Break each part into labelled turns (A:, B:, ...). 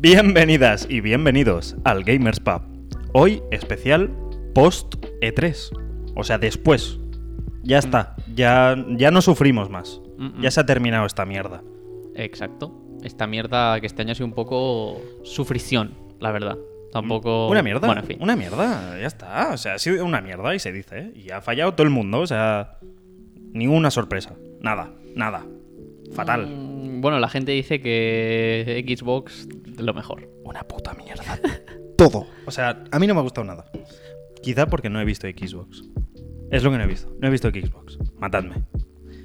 A: Bienvenidas y bienvenidos al Gamers Pub. Hoy especial post E3. O sea, después. Ya está. Ya, ya no sufrimos más.
B: Mm, mm.
A: Ya se ha terminado esta mierda.
B: Exacto. Esta mierda que este año ha sido un poco sufrición, la verdad. Tampoco.
A: Una mierda.
B: Bueno, en fin.
A: Una mierda. Ya está. O sea, ha sido una mierda y se dice, ¿eh? Y ha fallado todo el mundo. O sea, ninguna sorpresa. Nada. Nada. Fatal.
B: Mm, Bueno, la gente dice que Xbox lo mejor.
A: Una puta mierda. Todo. O sea, a mí no me ha gustado nada. Quizá porque no he visto Xbox. Es lo que no he visto. No he visto Xbox. Matadme.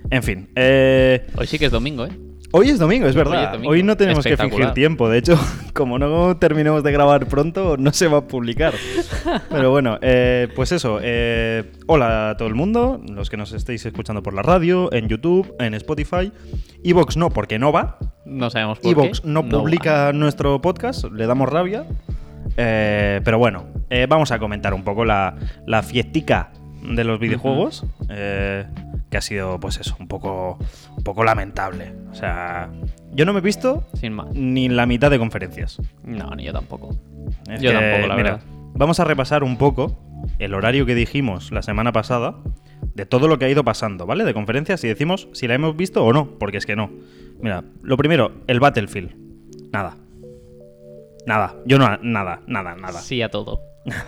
A: En fin. Eh,
B: Hoy sí que es domingo, ¿eh?
A: Hoy es domingo, es
B: Hoy
A: verdad.
B: es domingo.
A: Hoy no tenemos que fingir tiempo. De hecho, como no terminemos de grabar pronto, no se va a publicar. Pero bueno, eh, pues eso. eh, hola a todo el mundo, los que nos estéis escuchando por la radio, en YouTube, en Spotify. Evox no, porque no va.
B: No sabemos por
A: Evox
B: qué.
A: no publica nuestro podcast, le damos rabia. Eh, pero bueno, eh, vamos a comentar un poco la, la fiestica de los videojuegos. eh, que ha sido, pues eso, un poco, un poco lamentable. O sea, yo no me he visto
B: Sin más.
A: ni la mitad de conferencias.
B: No, ni yo tampoco.
A: Es
B: Yo
A: que,
B: tampoco, la
A: mira,
B: verdad.
A: Vamos a repasar un poco el horario que dijimos la semana pasada de todo lo que ha ido pasando, ¿vale? De conferencias y decimos si la hemos visto o no, porque es que no. Mira, lo primero, el Battlefield. Nada. Nada. Yo no, nada, nada, nada.
B: Sí a todo.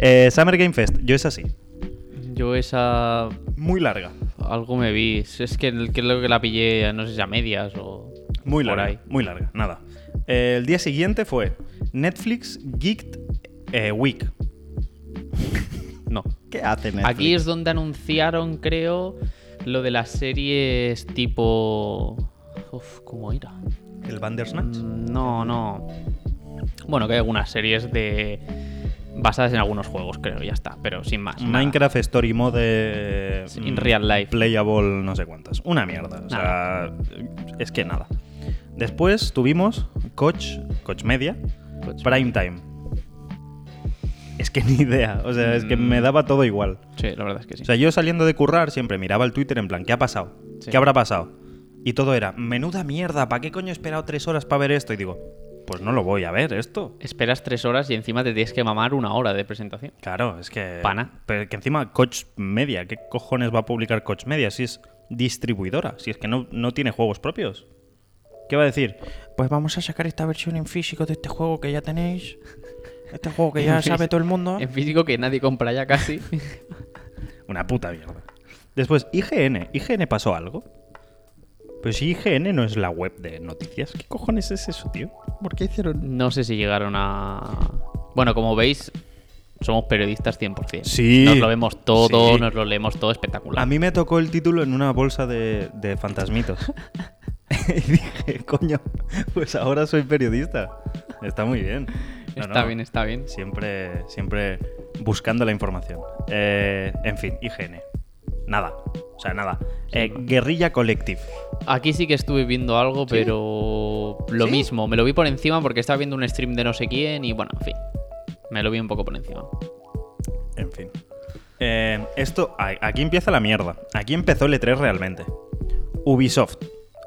A: Eh, Summer Game Fest, yo es así.
B: Yo esa.
A: Muy larga.
B: Algo me vi. Es que el- creo que la pillé, no sé si a medias o.
A: Muy
B: por
A: larga.
B: ahí.
A: Muy larga, nada. Eh, el día siguiente fue Netflix Geeked eh, Week.
B: No.
A: ¿Qué hace Netflix?
B: Aquí es donde anunciaron, creo, lo de las series tipo. Uf, ¿cómo era?
A: ¿El Bandersnatch?
B: Mm, No, no. Bueno, que hay algunas series de. Basadas en algunos juegos, creo, ya está, pero sin más. nada.
A: Minecraft Story Mode
B: in real life.
A: Playable no sé cuántas. Una mierda. O sea, es que nada. Después tuvimos Coach, Coach Media,
B: Coach
A: Prime Time. Es que ni idea. O sea, es que
B: Mm.
A: me daba todo igual.
B: Sí, la verdad es que sí.
A: O sea, yo saliendo de currar siempre miraba el Twitter en plan, ¿qué ha pasado?
B: Sí.
A: ¿Qué habrá pasado? Y todo era, menuda mierda, ¿para qué coño he esperado tres horas para ver esto? Y digo, pues no lo voy a ver esto.
B: Esperas tres horas y encima te tienes que mamar una hora de presentación.
A: Claro, es que.
B: Pana.
A: Pero que encima Coach Media, ¿qué cojones va a publicar Coach Media si es distribuidora? Si es que no, no tiene juegos propios. ¿Qué va a decir? Pues vamos a sacar esta versión en físico de este juego que ya tenéis. Este juego que ya sabe todo el mundo.
B: En físico que nadie compra ya casi.
A: Una puta mierda. Después, IGN. ¿IGN pasó algo? Pues si IGN no es la web de noticias. ¿Qué cojones es eso, tío? ¿Por qué hicieron.?
B: No sé si llegaron a. Bueno, como veis, somos periodistas 100%.
A: Sí.
B: Nos lo vemos todo,
A: Sí.
B: nos lo leemos todo espectacular.
A: A mí me tocó el título en una bolsa de, de fantasmitos. y dije, coño, pues ahora soy periodista. Está muy bien. No,
B: está
A: no,
B: bien, está bien.
A: Siempre, siempre buscando la información. Eh, en fin, IGN. Nada. O sea, nada. Eh, Guerrilla Collective.
B: Aquí sí que estuve viendo algo, pero lo
A: ¿Sí?
B: mismo. Me lo vi por encima porque estaba viendo un stream de no sé quién y bueno, en fin. Me lo vi un poco por encima.
A: En fin. Eh, esto, aquí empieza la mierda. Aquí empezó el E3 realmente. Ubisoft.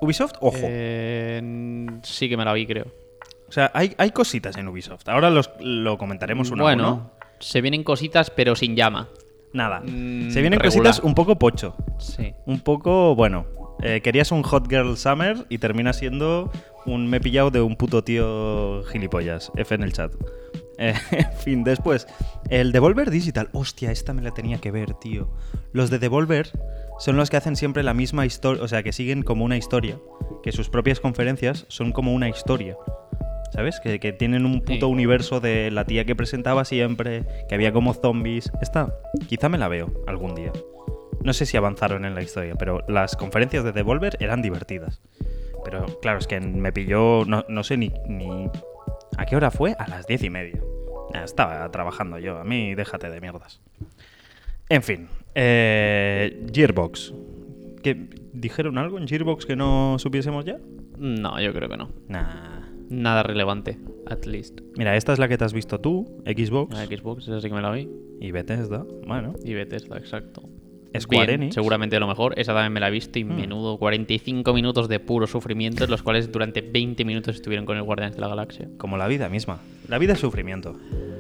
A: Ubisoft, ojo.
B: Eh, sí que me la vi, creo.
A: O sea, hay, hay cositas en Ubisoft. Ahora los- lo comentaremos uno a
B: bueno,
A: uno.
B: se vienen cositas, pero sin llama.
A: Nada.
B: Mm,
A: Se vienen
B: regular.
A: cositas un poco pocho.
B: Sí.
A: Un poco, bueno. eh, querías un Hot Girl Summer y termina siendo un me he pillado de un puto tío gilipollas. F en el chat. Eh, en fin, después. El Devolver Digital. Hostia, esta me la tenía que ver, tío. Los de Devolver son los que hacen siempre la misma historia. O sea, que siguen como una historia. Que sus propias conferencias son como una historia. ¿Sabes? Que, que tienen un puto
B: Sí.
A: universo de la tía que presentaba siempre, que había como zombies. Esta, quizá me la veo algún día. No sé si avanzaron en la historia, pero las conferencias de Devolver eran divertidas. Pero claro, es que me pilló, no, no sé ni, ni... ¿A qué hora fue? A las diez y media. Estaba trabajando yo, a mí déjate de mierdas. En fin, eh, Gearbox. ¿Qué, ¿Dijeron algo en Gearbox que no supiésemos ya?
B: No, yo creo que no.
A: Nah.
B: Nada relevante, at least.
A: Mira, esta es la que te has visto tú, Xbox
B: La Xbox, esa sí que me la vi.
A: y Bethesda. Bueno,
B: Y Bethesda, exacto.
A: Square Enix.
B: seguramente lo mejor. Esa también me la he visto y
A: Mm.
B: menudo 45 minutos de puro sufrimiento, en los cuales durante 20 minutos estuvieron con el Guardián de la Galaxia.
A: Como la vida misma. La vida es sufrimiento.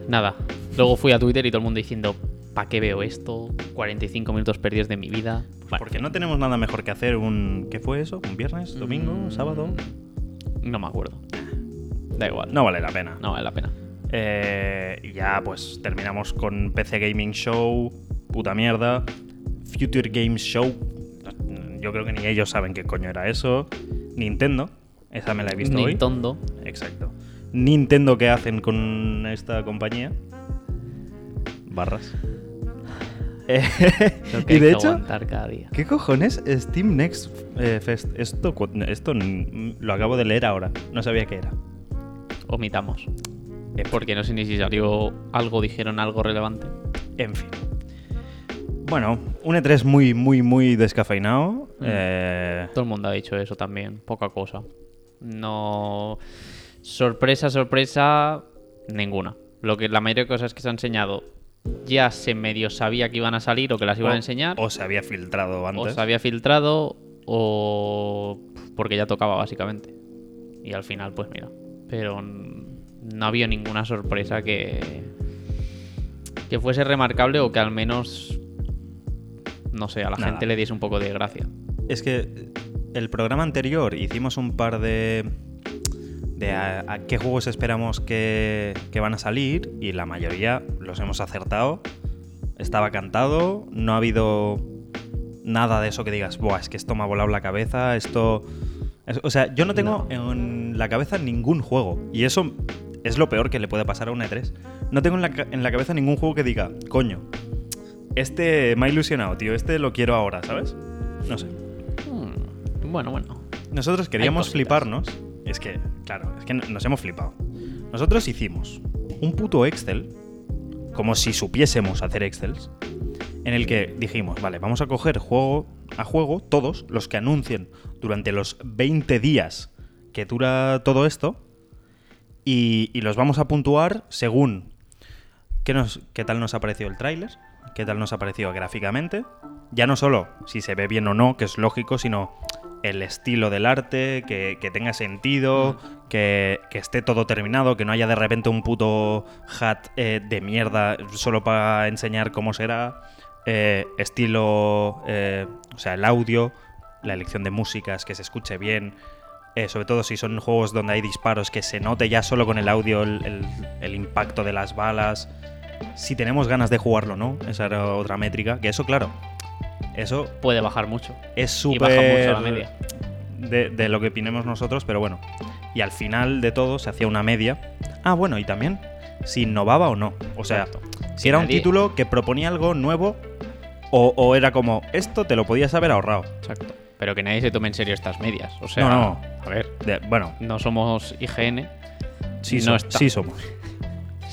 B: Nada. Luego fui a Twitter y todo el mundo diciendo, ¿para qué veo esto? 45 minutos perdidos de mi vida. Bueno,
A: Porque no tenemos nada mejor que hacer un... ¿Qué fue eso? ¿Un viernes? ¿Domingo?
B: Mm.
A: ¿Sábado?
B: No me acuerdo. Da igual.
A: No vale la pena.
B: No vale la pena.
A: Eh, y ya pues terminamos con PC Gaming Show, puta mierda, Future Games Show, yo creo que ni ellos saben qué coño era eso, Nintendo, esa me la he visto hoy.
B: Nintendo.
A: Exacto. Nintendo, ¿qué hacen con esta compañía? Barras. Y de hecho,
B: aguantar cada día.
A: ¿qué cojones? Steam Next eh, Fest. Esto, esto lo acabo de leer ahora. No sabía qué era.
B: Omitamos. Porque no sé ni si salió algo, dijeron algo relevante.
A: En fin. Bueno, un E3 muy, muy, muy descafeinado.
B: Mm.
A: Eh,
B: Todo el mundo ha dicho eso también, poca cosa. No. Sorpresa, sorpresa, ninguna. Lo que la mayoría de cosas que se han enseñado ya se medio sabía que iban a salir o que las iban
A: o-
B: a enseñar.
A: O se había filtrado
B: O
A: antes.
B: se había filtrado o porque ya tocaba básicamente. Y al final, pues mira. Pero no había ninguna sorpresa que que fuese remarcable o que al menos no sé, a la
A: Nada.
B: gente le diese un poco de gracia.
A: Es que el programa anterior hicimos un par de. De a, a qué juegos esperamos que, que van a salir y la mayoría los hemos acertado. Estaba cantado, no ha habido nada de eso que digas, Buah, es que esto me ha volado la cabeza, esto. es- o sea, yo no tengo en la cabeza ningún juego y eso es lo peor que le puede pasar a un E3. No tengo en la, en la cabeza ningún juego que diga, coño, este me ha ilusionado, tío, este lo quiero ahora, ¿sabes? No sé.
B: Hmm, Bueno, bueno.
A: Nosotros queríamos fliparnos. Es que, claro, es que nos hemos flipado. Nosotros hicimos un puto Excel, como si supiésemos hacer Excels, en el que dijimos, vale, vamos a coger juego a juego todos los que anuncien durante los 20 días que dura todo esto y, los vamos a puntuar según qué, nos, qué tal nos ha parecido el tráiler, qué tal nos ha parecido gráficamente, ya no solo si se ve bien o no, que es lógico, sino el estilo del arte, que, que tenga sentido, que, que esté todo terminado, que no haya de repente un puto hat eh, de mierda solo para enseñar cómo será, eh, estilo, eh, o sea, el audio, la elección de músicas, que se escuche bien, eh, sobre todo si son juegos donde hay disparos, que se note ya solo con el audio el, el- el impacto de las balas, si tenemos ganas de jugarlo no, esa era otra métrica, que eso, claro, eso
B: Puede bajar mucho.
A: es
B: Y baja
A: súper
B: mucho la media.
A: de, de lo que opinemos nosotros, pero bueno. Y al final de todo se hacía una media. Ah, bueno, y también si innovaba o no. O sea,
B: Exacto.
A: si era un título que proponía algo nuevo o, o era como, esto te lo podías haber ahorrado.
B: Exacto. Pero que nadie se tome en serio estas medias. O sea,
A: No, no.
B: a ver,
A: De- bueno,
B: no somos IGN.
A: sí,
B: no
A: so-
B: está.
A: sí somos.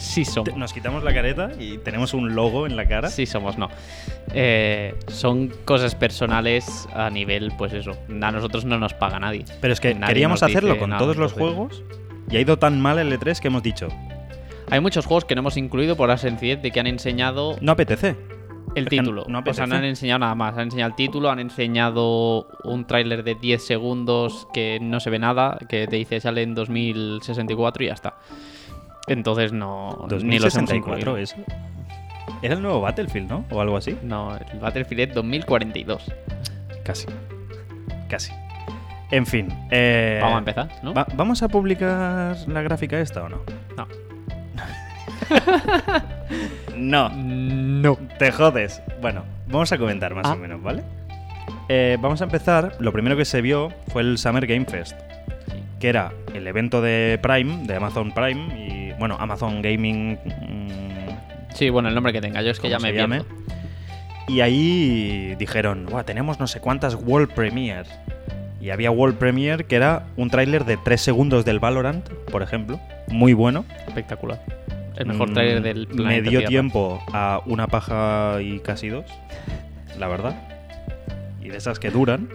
B: Sí somos.
A: Nos quitamos la careta y tenemos un logo en la cara.
B: Sí somos, no. Eh, son cosas personales a nivel, pues eso. A nosotros no nos paga nadie.
A: Pero es que
B: Nadie
A: queríamos hacerlo con
B: nada,
A: todos los juegos y ha ido tan mal el E3 que hemos dicho,
B: Hay muchos juegos que no hemos incluido por la sencillez de que han enseñado
A: no apetece.
B: el título.
A: no
B: o sea, no han enseñado nada más. Han enseñado el título, han enseñado un tráiler de 10 segundos que no se ve nada, que te dice sale en 2064 y ya está. Entonces no. Ni los hemos
A: 2064
B: incluido.
A: eso. Era el nuevo Battlefield, ¿no? O algo así.
B: No, el Battlefield es 2042.
A: Casi. Casi. En fin. eh,
B: Vamos a empezar, ¿no?
A: va- ¿Vamos a publicar la gráfica esta o no?
B: No.
A: No.
B: No.
A: Te jodes. Bueno, vamos a comentar más
B: Ah.
A: o menos, ¿vale? Eh, vamos a empezar. Lo primero que se vio fue el Summer Game Fest, que era el evento de Prime, de Amazon Prime, y bueno, Amazon Gaming. mm,
B: Sí, bueno, el nombre que tenga. Yo es que ya me pierdo.
A: Y ahí dijeron, "Buah, tenemos no sé cuántas World Premiere. Y había World Premiere que era un tráiler de 3 segundos del Valorant, por ejemplo. Muy bueno.
B: Espectacular. El mejor
A: Mm,
B: tráiler del
A: Me
B: planeta
A: dio
B: Tierra.
A: tiempo a una paja y casi dos, la verdad. Y de esas que duran.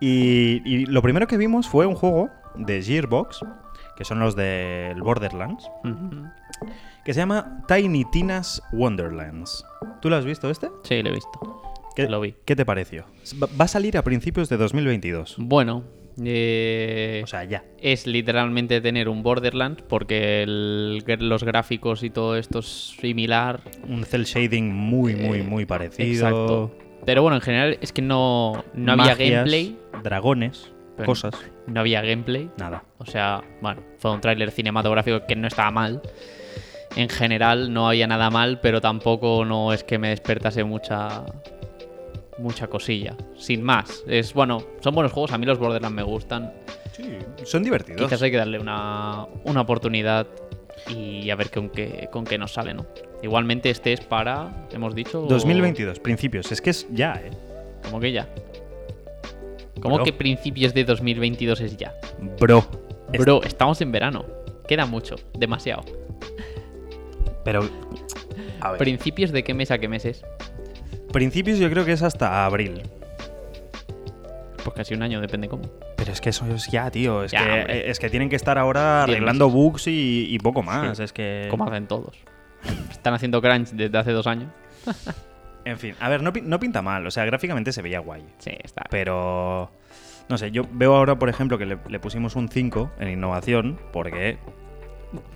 A: Y, y lo primero que vimos fue un juego de Gearbox, que son los del Borderlands, que se llama Tiny Tina's Wonderlands. ¿Tú lo has visto este?
B: Sí, lo he visto.
A: ¿Qué,
B: Lo vi.
A: ¿Qué te pareció? Va a salir a principios de 2022.
B: Bueno, eh,
A: O sea, ya.
B: es literalmente tener un Borderlands porque el- los gráficos y todo esto es similar.
A: Un cel shading muy, muy, muy parecido.
B: Eh, Exacto. Pero bueno, en general es que no, no había gameplay.
A: Dragones,
B: Pero-
A: cosas.
B: No había gameplay.
A: Nada.
B: O sea, bueno, fue un tráiler cinematográfico que no estaba mal. En general no había nada mal, pero tampoco no es que me despertase mucha mucha cosilla. Sin más. Es bueno, son buenos juegos, a mí los Borderlands me gustan.
A: Sí, son divertidos.
B: Quizás hay que darle una, una oportunidad y a ver con qué, con qué nos sale, ¿no? Igualmente este es para, hemos dicho...
A: 2022, principios. Es que es ya, ¿eh?
B: Como que ya. ¿Cómo
A: Bro.
B: que principios de 2022 es ya?
A: Bro.
B: Bro, estamos en verano. Queda mucho, demasiado.
A: Pero. A ver.
B: ¿Principios de qué mes a qué mes es?
A: Principios yo creo que es hasta abril.
B: Pues casi un año, depende cómo.
A: Pero es que eso es ya, tío. Es,
B: Ya,
A: que,
B: hombre.
A: es que tienen que estar ahora arreglando
B: meses.
A: bugs y, y poco más.
B: Sí.
A: Es que.
B: Como hacen todos. Están haciendo crunch desde hace dos años.
A: En fin, a ver, no, no pinta mal. O sea, gráficamente se veía guay.
B: Sí, está.
A: Pero. No sé, yo veo ahora, por ejemplo, que le, le pusimos un 5 en innovación porque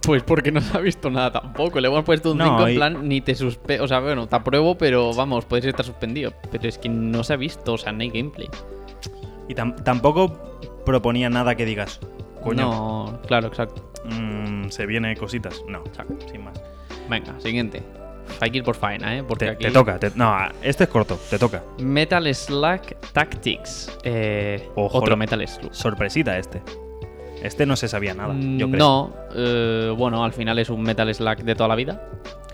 B: Pues porque no se ha visto nada tampoco. Le hemos puesto un
A: No,
B: 5 en plan, ni te suspe... O sea, bueno, te apruebo, pero vamos, puedes estar suspendido. Pero es que no se ha visto, o sea, no hay gameplay.
A: Y tam- tampoco proponía nada que digas, coño,
B: No, claro, exacto.
A: mm, se viene cositas. No, sin más.
B: Venga, siguiente. Hay que ir por faena, ¿eh? Porque
A: Te,
B: aquí...
A: te toca, te- no, este es corto, te toca.
B: Metal Slug Tactics. Eh,
A: Ojo.
B: otro Metal Slug.
A: Sorpresita este. Este no se sabía nada, yo creo.
B: No, eh, bueno, al final es un Metal Slug de toda la vida.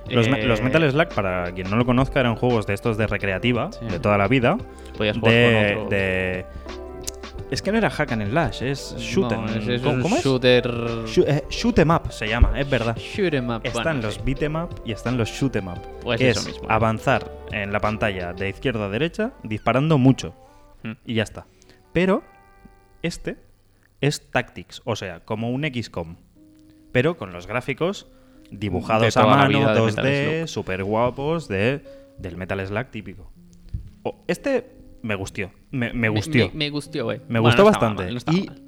A: Los,
B: Eh,
A: los Metal Slug, para quien no lo conozca, eran juegos de estos de recreativa,
B: Sí.
A: de toda la vida.
B: Podías jugar
A: De,
B: con otro-
A: de- Es que no era hack and slash, es shoot
B: No, es, es
A: ¿Cómo, cómo es?
B: shooter.
A: Shoot, eh, shoot 'em up se llama, es verdad.
B: Shoot 'em up.
A: Están
B: bueno,
A: los
B: sí.
A: beat 'em up y están los shoot 'em up.
B: Pues
A: que
B: eso
A: es
B: mismo.
A: avanzar en la pantalla de izquierda a derecha disparando mucho.
B: Hmm.
A: Y ya está. Pero este es Tactics, o sea, como un XCOM. Pero con los gráficos dibujados a mano,
B: vida de Metal
A: 2D,
B: Slug.
A: súper guapos, de, del Metal Slug típico. Oh, este me gustó. Me, me gustó.
B: Me, me gustó, güey.
A: Me
B: Bueno,
A: gustó
B: no estaba
A: bastante.
B: mal, no estaba
A: y
B: mal.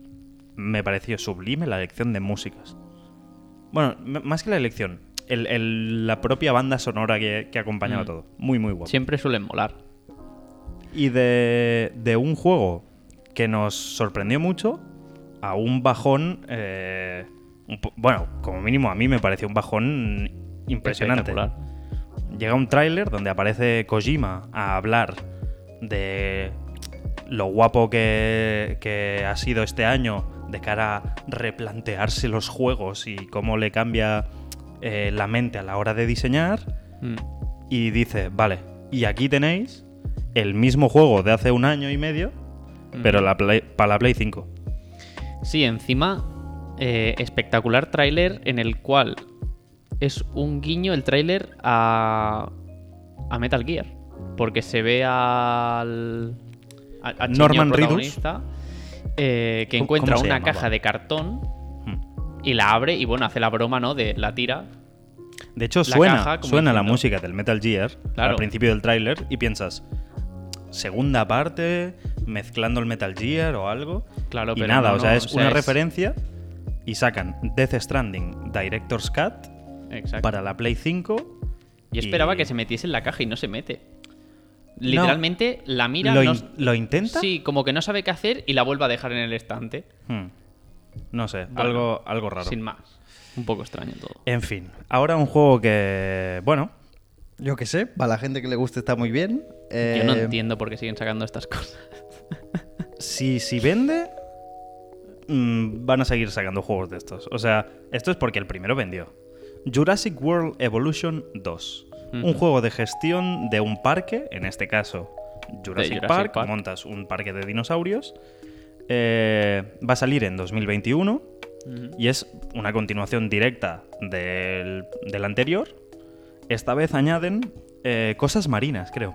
A: me pareció sublime la elección de músicas. Bueno, más que la elección, el- el- la propia banda sonora que, que acompañaba
B: Mm.
A: todo. Muy, muy guapo.
B: Siempre suelen molar.
A: Y de, de un juego que nos sorprendió mucho a un bajón. eh, un bueno, como mínimo a mí me pareció un bajón impresionante. Llega un tráiler donde aparece Kojima a hablar de lo guapo que, que ha sido este año de cara a replantearse los juegos y cómo le cambia eh, la mente a la hora de diseñar.
B: Mm.
A: Y dice, vale, y aquí tenéis el mismo juego de hace un año y medio, pero la Play- para la Play 5.
B: Sí, encima, eh, espectacular tráiler en el cual es un guiño el tráiler a, a Metal Gear. Porque se ve al,
A: Norman
B: protagonista, eh, que
A: ¿Cómo-
B: encuentra una caja de cartón
A: Hmm.
B: y la abre y bueno, hace la broma, ¿no? De la tira.
A: De hecho,
B: La
A: suena,
B: caja
A: suena la música del Metal Gear
B: Claro.
A: al principio del tráiler y piensas, segunda parte, mezclando el Metal Gear o algo.
B: Claro,
A: y
B: pero
A: nada,
B: no,
A: o sea, es
B: o sea,
A: una
B: es-
A: referencia y sacan Death Stranding Director's Cut
B: Exacto.
A: para la Play 5.
B: Yo esperaba
A: y-
B: que se metiese en la caja y no se mete. Literalmente la mira.
A: ¿Lo,
B: no-
A: in- lo intenta?
B: Sí, como que no sabe qué hacer y la vuelve a dejar en el estante.
A: Hmm. No sé,
B: Bueno,
A: algo, algo raro.
B: Sin más. Un poco extraño todo.
A: En fin, ahora un juego que, bueno, yo qué sé, para la gente que le guste está muy bien.
B: Yo no
A: Eh,
B: entiendo por qué siguen sacando estas cosas.
A: Si, si vende, mm, van a seguir sacando juegos de estos. O sea, esto es porque el primero vendió. Jurassic World Evolution 2. Un juego de gestión de un parque, en este caso Jurassic,
B: Jurassic
A: Park,
B: Park.
A: montas un parque de dinosaurios. Eh, va a salir en 2021 y es una continuación directa del, del anterior. Esta vez añaden eh, cosas marinas, creo.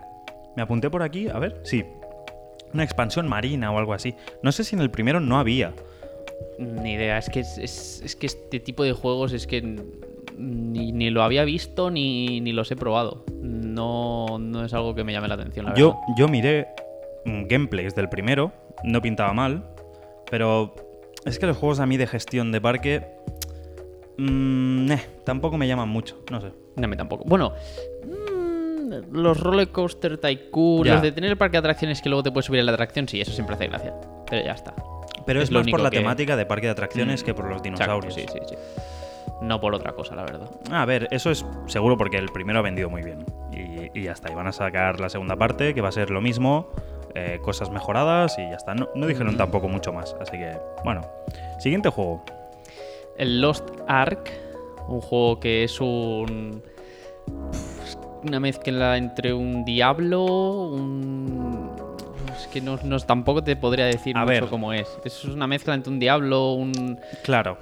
A: Me apunté por aquí, a ver, sí. Una expansión marina o algo así. No sé si en el primero no había.
B: Ni idea. Es que, es, es- es que este tipo de juegos es que ni, ni lo había visto ni, ni los he probado. No, no es algo que me llame la atención, la
A: Yo,
B: verdad.
A: yo miré mm, gameplays del primero, no pintaba mal, pero es que los juegos a mí de gestión de parque mm, eh, tampoco me llaman mucho, no sé.
B: No, a mí tampoco. Bueno, mm, los roller coaster tycoon,
A: Ya.
B: los de tener el parque de atracciones que luego te puedes subir en la atracción, sí, eso siempre hace gracia. Pero ya está.
A: Pero es,
B: Es lo
A: más por la
B: que-
A: temática de parque de atracciones que por los
B: Exacto,
A: dinosaurios.
B: sí, sí, sí. No por otra cosa, la verdad.
A: A ver, eso es seguro porque el primero ha vendido muy bien. Y, y ya está. Y van a sacar la segunda parte, que va a ser lo mismo, eh, cosas mejoradas y ya está. No, no dijeron tampoco mucho más. Así que, bueno. Siguiente juego.
B: El Lost Ark, un juego que es un. Una mezcla entre un Diablo, un. Es que no, no- tampoco te podría decir
A: A
B: mucho
A: ver.
B: cómo es. Es una mezcla entre un Diablo, un.
A: Claro.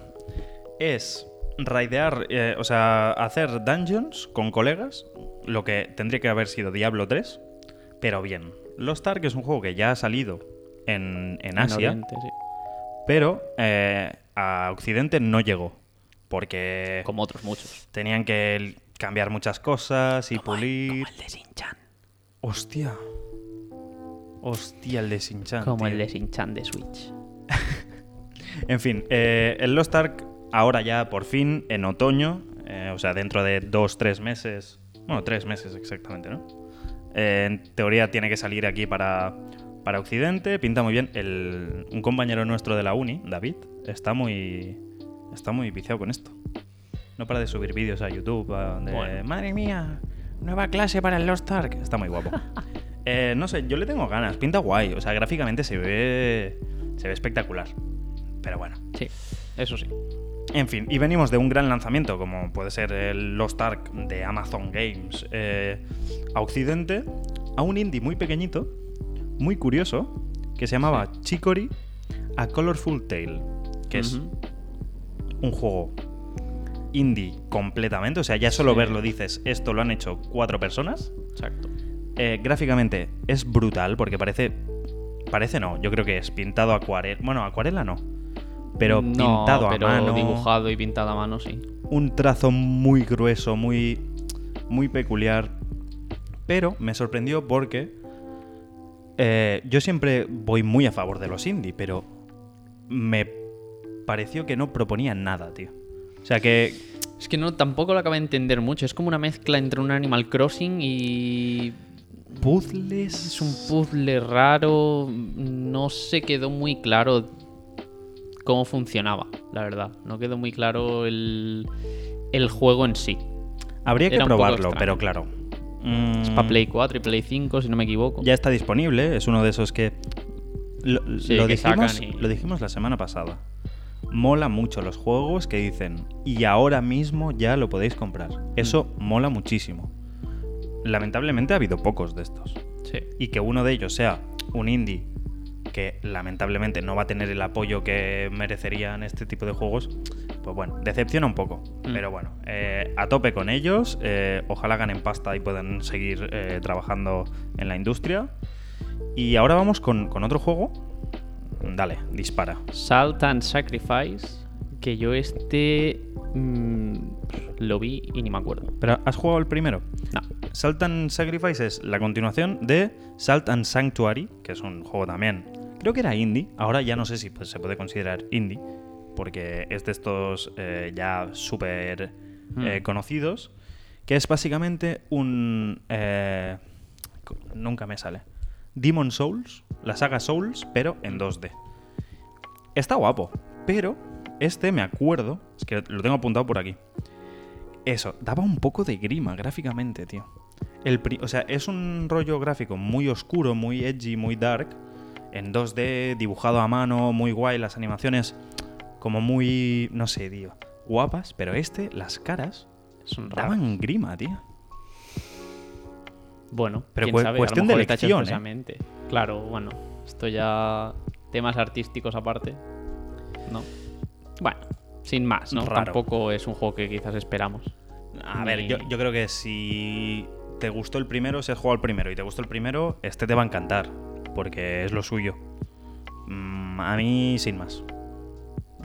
A: Es raidear, eh, o sea, hacer dungeons con colegas, lo que tendría que haber sido Diablo 3, pero bien. Lost Ark es un juego que ya ha salido en, en
B: en
A: Asia,
B: Oriente, sí.
A: pero eh, a Occidente no llegó. Porque
B: Como otros muchos.
A: tenían que cambiar muchas cosas y pulir.
B: de Shin-Chan.
A: Hostia. Hostia, el de Shin-Chan.
B: Como el
A: tío.
B: de Shin-Chan de Switch.
A: En fin, eh, el Lost Ark ahora ya por fin en otoño, eh, o sea, dentro de dos, tres meses, bueno, tres meses exactamente, ¿no? Eh, en teoría tiene que salir aquí para, para Occidente, pinta muy bien. El- un compañero nuestro de la uni, David, está muy, está muy viciado con esto. No para de subir vídeos a YouTube a- de,
B: Bueno.
A: madre mía, nueva clase para el Lost Ark. Está muy guapo. Eh, no sé, yo le tengo ganas, pinta guay, o sea, gráficamente se ve, se ve espectacular. Pero bueno.
B: Sí, eso sí.
A: En fin, y venimos de un gran lanzamiento, como puede ser el Lost Ark de Amazon Games eh, a Occidente, a un indie muy pequeñito, muy curioso, que se llamaba Chicory A Colorful Tale, que es un juego indie completamente, o sea, ya solo
B: Sí.
A: verlo dices, esto lo han hecho cuatro personas.
B: Exacto.
A: Eh, gráficamente es brutal porque parece. Parece no, yo creo que es pintado acuarela. Bueno, acuarela no. Pero
B: No,
A: pintado
B: pero
A: a mano.
B: dibujado y pintado a mano, sí.
A: Un trazo muy grueso, muy. muy peculiar. Pero me sorprendió porque. eh, yo siempre voy muy a favor de los indie, pero. Me pareció que no proponían nada, tío. O sea que.
B: Es que no, tampoco lo acabo de entender mucho. Es como una mezcla entre un Animal Crossing y.
A: Puzzles.
B: Es un puzzle raro. No se quedó muy claro cómo funcionaba, la verdad. No quedó muy claro el, el juego en sí.
A: Habría que
B: era
A: probarlo, pero claro.
B: Es
A: mm,
B: para Play 4 y Play 5, si no me equivoco.
A: Ya está disponible, es uno de esos que. Lo,
B: Sí,
A: lo
B: que
A: dijimos,
B: y-
A: lo dijimos la semana pasada. Mola mucho los juegos que dicen, y ahora mismo ya lo podéis comprar. Eso
B: Mm.
A: mola muchísimo. Lamentablemente ha habido pocos de estos.
B: Sí.
A: Y que uno de ellos sea un indie que lamentablemente no va a tener el apoyo que merecerían este tipo de juegos, pues bueno, decepciona un poco.
B: Mm.
A: Pero bueno, eh, a tope con ellos. eh, ojalá ganen pasta y puedan seguir eh, trabajando en la industria. Y ahora vamos con, con otro juego. Dale, dispara.
B: Salt and Sacrifice, que yo este mm, lo vi y ni me acuerdo.
A: ¿Pero has jugado el primero?
B: No.
A: Salt and Sacrifice es la continuación de Salt and Sanctuary, que es un juego también. Creo que era indie. Ahora ya no sé si pues, se puede considerar indie, porque es de estos eh, ya súper eh,
B: Hmm.
A: conocidos. Que es básicamente un. eh, nunca me sale. Demon Souls, la saga Souls, pero en 2D. Está guapo, pero este me acuerdo, es que lo tengo apuntado por aquí. Eso, daba un poco de grima gráficamente, tío. El o sea, es un rollo gráfico muy oscuro, muy edgy, muy dark, en 2D, dibujado a mano, muy guay, las animaciones como muy, no sé, tío, guapas, pero este, las caras,
B: Son raros.
A: daban grima, tío.
B: Bueno,
A: Pero
B: quién
A: cu-
B: sabe, a lo
A: cuestión de elección, ¿eh?
B: Claro, bueno, esto ya temas artísticos aparte. No. Bueno, sin más, ¿no?
A: Raro.
B: Tampoco es un juego que quizás esperamos.
A: A ver,
B: Ni-
A: yo, yo creo que si te gustó el primero, si has jugado el primero y te gustó el primero, este te va a encantar, porque es lo suyo. Mm, a mí, sin más.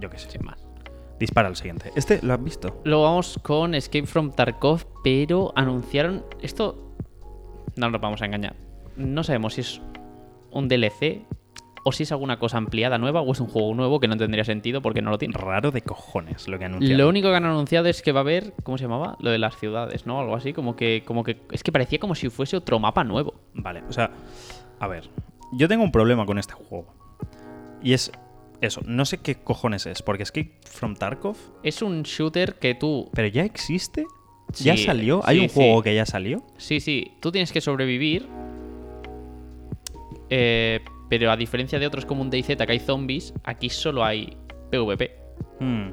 A: Yo qué sé.
B: Sin más.
A: Dispara al siguiente. ¿Este lo has visto?
B: Luego vamos con Escape from Tarkov, pero anunciaron. Esto. No nos vamos a engañar. No sabemos si es un DLC o si es alguna cosa ampliada nueva o es un juego nuevo que no tendría sentido porque no lo tiene.
A: Raro de cojones lo que anunciaron.
B: Lo único que han anunciado es que va a haber, ¿cómo se llamaba? Lo de las ciudades, ¿no? Algo así, como que, como que es que parecía como si fuese otro mapa nuevo.
A: Vale, o sea, a ver, yo tengo un problema con este juego. Y es eso, no sé qué cojones es, porque Escape from Tarkov,
B: Es un shooter que tú,
A: pero ya existe. ¿Ya
B: Sí,
A: salió? ¿Hay
B: sí,
A: un juego
B: sí.
A: que ya salió?
B: sí, sí, tú tienes que sobrevivir, eh, pero a diferencia de otros como un DayZ que hay zombies, aquí solo hay PvP.
A: Hmm,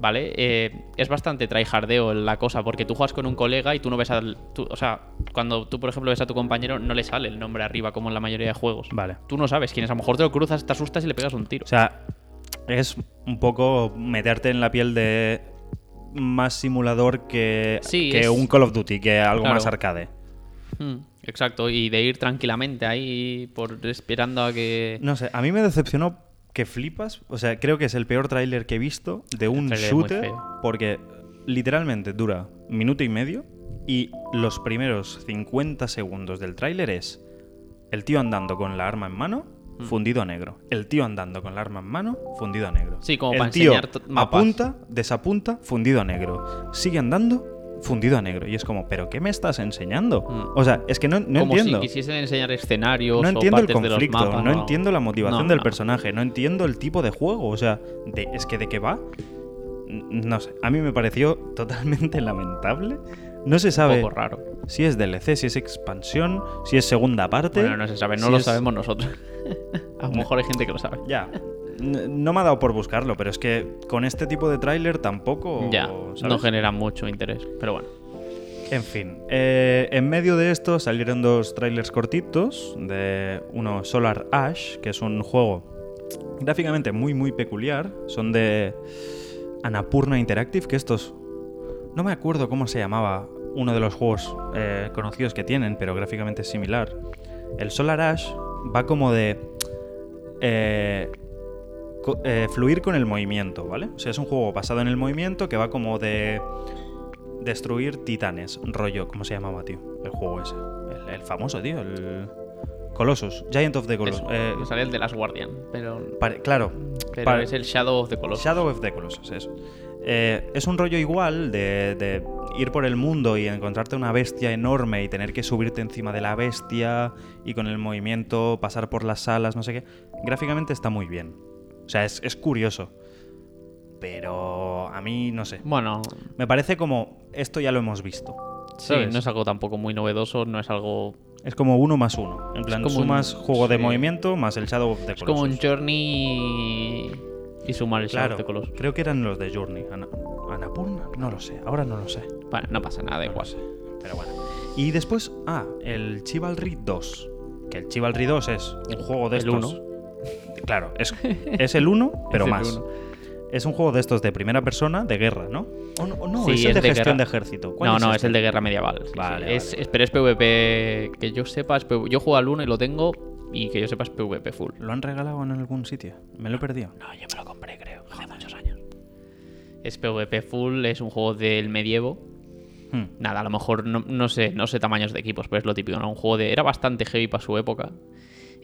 B: ¿Vale? Eh, es bastante tryhardeo la cosa, porque tú juegas con un colega y tú no ves al. tú- o sea, cuando tú, por ejemplo, ves a tu compañero, no le sale el nombre arriba, como en la mayoría de juegos.
A: Vale.
B: Tú no sabes quién es. A lo mejor te lo cruzas, te asustas y le pegas un tiro.
A: O sea, es un poco meterte en la piel de más simulador que,
B: Sí,
A: que
B: es-
A: un Call of Duty, que algo
B: Claro.
A: más arcade.
B: Mm, exacto, y de ir tranquilamente ahí por esperando a que.
A: No sé, a mí me decepcionó que flipas. O sea, creo que es el peor tráiler que he visto de un shooter. Porque literalmente dura minuto y medio. Y los primeros 50 segundos del tráiler es el tío andando con la arma en mano,
B: Mm.
A: fundido a negro. El tío andando con la arma en mano, fundido a negro.
B: Sí, como
A: el
B: para
A: tío
B: enseñar mapas.
A: apunta, desapunta, fundido a negro. Sigue andando, fundido a negro. Y es como, ¿pero qué me estás enseñando?
B: Mm.
A: O sea, es que no, no
B: como
A: entiendo.
B: si quisiesen enseñar escenarios
A: No
B: o
A: entiendo el
B: partes de los
A: conflicto,
B: mapas,
A: no entiendo la motivación
B: No,
A: del personaje, no entiendo el tipo de juego, o sea, de- es que de qué va, no sé, a mí me pareció totalmente lamentable. No se
B: Un
A: sabe
B: poco raro.
A: si es DLC, si es expansión, si es segunda parte.
B: Bueno, no se sabe, no
A: si
B: lo
A: es-
B: sabemos nosotros. a lo mejor hay gente que lo sabe.
A: Ya, no me ha dado por buscarlo, pero es que con este tipo de tráiler tampoco...
B: ya,
A: ¿sabes?
B: no genera mucho interés. Pero bueno.
A: En fin, eh, en medio de esto salieron dos trailers cortitos de uno Solar Ash, que es un juego gráficamente muy muy peculiar, son de Annapurna Interactive, que estos no me acuerdo cómo se llamaba uno de los juegos eh, conocidos que tienen, pero gráficamente es similar. El Solar Ash va como de eh, eh, fluir con el movimiento, ¿vale? O sea, es un juego basado en el movimiento que va como de destruir titanes, rollo, ¿cómo se llamaba, tío? El juego ese. El, el famoso, tío, el Colossus, Giant of the Colossus. Eh,
B: sale el de las Guardian, pero,
A: pare- claro,
B: pero
A: pare-
B: es el Shadow of the Colossus.
A: Shadow of the Colossus, eso. Eh, es un rollo igual de, de ir por el mundo y encontrarte una bestia enorme y tener que subirte encima de la bestia y con el movimiento pasar por las salas, no sé qué. Gráficamente está muy bien. O sea, es, es curioso. Pero a mí, no sé.
B: Bueno,
A: Me parece como, esto ya lo hemos visto.
B: sí,
A: ¿sabes?
B: no es algo tampoco muy novedoso, no es algo...
A: Es como uno más uno. En plan,
B: como
A: sumas
B: un-
A: juego de
B: sí.
A: movimiento más el Shadow of the
B: Es como un. Journey y sumar el Shadow
A: Claro,
B: of the Colossus.
A: creo que eran los de Journey. Ana- Annapurna, no lo sé, ahora no lo sé.
B: Bueno, no pasa nada, igual.
A: sé, pero bueno. Y después, ah, el Chivalry 2. Que el Chivalry 2 es un juego de
B: El
A: estos. Claro, es, es el 1, pero
B: Es el
A: más.
B: uno.
A: Es un juego de estos de primera persona de guerra, ¿no? O no, o no,
B: Sí,
A: es el
B: es
A: de,
B: de
A: gestión
B: guerra.
A: de ejército. ¿Cuál
B: No, no, es
A: este?
B: el de guerra medieval. sí, sí.
A: Vale,
B: Es,
A: vale.
B: es- pero es PvP, que yo sepa, es PvP. yo juego al 1 y lo tengo, y que yo sepa es PvP full.
A: ¿Lo han regalado en algún sitio? Me lo he perdido.
B: No, yo me lo compré, creo, hace muchos años. Es PvP full, es un juego del medievo.
A: Hmm.
B: Nada, a lo mejor no, no sé, no sé tamaños de equipos, pero es lo típico, ¿no? Un juego de. Era bastante heavy para su época.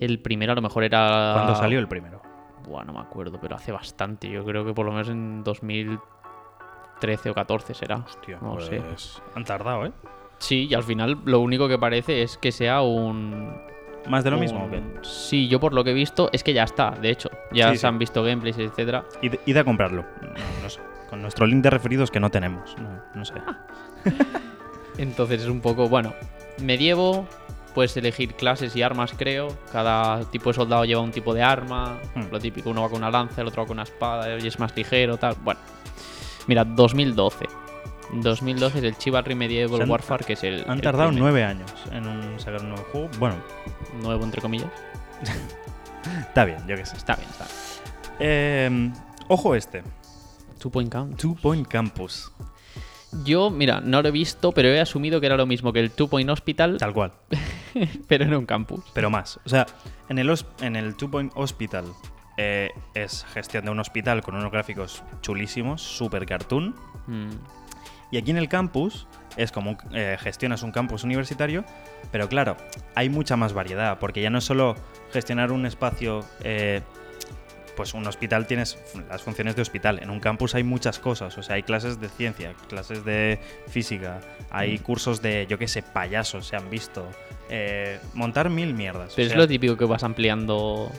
B: El primero a lo mejor era.
A: ¿Cuándo salió el primero?
B: Buah, no me acuerdo, pero hace bastante. Yo creo que por lo menos en 2013 o 14 será.
A: Hostia,
B: no
A: pues
B: sé.
A: han tardado, ¿eh?
B: Sí, y al final lo único que parece es que sea un.
A: ¿Más de lo mismo o
B: un-
A: qué?
B: Sí, yo por lo que he visto es que ya está, de hecho. Ya
A: Sí,
B: se
A: sí.
B: han visto gameplays, etcétera.
A: Id, id a comprarlo. No, no sé. Con nuestro link de referidos que no tenemos. No, no sé.
B: Entonces es un poco, bueno, medievo, puedes elegir clases y armas, creo. Cada tipo de soldado lleva un tipo de arma.
A: Hmm.
B: Lo típico, uno va con una lanza, el otro va con una espada y es más ligero, tal. Bueno, mira, 2012. 2012 es el Chivalry Medieval
A: han-
B: Warfare, que es el.
A: Han
B: el
A: tardado nueve años en sacar un nuevo juego. Bueno,
B: Nuevo, entre comillas.
A: está bien, yo qué sé.
B: Está bien, está bien.
A: Eh, ojo este.
B: Two Point Count.
A: Two Point Campus.
B: Yo, mira, no lo he visto, pero he asumido que era lo mismo que el Two Point Hospital,
A: Tal cual.
B: pero en un campus.
A: Pero más. O sea, en el, en el Two Point Hospital eh, es gestión de un hospital con unos gráficos chulísimos, super cartoon.
B: Mm.
A: Y aquí en el campus es como eh, gestionas un campus universitario, pero claro, hay mucha más variedad, porque ya no es solo gestionar un espacio, eh, pues un hospital tienes las funciones de hospital, en un campus hay muchas cosas, o sea, hay clases de ciencia, clases de física, hay cursos de, yo qué sé, payasos, se han visto, eh, montar mil mierdas. o
B: Pero es lo típico que vas ampliando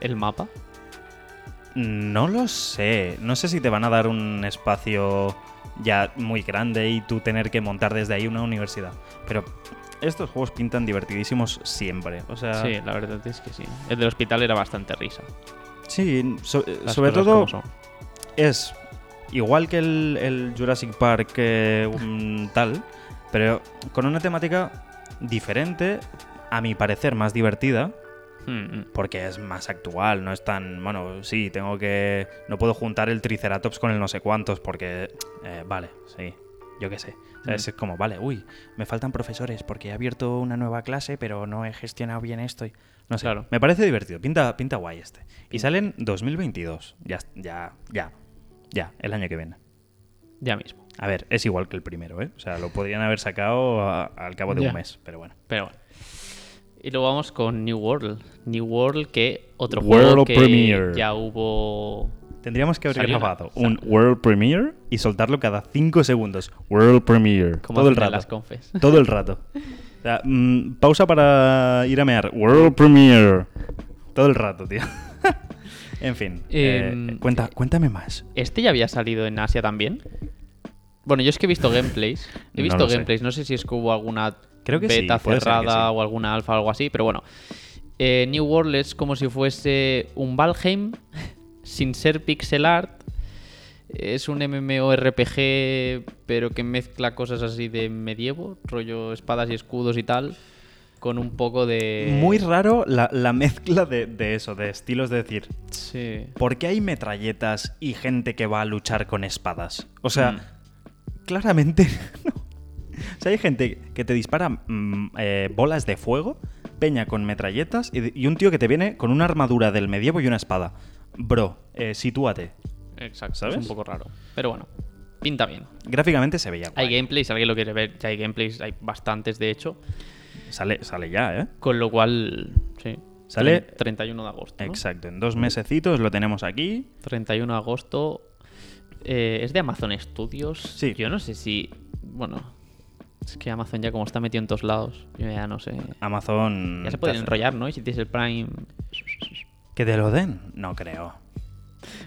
B: el mapa.
A: No lo sé. No sé si te van a dar un espacio ya muy grande y tú tener que montar desde ahí una universidad. Pero estos juegos pintan divertidísimos siempre. O sea,
B: Sí, la verdad es que sí. El del hospital era bastante risa.
A: Sí, so-
B: Las
A: sobre todo es igual que el, el Jurassic Park eh, tal, pero con una temática diferente, a mi parecer más divertida.
B: Mm, mm.
A: porque es más actual, no es tan, bueno, sí, tengo que, no puedo juntar el Triceratops con el no sé cuántos, porque, eh, vale, sí, yo qué sé.
B: Mm.
A: Es como, vale, uy, me faltan profesores porque he abierto una nueva clase, pero no he gestionado bien esto. y- no sé,
B: Claro.
A: me parece divertido, pinta, pinta guay este. Y sale en 2022, ya, ya, ya, ya, el año que viene.
B: Ya mismo.
A: A ver, es igual que el primero, ¿eh? O sea, lo podrían haber sacado a- al cabo de
B: Ya.
A: un mes, pero bueno.
B: Pero bueno. Y luego vamos con New World. New World, que otro
A: World
B: juego que
A: Premiere.
B: ya hubo.
A: Tendríamos que haber
B: una-
A: grabado un World Premiere y soltarlo cada 5 segundos. World Premiere.
B: Como
A: todo el rato.
B: las confes.
A: Todo el rato. Sea, mm, pausa para ir a mear. World Premiere. Todo el rato, tío. en fin. eh,
B: Em,
A: cuenta, cuéntame más.
B: ¿Este ya había salido en Asia también? Bueno, yo es que he visto gameplays. He
A: No
B: visto
A: sé.
B: gameplays. No sé si es que hubo alguna
A: Creo que sí,
B: beta
A: que
B: cerrada
A: sí.
B: o alguna alfa o algo así, pero bueno. Eh, New World es como si fuese un Valheim sin ser pixel art. Es un MMORPG, pero que mezcla cosas así de medievo, rollo espadas y escudos y tal, con un poco de...
A: Muy raro la, la mezcla de, de eso, de estilos de decir.
B: Sí.
A: ¿Por qué hay metralletas y gente que va a luchar con espadas? O sea,
B: Mm.
A: claramente no. O sea, hay gente que te dispara mm, eh, bolas de fuego, peña con metralletas y, y un tío que te viene con una armadura del medievo y una espada. Bro, eh, sitúate.
B: Exacto,
A: ¿Sabes?
B: es un poco raro. Pero bueno, pinta bien.
A: Gráficamente se veía guay.
B: Hay gameplays, si alguien lo quiere ver, ya hay gameplays, hay bastantes de hecho.
A: Sale, sale ya, ¿eh?
B: Con lo cual, sí.
A: Sale-
B: Tre- 31 de agosto. ¿no?
A: Exacto, en dos mesecitos lo tenemos aquí.
B: 31 de agosto. Eh, es de Amazon Studios.
A: Sí.
B: Yo no sé si. Bueno. Es que Amazon ya como está metido en todos lados. Yo ya no sé.
A: Amazon...
B: Ya se pueden enrollar, ¿no? Y si tienes el Prime.
A: ¿Que te lo den? No creo.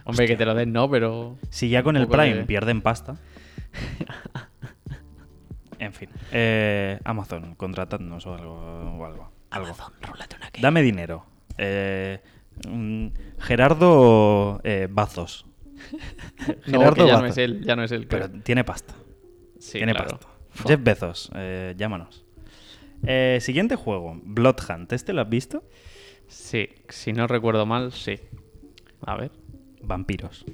B: Hombre, que te lo den, no, pero.
A: Si ya con el Prime
B: de-
A: pierden pasta. en fin. Eh, Amazon, contratadnos o algo. O algo, algo.
B: Amazon, rólate una que.
A: Dame dinero. Eh, mm, Gerardo eh, Bazos.
B: No,
A: Gerardo
B: ya no
A: Bazos.
B: es él, ya no es él.
A: Pero
B: creo.
A: tiene pasta.
B: Sí,
A: tiene
B: claro.
A: pasta. Jeff Bezos, eh, llámanos. Eh, siguiente juego, Blood Hunt. ¿Este lo has visto?
B: Sí, si no recuerdo mal, sí. A ver.
A: Vampiros.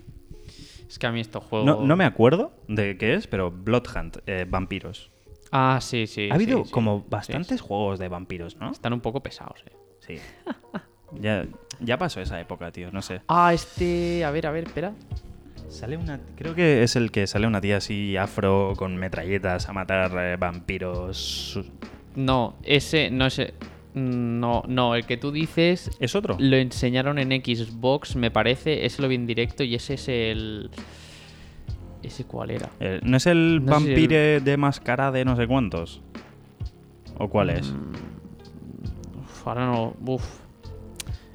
B: Es que a mí estos juegos.
A: No, no me acuerdo de qué es, pero Blood Hunt, eh, vampiros.
B: Ah, sí, sí.
A: ha habido
B: sí, sí.
A: como bastantes
B: sí.
A: juegos de vampiros, ¿no?
B: Están un poco pesados, eh.
A: Sí. ya, ya pasó esa época, tío, no sé.
B: Ah, este. A ver, a ver, espera.
A: Sale una. Creo que es el que sale una tía así afro con metralletas a matar eh, vampiros.
B: No, ese. No, ese. No, no, el que tú dices.
A: ¿Es otro?
B: Lo enseñaron en Xbox, me parece. Ese lo vi en directo y ese es el. ¿Ese cuál era?
A: Eh, ¿No es el
B: No
A: vampire de máscara de no sé cuántos? ¿O cuál es?
B: Uf, ahora no. Uf.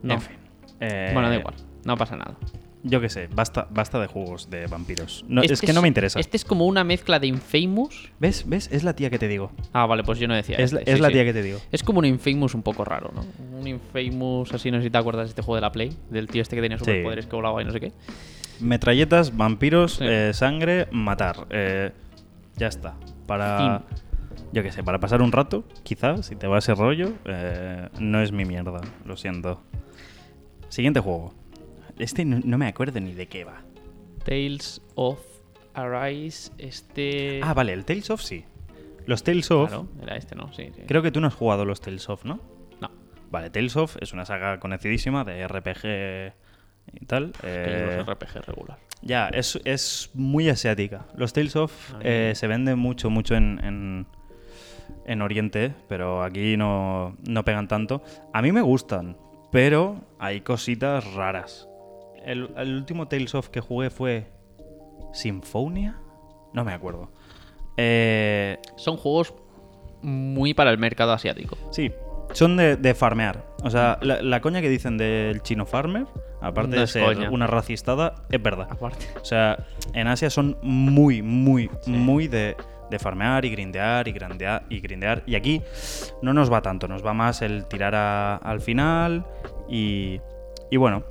B: No.
A: En fin. Eh,
B: Bueno, da igual. No pasa nada.
A: Yo qué sé, basta, basta de juegos de vampiros. No,
B: Este
A: es que no me interesa.
B: Este es como una mezcla de Infamous.
A: ¿Ves? ¿Ves? Es la tía que te digo.
B: Ah, vale, pues yo no decía.
A: Es, la-
B: este,
A: es
B: sí,
A: la
B: sí.
A: tía que te digo.
B: Es como un Infamous un poco raro, ¿no? Un Infamous, así no sé si te acuerdas de este juego de la Play, del tío este que tenía
A: Sí.
B: superpoderes que volaba y no sé qué.
A: Metralletas, vampiros,
B: Sí.
A: eh, sangre, matar. Eh, ya está. Para. Yo qué sé, para pasar un rato, quizás, si te va ese rollo, eh, no es mi mierda, lo siento. Siguiente juego. Este no, no me acuerdo ni de qué va.
B: Tales of Arise, este...
A: Ah, vale, el Tales of sí. Los Tales of.
B: Claro, era este, ¿no? Sí, sí.
A: Creo que tú no has jugado los Tales of, ¿no?
B: No.
A: Vale, Tales of es una saga conocidísima de RPG y tal. Eh,
B: RPG regular.
A: ya, es, es muy asiática. Los Tales of
B: A mí-
A: eh, se venden mucho, mucho en, en, en Oriente, pero aquí no, no pegan tanto. A mí me gustan, pero hay cositas raras. El, el último Tales of que jugué fue Symphonia. No me acuerdo. Eh,
B: Son juegos muy para el mercado asiático.
A: sí, son de, de farmear. O sea, la, la coña que dicen del chino farmer, aparte
B: No
A: de ser
B: coña.
A: una racistada, es verdad.
B: Aparte.
A: O sea, en Asia son muy, muy,
B: Sí.
A: muy de, de farmear y grindear y grindear y grindear. Y aquí no nos va tanto, nos va más el tirar a- al final y, y bueno,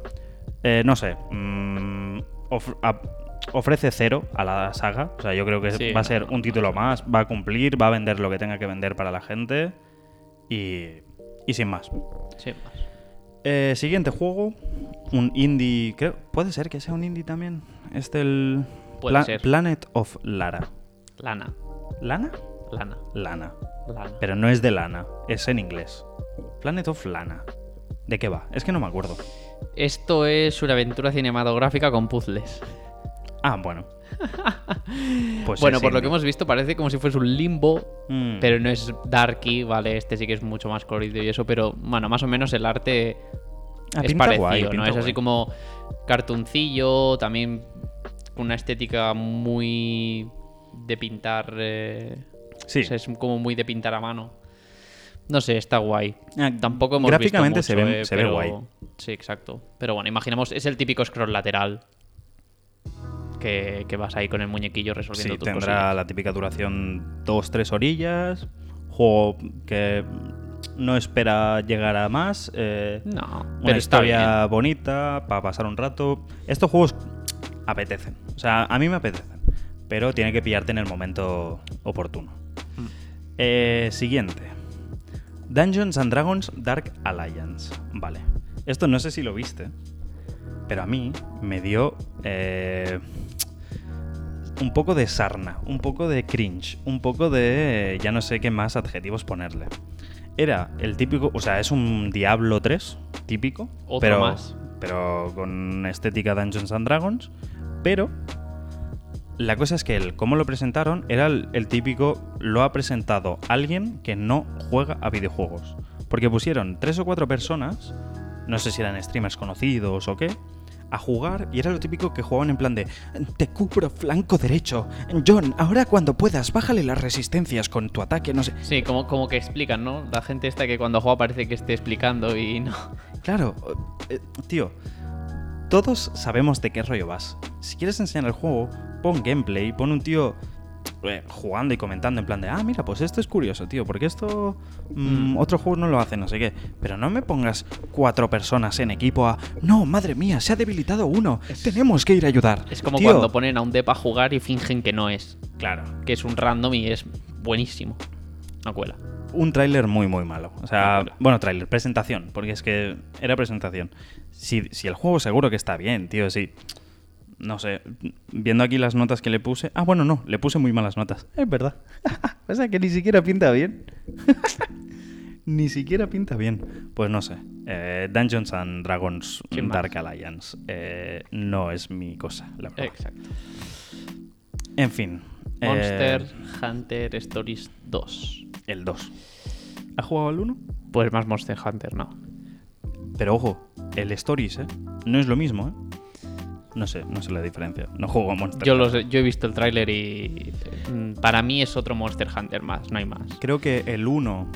A: eh, no sé, mm, of- a- ofrece cero a la saga. O sea, yo creo que
B: Sí,
A: va a ser un título más, va a cumplir, va a vender lo que tenga que vender para la gente y, y sin más.
B: Sí, más.
A: Eh, siguiente juego, un indie, creo, puede ser que sea un indie también. Este el
B: Puede
A: Pla-
B: ser.
A: Planet of Lara.
B: Lana.
A: ¿Lana?
B: Lana.
A: Lana.
B: Lana.
A: Pero no es de lana, es en inglés. Planet of Lana. ¿De qué va? Es que no me acuerdo.
B: Esto es una aventura cinematográfica con puzzles.
A: Ah, bueno. Pues
B: bueno, por lo que hemos visto parece como si fuese un limbo,
A: Mm,
B: pero no es darky, ¿vale? Este sí que es mucho más colorido y eso, pero bueno, más o menos el arte
A: ah,
B: es parecido,
A: guay,
B: ¿no? Es así como cartoncillo, también una estética muy de pintar... eh,
A: Sí.
B: o sea, es como muy de pintar a mano. No sé, está guay.
A: Ah,
B: Tampoco hemos
A: gráficamente
B: visto
A: se
B: mucho,
A: ve-
B: eh,
A: se ve
B: pero-
A: guay.
B: Sí, exacto. Pero bueno, imaginemos, es el típico scroll lateral. Que, que vas ahí con el muñequillo resolviendo
A: Sí,
B: tus
A: tendrá
B: cosillas.
A: la típica duración 2-3 orillas. Juego que no espera llegar a más. eh,
B: No,
A: una
B: pero
A: historia bonita para pasar un rato. Estos juegos apetecen. O sea, a mí me apetecen. Pero tiene que pillarte en el momento oportuno.
B: Mm.
A: Eh, siguiente. Dungeons and Dragons Dark Alliance. Vale. Esto no sé si lo viste. Pero a mí me dio eh, un poco de sarna, un poco de cringe, un poco de... ya no sé qué más adjetivos ponerle. Era el típico, o sea, es un Diablo 3 típico,
B: Otro
A: pero,
B: más.
A: pero con estética Dungeons and Dragons, pero la cosa es que el cómo lo presentaron era el, el típico, lo ha presentado alguien que no juega a videojuegos. Porque pusieron tres o cuatro personas, no sé si eran streamers conocidos o qué, a jugar y era lo típico que jugaban en plan de te cubro flanco derecho. John, ahora cuando puedas, bájale las resistencias con tu ataque, no sé.
B: Sí, como, como que explican, ¿no? La gente esta que cuando juega parece que esté explicando y no.
A: Claro, eh, tío, todos sabemos de qué rollo vas. Si quieres enseñar el juego, pon gameplay, pon un tío eh, jugando y comentando en plan de, ah, mira, pues esto es curioso, tío, porque esto mm,
B: Mm.
A: otro juego no lo hace, no sé qué. Pero no me pongas cuatro personas en equipo a, no, madre mía, se ha debilitado uno, tenemos que ir a ayudar.
B: Es como
A: Tío,
B: cuando ponen a un depa a jugar y fingen que no es.
A: Claro.
B: Que es un random y es buenísimo. No cuela.
A: un tráiler muy, muy malo. O sea, bueno, tráiler, presentación, porque es que era presentación. Si, si el juego seguro que está bien, tío, sí. No sé, viendo aquí las notas que le puse. Ah, bueno, no, le puse muy malas notas. Es verdad. o sea que ni siquiera pinta bien. ni siquiera pinta bien. Pues no sé. eh, Dungeons and Dragons. Dark Alliance. eh, no es mi cosa, la verdad.
B: Exacto.
A: En fin. eh,
B: Monster Hunter Stories 2.
A: el 2. ¿Ha jugado al 1?
B: Pues más Monster Hunter, no.
A: Pero ojo, el Stories, ¿eh? No es lo mismo, ¿eh? No sé, no sé la diferencia. No juego a Monster
B: Yo,
A: Hunter.
B: los, yo he visto el tráiler y mm, para mí es otro Monster Hunter más, no hay más.
A: Creo que el 1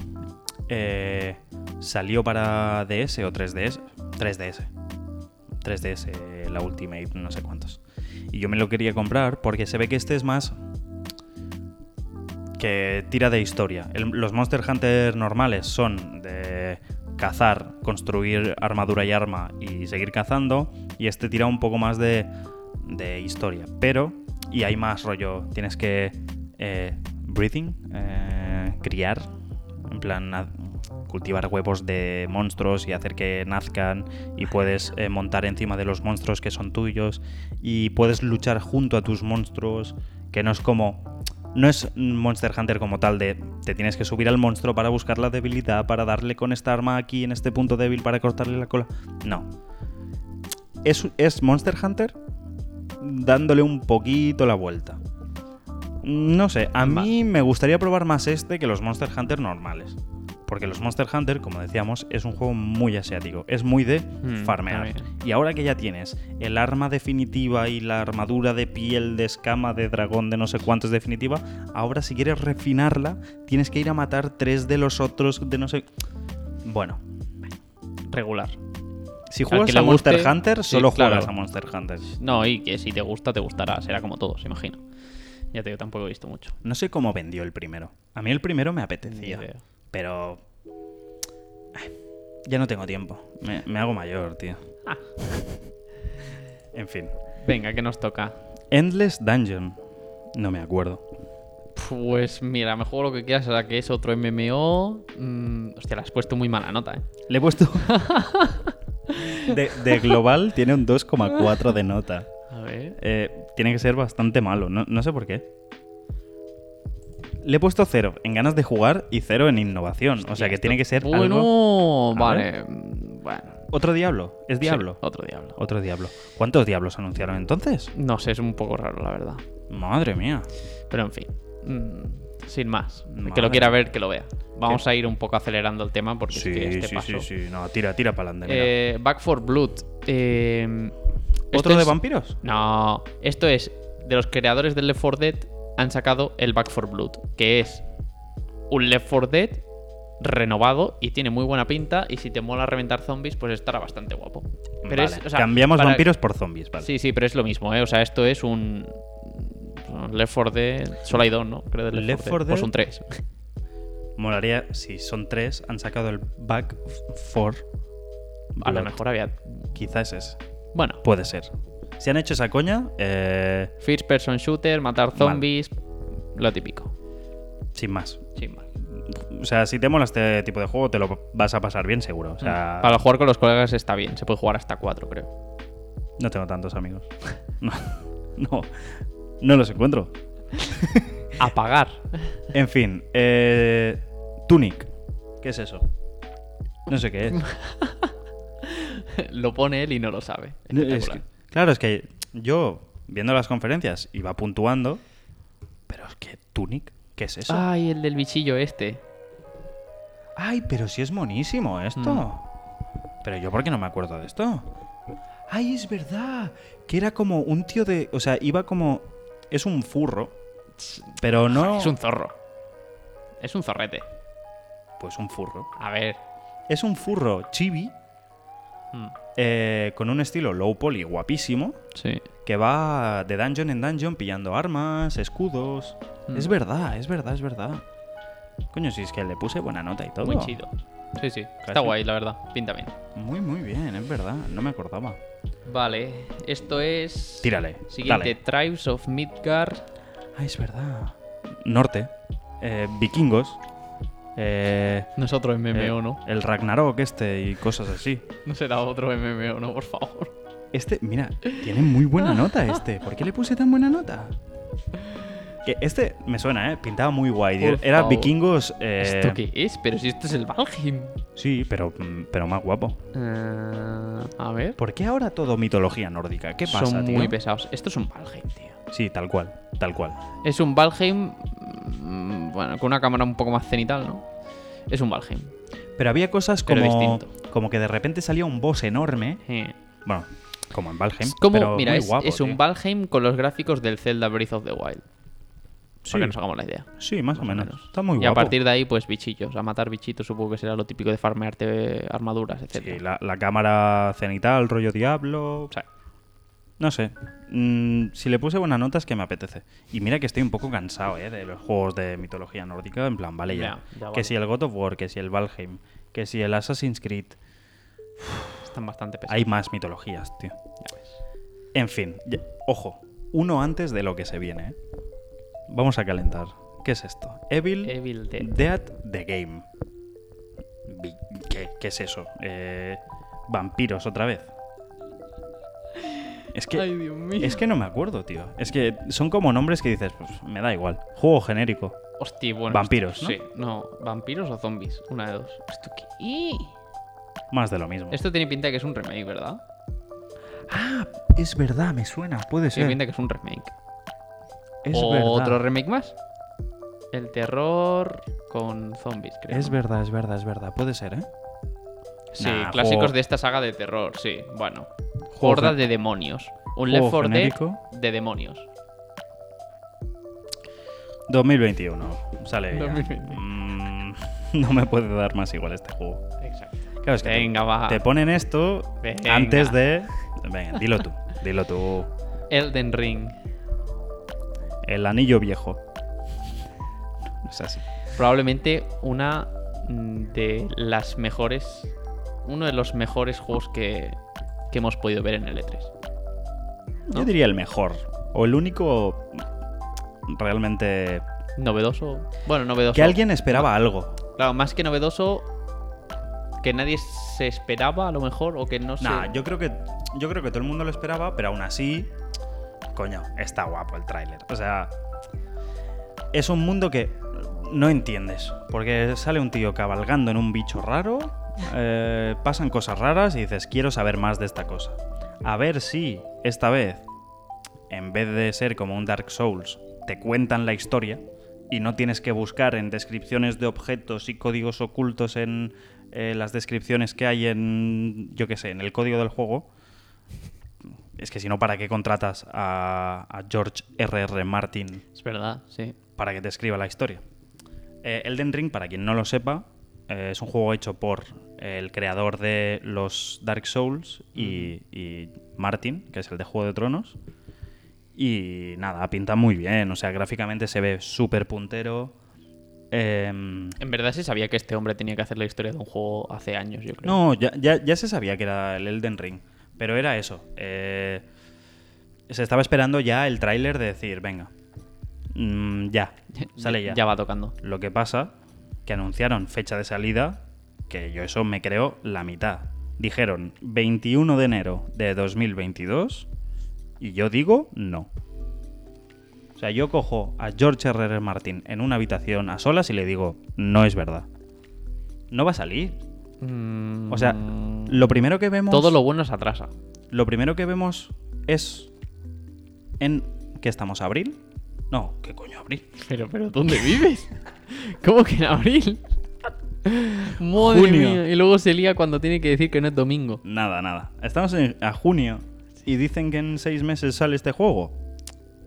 A: eh, salió para DS o 3DS. 3DS. 3DS, la Ultimate, no sé cuántos. Y yo me lo quería comprar porque se ve que este es más que tira de historia. El- los Monster Hunter normales son de cazar, construir armadura y arma y seguir cazando. Y este tira un poco más de, de historia. Pero, y hay más rollo, tienes que eh, breathing, eh, criar, en plan cultivar huevos de monstruos y hacer que nazcan y puedes eh, montar encima de los monstruos que son tuyos y puedes luchar junto a tus monstruos, que no es como no es Monster Hunter como tal de te tienes que subir al monstruo para buscar la debilidad, para darle con esta arma aquí en este punto débil para cortarle la cola. No. Es, es Monster Hunter dándole un poquito la vuelta. No sé, a
B: Va.
A: mí me gustaría probar más este que los Monster Hunter normales. Porque los Monster Hunter, como decíamos, es un juego muy asiático. Es muy de
B: Mm,
A: farmear. Y ahora que ya tienes el arma definitiva y la armadura de piel, de escama, de dragón, de no sé cuántos definitiva, ahora si quieres refinarla, tienes que ir a matar tres de los otros de no sé... Bueno,
B: Regular.
A: Si juegas
B: que
A: a Monster
B: guste,
A: Hunter,
B: sí,
A: solo
B: claro.
A: juegas a Monster Hunter.
B: No, y que si te gusta, te gustará. Será como todos, imagino. Ya te digo, tampoco he visto mucho.
A: No sé cómo vendió el primero. A mí el primero me apetecía. Pero... ay, Ya no tengo tiempo. Me, me hago mayor, tío.
B: Ah.
A: En fin.
B: Venga, ¿qué nos toca?
A: Endless Dungeon. No me acuerdo.
B: Pues mira, me juego lo que quieras, ahora que es otro MMO. Mm, hostia, le has puesto muy mala nota, ¿eh?
A: Le he puesto... de, de global tiene un 2,4 de nota.
B: A ver.
A: Eh, tiene que ser bastante malo. No, no sé por qué. Le he puesto cero en ganas de jugar y cero en innovación. o sea que tiene que ser
B: Bueno,
A: algo... A
B: vale. mm, Bueno.
A: ¿Otro diablo? ¿Es diablo?
B: Sí, otro diablo.
A: Otro diablo. ¿Cuántos diablos anunciaron entonces?
B: No sé, es un poco raro, la verdad.
A: Madre mía.
B: Pero en fin. mm, sin más. Que lo quiera ver, que lo vea. Vamos a ir un poco acelerando el tema porque
A: Sí,
B: es que este
A: sí,
B: paso.
A: sí, sí. No, tira, tira para adelante.
B: Eh, Back for Blood. Eh, esto
A: ¿Otro de
B: es-
A: vampiros?
B: No, esto es de los creadores del Left 4 Dead han sacado el Back for Blood, que es un Left 4 Dead renovado y tiene muy buena pinta y si te mola reventar zombies pues estará bastante guapo. Pero
A: Vale,
B: es, o sea,
A: Cambiamos
B: para-
A: vampiros por zombies, vale.
B: Sí, sí, pero es lo mismo, ¿eh? O sea, esto es un Left 4 Dead, solo hay dos, ¿no? Creo del Left,
A: Left
B: 4
A: 4
B: Dead. Son tres.
A: Molaría, si son tres, han sacado el Back 4.
B: A lo mejor había
A: Quizás es ese.
B: bueno,
A: Puede ser. Si han hecho esa coña, eh,
B: first person shooter, matar zombies, lo típico.
A: sin más.
B: Sin más.
A: O sea, si te mola este tipo de juego, te lo vas a pasar bien seguro. O sea,
B: Para jugar con los colegas está bien, se puede jugar hasta cuatro, creo.
A: no tengo tantos amigos. No, no, no los encuentro.
B: Apagar.
A: En fin, eh, Tunic. ¿Qué es eso? No sé qué es.
B: lo pone él y no lo sabe.
A: Es que- claro, es que yo, viendo las conferencias, iba puntuando. Pero es que Tunic, ¿qué es eso?
B: Ay, el del bichillo este.
A: Ay, pero si es monísimo esto.
B: Mm.
A: Pero yo, ¿por qué no me acuerdo de esto? Ay, es verdad. Que era como un tío de. O sea, iba como. Es un furro. Pero no.
B: Es un zorro. Es un zorrete.
A: Pues un furro.
B: A ver.
A: Es un furro chibi.
B: Mm,
A: eh, con un estilo low poly guapísimo.
B: Sí.
A: Que va de dungeon en dungeon pillando armas, escudos.
B: Mm.
A: Es verdad, es verdad, es verdad. Coño, si es que le puse buena nota y todo.
B: Muy chido. Sí, sí. Está guay, la verdad. Pinta bien.
A: Muy, muy bien, es verdad. No me acordaba.
B: Vale. Esto es.
A: Tírale.
B: Siguiente:
A: dale.
B: Tribes of Midgard.
A: Ah, es verdad. Norte. eh, vikingos. eh,
B: No es otro MMO,
A: eh,
B: ¿no?
A: El Ragnarok este y cosas así.
B: No será otro MMO, ¿no? Por favor.
A: Este, mira, tiene muy buena nota este. ¿Por qué le puse tan buena nota? Que este me suena, ¿eh? Pintaba muy guay.
B: Por
A: Era
B: favor.
A: vikingos... eh,
B: ¿Esto qué es? Pero si esto es el Valheim.
A: Sí, pero, mm, pero más guapo.
B: Eh, a ver.
A: ¿Por qué ahora todo mitología nórdica? ¿Qué pasa,
B: Son
A: tío?
B: muy pesados. Esto es un Valheim, tío.
A: Sí, tal cual, tal cual.
B: Es un Valheim. mm, Bueno, con una cámara un poco más cenital, ¿no? Es un Valheim.
A: Pero había cosas
B: Pero
A: como,
B: distinto.
A: como que de repente salía un boss enorme.
B: Eh.
A: Bueno, como en Valheim.
B: Es como,
A: pero
B: mira,
A: muy
B: es,
A: guapo,
B: es un. Valheim con los gráficos del Zelda Breath of the Wild.
A: Sí,
B: Para que nos hagamos la idea.
A: sí, más, o
B: más o
A: menos.
B: menos.
A: Está muy
B: y
A: guapo.
B: a partir de ahí, pues bichitos. A matar bichitos supongo que será lo típico de farmearte armaduras, etc.
A: Sí, la, la cámara cenital, rollo Diablo. O sea, no sé. Mm, si le puse buena nota es que me apetece. Y mira que estoy un poco cansado ¿eh? de los juegos de mitología nórdica. En plan, vale ya.
B: Ya, ya
A: Que
B: vale.
A: si el God of War, que si el Valheim, que si el Assassin's Creed.
B: Están bastante pesados.
A: Hay más mitologías, tío.
B: Ya ves.
A: En fin, ojo. Uno antes de lo que se viene, ¿eh? Vamos a calentar. ¿Qué es esto? Evil,
B: Evil Dead.
A: Dead the Game. ¿Qué, qué es eso? Eh, vampiros otra vez. Es que,
B: Ay, Dios mío.
A: es que no me acuerdo, tío. Es que son como nombres que dices, pues me da igual. Juego genérico.
B: Hostia, bueno.
A: Vampiros,
B: esto- Sí, no. ¿Vampiros o zombies? Una de dos. ¿Esto qué?
A: Más de lo mismo.
B: Esto tiene pinta de que es un remake, ¿verdad?
A: Ah, es verdad, me suena, puede ser.
B: pinta que es un remake.
A: Es
B: ¿O
A: verdad.
B: otro remake más? El terror con zombies, creo.
A: Es verdad, es verdad, es verdad. Puede ser, ¿eh?
B: Sí,
A: Nah,
B: clásicos de esta saga de terror, sí. Bueno. Horda de demonios. Un Left 4 Dead de demonios.
A: 2021. Sale ya.
B: 2021.
A: Mm, no me puede dar más igual este juego.
B: Exacto.
A: Claro, es que te-
B: Venga, va.
A: te ponen esto
B: Venga.
A: antes de... Venga, dilo tú, dilo tú.
B: Elden Ring.
A: El anillo viejo. No es así.
B: Probablemente una mm, de las mejores. Uno de los mejores juegos que, que hemos podido ver en el E E3.
A: Yo diría el mejor. O el único realmente...
B: Novedoso. Bueno, novedoso.
A: Que alguien esperaba algo.
B: Claro, más que novedoso. Que nadie se esperaba, a lo mejor, o que no se.
A: Nah, yo creo que yo creo que todo el mundo lo esperaba, pero aún así, coño, está guapo el tráiler. O sea, es un mundo que no entiendes, porque sale un tío cabalgando en un bicho raro, eh, pasan cosas raras y dices, quiero saber más de esta cosa. A ver si esta vez, en vez de ser como un Dark Souls, te cuentan la historia y no tienes que buscar en descripciones de objetos y códigos ocultos en eh, las descripciones que hay en, yo qué sé, en el código del juego. Es que si no, ¿para qué contratas a, a George R.R. Martin
B: Es verdad, sí.
A: para que te escriba la historia? Eh, Elden Ring, para quien no lo sepa, eh, es un juego hecho por el creador de los Dark Souls y, y Martin, que es el de Juego de Tronos. Y nada, pinta muy bien, o sea, gráficamente se ve súper puntero. Em,
B: En verdad se sabía que este hombre tenía que hacer la historia de un juego hace años, yo creo.
A: no, ya, ya- ya se sabía que era el Elden Ring, pero era eso. eh, se estaba esperando ya el tráiler de decir, venga, mm, ya, sale ya.
B: Ya va tocando.
A: Lo que pasa que anunciaron fecha de salida, que yo eso me creo la mitad. Dijeron 21 de enero de 2022 y yo digo no. O sea, yo cojo a George R.R. Martin en una habitación a solas y le digo, no es verdad. No va a salir.
B: Mm,
A: O sea, lo primero que vemos...
B: todo lo bueno se atrasa.
A: Lo primero que vemos es en... ¿Qué estamos? ¿Abril? No, ¿qué coño abril?
B: Pero, pero, ¿dónde vives? ¿Cómo que en abril? Madre
A: Junio.
B: mía. Y luego se lía cuando tiene que decir que no es domingo.
A: Nada, nada. Estamos en, a junio y dicen que en seis meses sale este juego.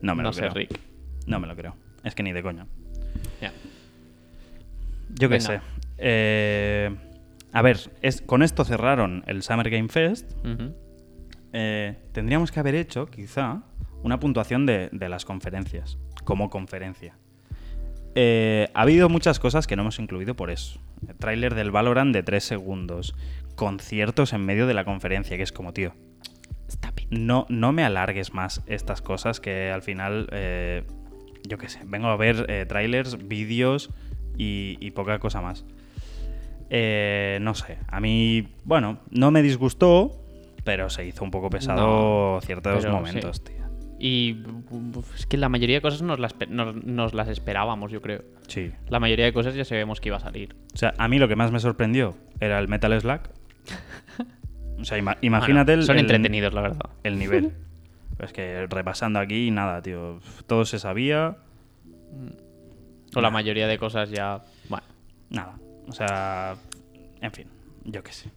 A: No me
B: no
A: lo
B: sé,
A: creo.
B: Rick.
A: No me lo creo. Es que ni de coña.
B: Ya.
A: Yo qué sé. Eh, a ver, es, con esto cerraron el Summer Game Fest. Eh, tendríamos que haber hecho, quizá, una puntuación de, de las conferencias, como conferencia. Eh, ha habido muchas cosas que no hemos incluido por eso. El tráiler del Valorant de 3 segundos. Conciertos en medio de la conferencia, que es como, tío, no, no me alargues más estas cosas que al final, eh, yo qué sé, vengo a ver eh, trailers, vídeos y, y poca cosa más. Eh, no sé, a mí, bueno, no me disgustó, pero se hizo un poco pesado ciertos momentos,
B: sí.
A: tío.
B: Y es que la mayoría de cosas nos las, nos, nos las esperábamos, yo creo.
A: Sí.
B: La mayoría de cosas ya sabemos que iba a salir.
A: O sea, a mí lo que más me sorprendió era el Metal Slack. O sea, ima- imagínate
B: Bueno,
A: el,
B: Son
A: el-
B: entretenidos, la verdad.
A: el nivel. es que repasando aquí, nada, tío. Todo se sabía.
B: O la mayoría de cosas ya. Bueno.
A: Nada. O sea, en fin, yo qué sé.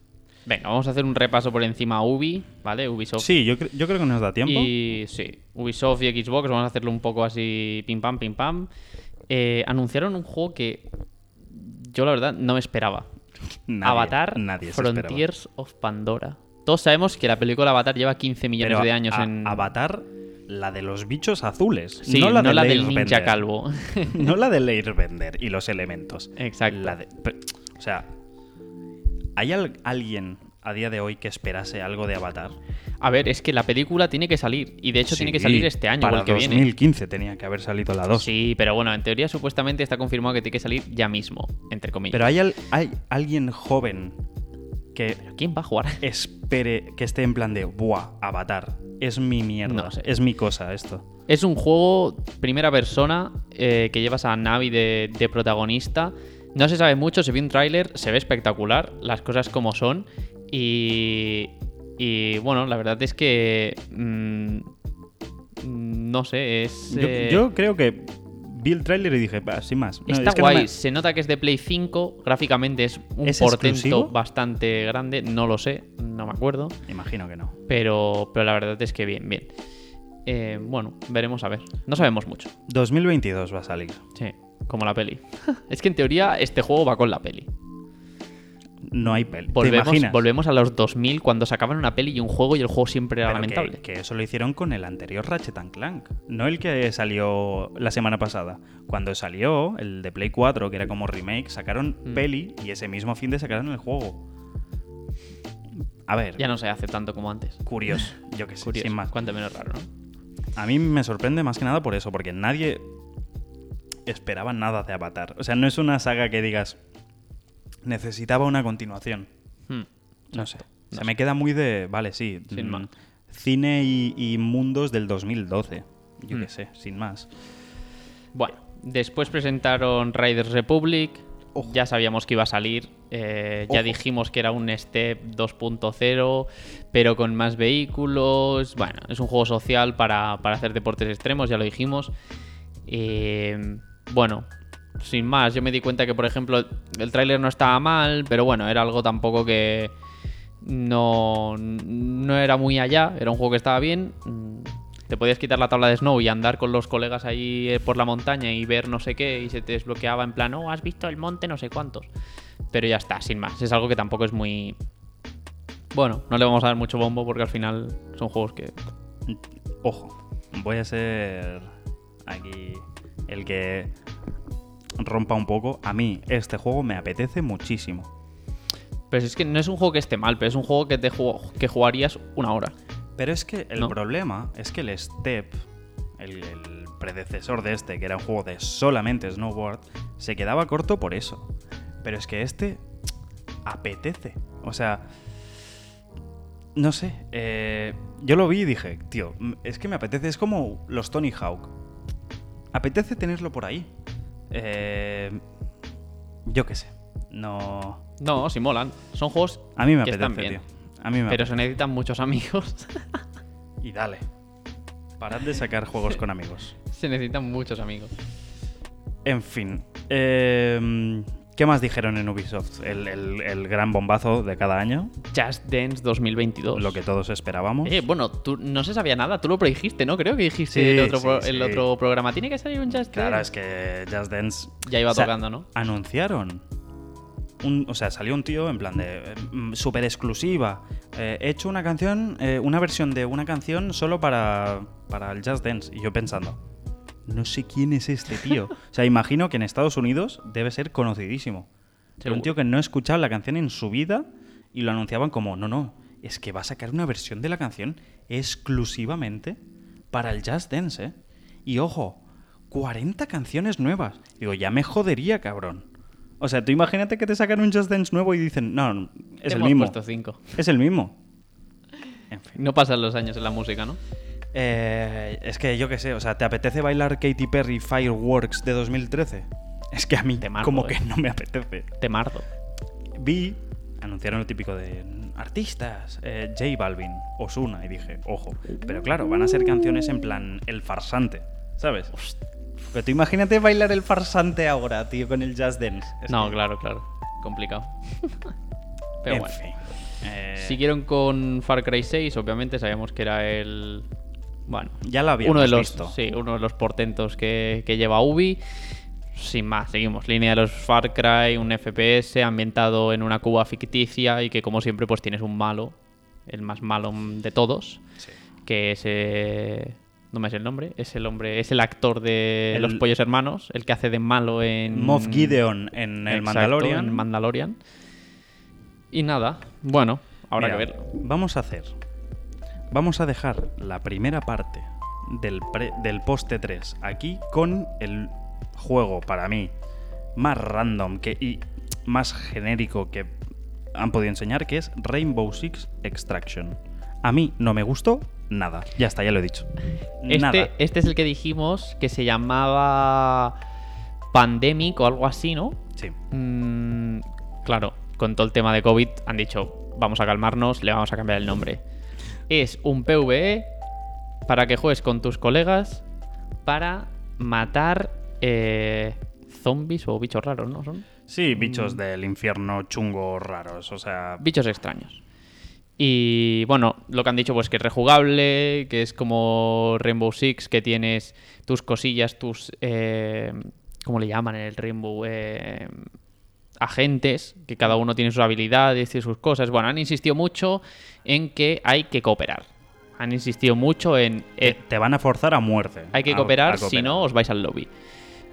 B: Venga, vamos a hacer un repaso por encima a Ubi, ¿vale? Ubisoft.
A: Sí, yo, cre- yo creo que nos da tiempo.
B: Y sí, Ubisoft y Xbox, vamos a hacerlo un poco así pim pam, pim pam. Eh, anunciaron un juego que yo la verdad no me esperaba.
A: Nadie-
B: Avatar
A: nadie esperaba.
B: Frontiers of Pandora. Todos sabemos que la película Avatar lleva 15 millones
A: Pero
B: de años
A: a-
B: en...
A: Avatar, la de los bichos azules.
B: Sí,
A: no la, del
B: del
A: Airbender.
B: ninja calvo.
A: no la del Airbender y los elementos.
B: Exacto.
A: La de- o sea, ¿hay al- alguien a día de hoy que esperase algo de Avatar?
B: A ver, es que la película tiene que salir. Y de hecho tiene que salir este año
A: Para
B: el que viene.
A: 2015 tenía que haber salido la 2.
B: Sí, pero bueno, en teoría supuestamente está confirmado que tiene que salir ya mismo, entre comillas.
A: Pero hay, al- hay alguien joven que
B: ¿Quién va a jugar?
A: espere que esté en plan de, buah, Avatar, es mi mierda,
B: No sé.
A: es mi cosa esto.
B: Es un juego primera persona eh, que llevas a Navi de, de protagonista. No se sabe mucho, se ve un tráiler, se ve espectacular, las cosas como son. Y Y bueno, la verdad es que. mm, mm, no sé, es.
A: Yo,
B: eh,
A: yo creo que vi el tráiler y dije, "Bah, sin más. No,
B: Está
A: es que no
B: guay,
A: me-
B: se nota que es de Play 5, gráficamente es un
A: ¿Es
B: portento
A: exclusivo?
B: bastante grande, no lo sé, no me acuerdo,
A: Imagino que no.
B: pero, pero la verdad es que bien, bien. Eh, bueno, veremos a ver, no sabemos mucho,
A: 2022 va a salir.
B: sí, como la peli. es que en teoría este juego va con la peli.
A: No hay peli. ¿Te
B: Volvemos,
A: imaginas?
B: volvemos a los 2000 cuando sacaban una peli y un juego y el juego siempre era
A: Pero que-
B: lamentable.
A: Que, eso lo hicieron con el anterior Ratchet and Clank. No el que salió la semana pasada. Cuando salió el de Play 4, que era como remake, sacaron
B: Mm.
A: peli y ese mismo fin de sacaron el juego. A ver,
B: Ya no se hace tanto como antes.
A: curioso, yo que sé,
B: Curioso,
A: sin más.
B: cuanto menos raro, ¿no?
A: A mí me sorprende más que nada por eso, porque nadie esperaba nada de Avatar. O sea, no es una saga que digas, necesitaba una continuación.
B: Hmm.
A: No sé.
B: No
A: Se me queda muy de, vale, sí.
B: Sin
A: mm,
B: más.
A: Cine y, y mundos del 2012. Yo
B: Hmm.
A: qué sé, sin más.
B: Bueno, después presentaron Riders Republic.
A: Ojo.
B: Ya sabíamos que iba a salir. eh, ya dijimos que era un Step 2.0, pero con más vehículos. Bueno, es un juego social para, para hacer deportes extremos, ya lo dijimos. Eh, bueno, sin más, yo me di cuenta que, por ejemplo, el tráiler no estaba mal, pero bueno, era algo tampoco que no, no era muy allá. Era un juego que estaba bien. Mm, Te podías quitar la tabla de snow y andar con los colegas ahí eh, por la montaña y ver no sé qué y se te desbloqueaba en plan, oh, has visto el monte no sé cuántos. Pero ya está, sin más. Es algo que tampoco es muy... Bueno, no le vamos a dar mucho bombo porque al final son juegos que...
A: Ojo, voy a ser aquí el que rompa un poco. A mí este juego me apetece muchísimo.
B: Pero es que no es un juego que esté mal, pero es un juego que, te ju- que jugarías una hora.
A: Pero es que el
B: No.
A: problema es que el Step, el, el predecesor de este, que era un juego de solamente snowboard, se quedaba corto por eso. Pero es que este apetece. O sea, no sé. eh, yo lo vi y dije, tío, es que me apetece. Es como los Tony Hawk. Apetece tenerlo por ahí. Eh, yo qué sé. No.
B: No, sí molan. Son juegos
A: A mí me
B: que
A: apetece,
B: están bien.
A: tío. A mí me
B: Pero se necesitan muchos amigos.
A: Y dale. Parad de sacar juegos con amigos.
B: se necesitan muchos amigos.
A: En fin. eh, ¿Qué más dijeron en Ubisoft? El, el- el gran bombazo de cada año.
B: Just Dance 2022.
A: Lo que todos esperábamos.
B: Eh, bueno, tú no se sabía nada, tú lo predijiste, ¿no? Creo que dijiste
A: Sí,
B: el, otro
A: sí,
B: pro-
A: sí.
B: el otro programa. Tiene que salir un Just
A: claro,
B: Dance.
A: es que Just Dance.
B: Ya iba
A: o sea,
B: tocando, ¿no?
A: Anunciaron. un- o sea, salió un tío en plan de. súper exclusiva. eh, he hecho una canción. eh, una versión de una canción solo para, para el Just Dance. Y yo pensando. No sé quién es este tío. O sea, imagino que en Estados Unidos debe ser conocidísimo. Pero un tío que no ha escuchado la canción en su vida y lo anunciaban como, no, no, es que va a sacar una versión de la canción exclusivamente para el Just Dance, ¿eh? Y ojo, 40 canciones nuevas. Digo, ya me jodería, cabrón. O sea, tú imagínate que te sacan un Just Dance nuevo y dicen, no, no, es
B: Te
A: el
B: hemos
A: mismo.
B: puesto cinco.
A: Es el mismo. En fin.
B: No pasan los años en la música, ¿no?
A: Eh, es que yo qué sé, o sea, ¿te apetece bailar Katy Perry Fireworks de 2013? Es que a mí
B: Temazo,
A: como
B: eh.
A: que no me apetece.
B: Te mardo.
A: vi, anunciaron lo típico de artistas, eh, J Balvin, Osuna, y dije, ojo. Pero claro, van a ser canciones en plan el farsante, ¿sabes? Pero tú imagínate bailar el farsante ahora, tío, con el Just Dance. Es
B: No,
A: que-
B: claro, claro. Complicado. Pero
A: en
B: bueno.
A: fin. Eh,
B: Siguieron con Far Cry 6, obviamente sabíamos que era el. Bueno,
A: Ya lo habíamos
B: uno de los,
A: visto.
B: Sí, uno de los portentos que, que lleva Ubi. Sin más, seguimos. Línea de los Far Cry, un FPS ambientado en una Cuba ficticia y que, como siempre, pues tienes un malo, el más malo de todos,
A: Sí.
B: que es. eh, No me sé el nombre, es el hombre, es el actor de
A: El-
B: Los Pollos Hermanos, el que hace de malo en.
A: Moff Gideon en el
B: Exacto,
A: Mandalorian.
B: en Mandalorian. Y nada, bueno, habrá
A: Mira,
B: que verlo.
A: Vamos a hacer. Vamos a dejar la primera parte del, pre- del poste 3 aquí con el juego para mí más random que, y más genérico que han podido enseñar, que es Rainbow Six Extraction. A mí no me gustó nada. Ya está, ya lo he dicho. Nada.
B: Este, este es el que dijimos que se llamaba Pandemic o algo así, ¿no?
A: Sí.
B: Mm, claro. con todo el tema de COVID han dicho, vamos a calmarnos, le vamos a cambiar el nombre. Es un PvE para que juegues con tus colegas para matar eh, zombies o bichos raros, ¿no? Son
A: Sí, bichos del infierno chungos raros, o sea...
B: bichos extraños. Y bueno, lo que han dicho pues que es rejugable, que es como Rainbow Six, que tienes tus cosillas, tus... Eh, ¿Cómo le llaman en el Rainbow? Eh, agentes, que cada uno tiene sus habilidades y sus cosas. Bueno, han insistido mucho en que hay que cooperar. Han insistido mucho en... eh,
A: Te, van a forzar a muerte.
B: hay que cooperar, si no os vais al lobby.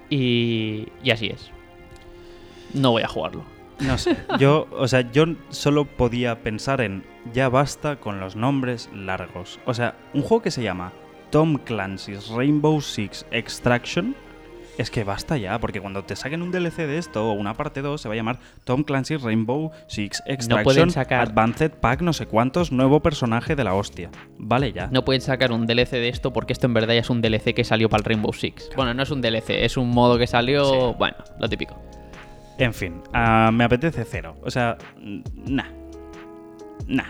B: Y, y así es. No voy a jugarlo.
A: No sé. Yo, o sea, yo solo podía pensar en ya basta con los nombres largos. O sea, un juego que se llama Tom Clancy's Rainbow Six Extraction. Es que basta ya, porque cuando te saquen un DLC de esto o una parte 2 se va a llamar Tom Clancy's Rainbow Six Extraction
B: pueden sacar-
A: Advanced Pack no sé cuántos, nuevo personaje de la hostia. Vale ya.
B: No pueden sacar un DLC de esto porque esto en verdad ya es un DLC que salió para el Rainbow Six. Bueno, no es un DLC, es un modo que salió.
A: Sí.
B: Bueno, lo típico.
A: En fin, ah, me apetece cero. O sea, nah. Nah.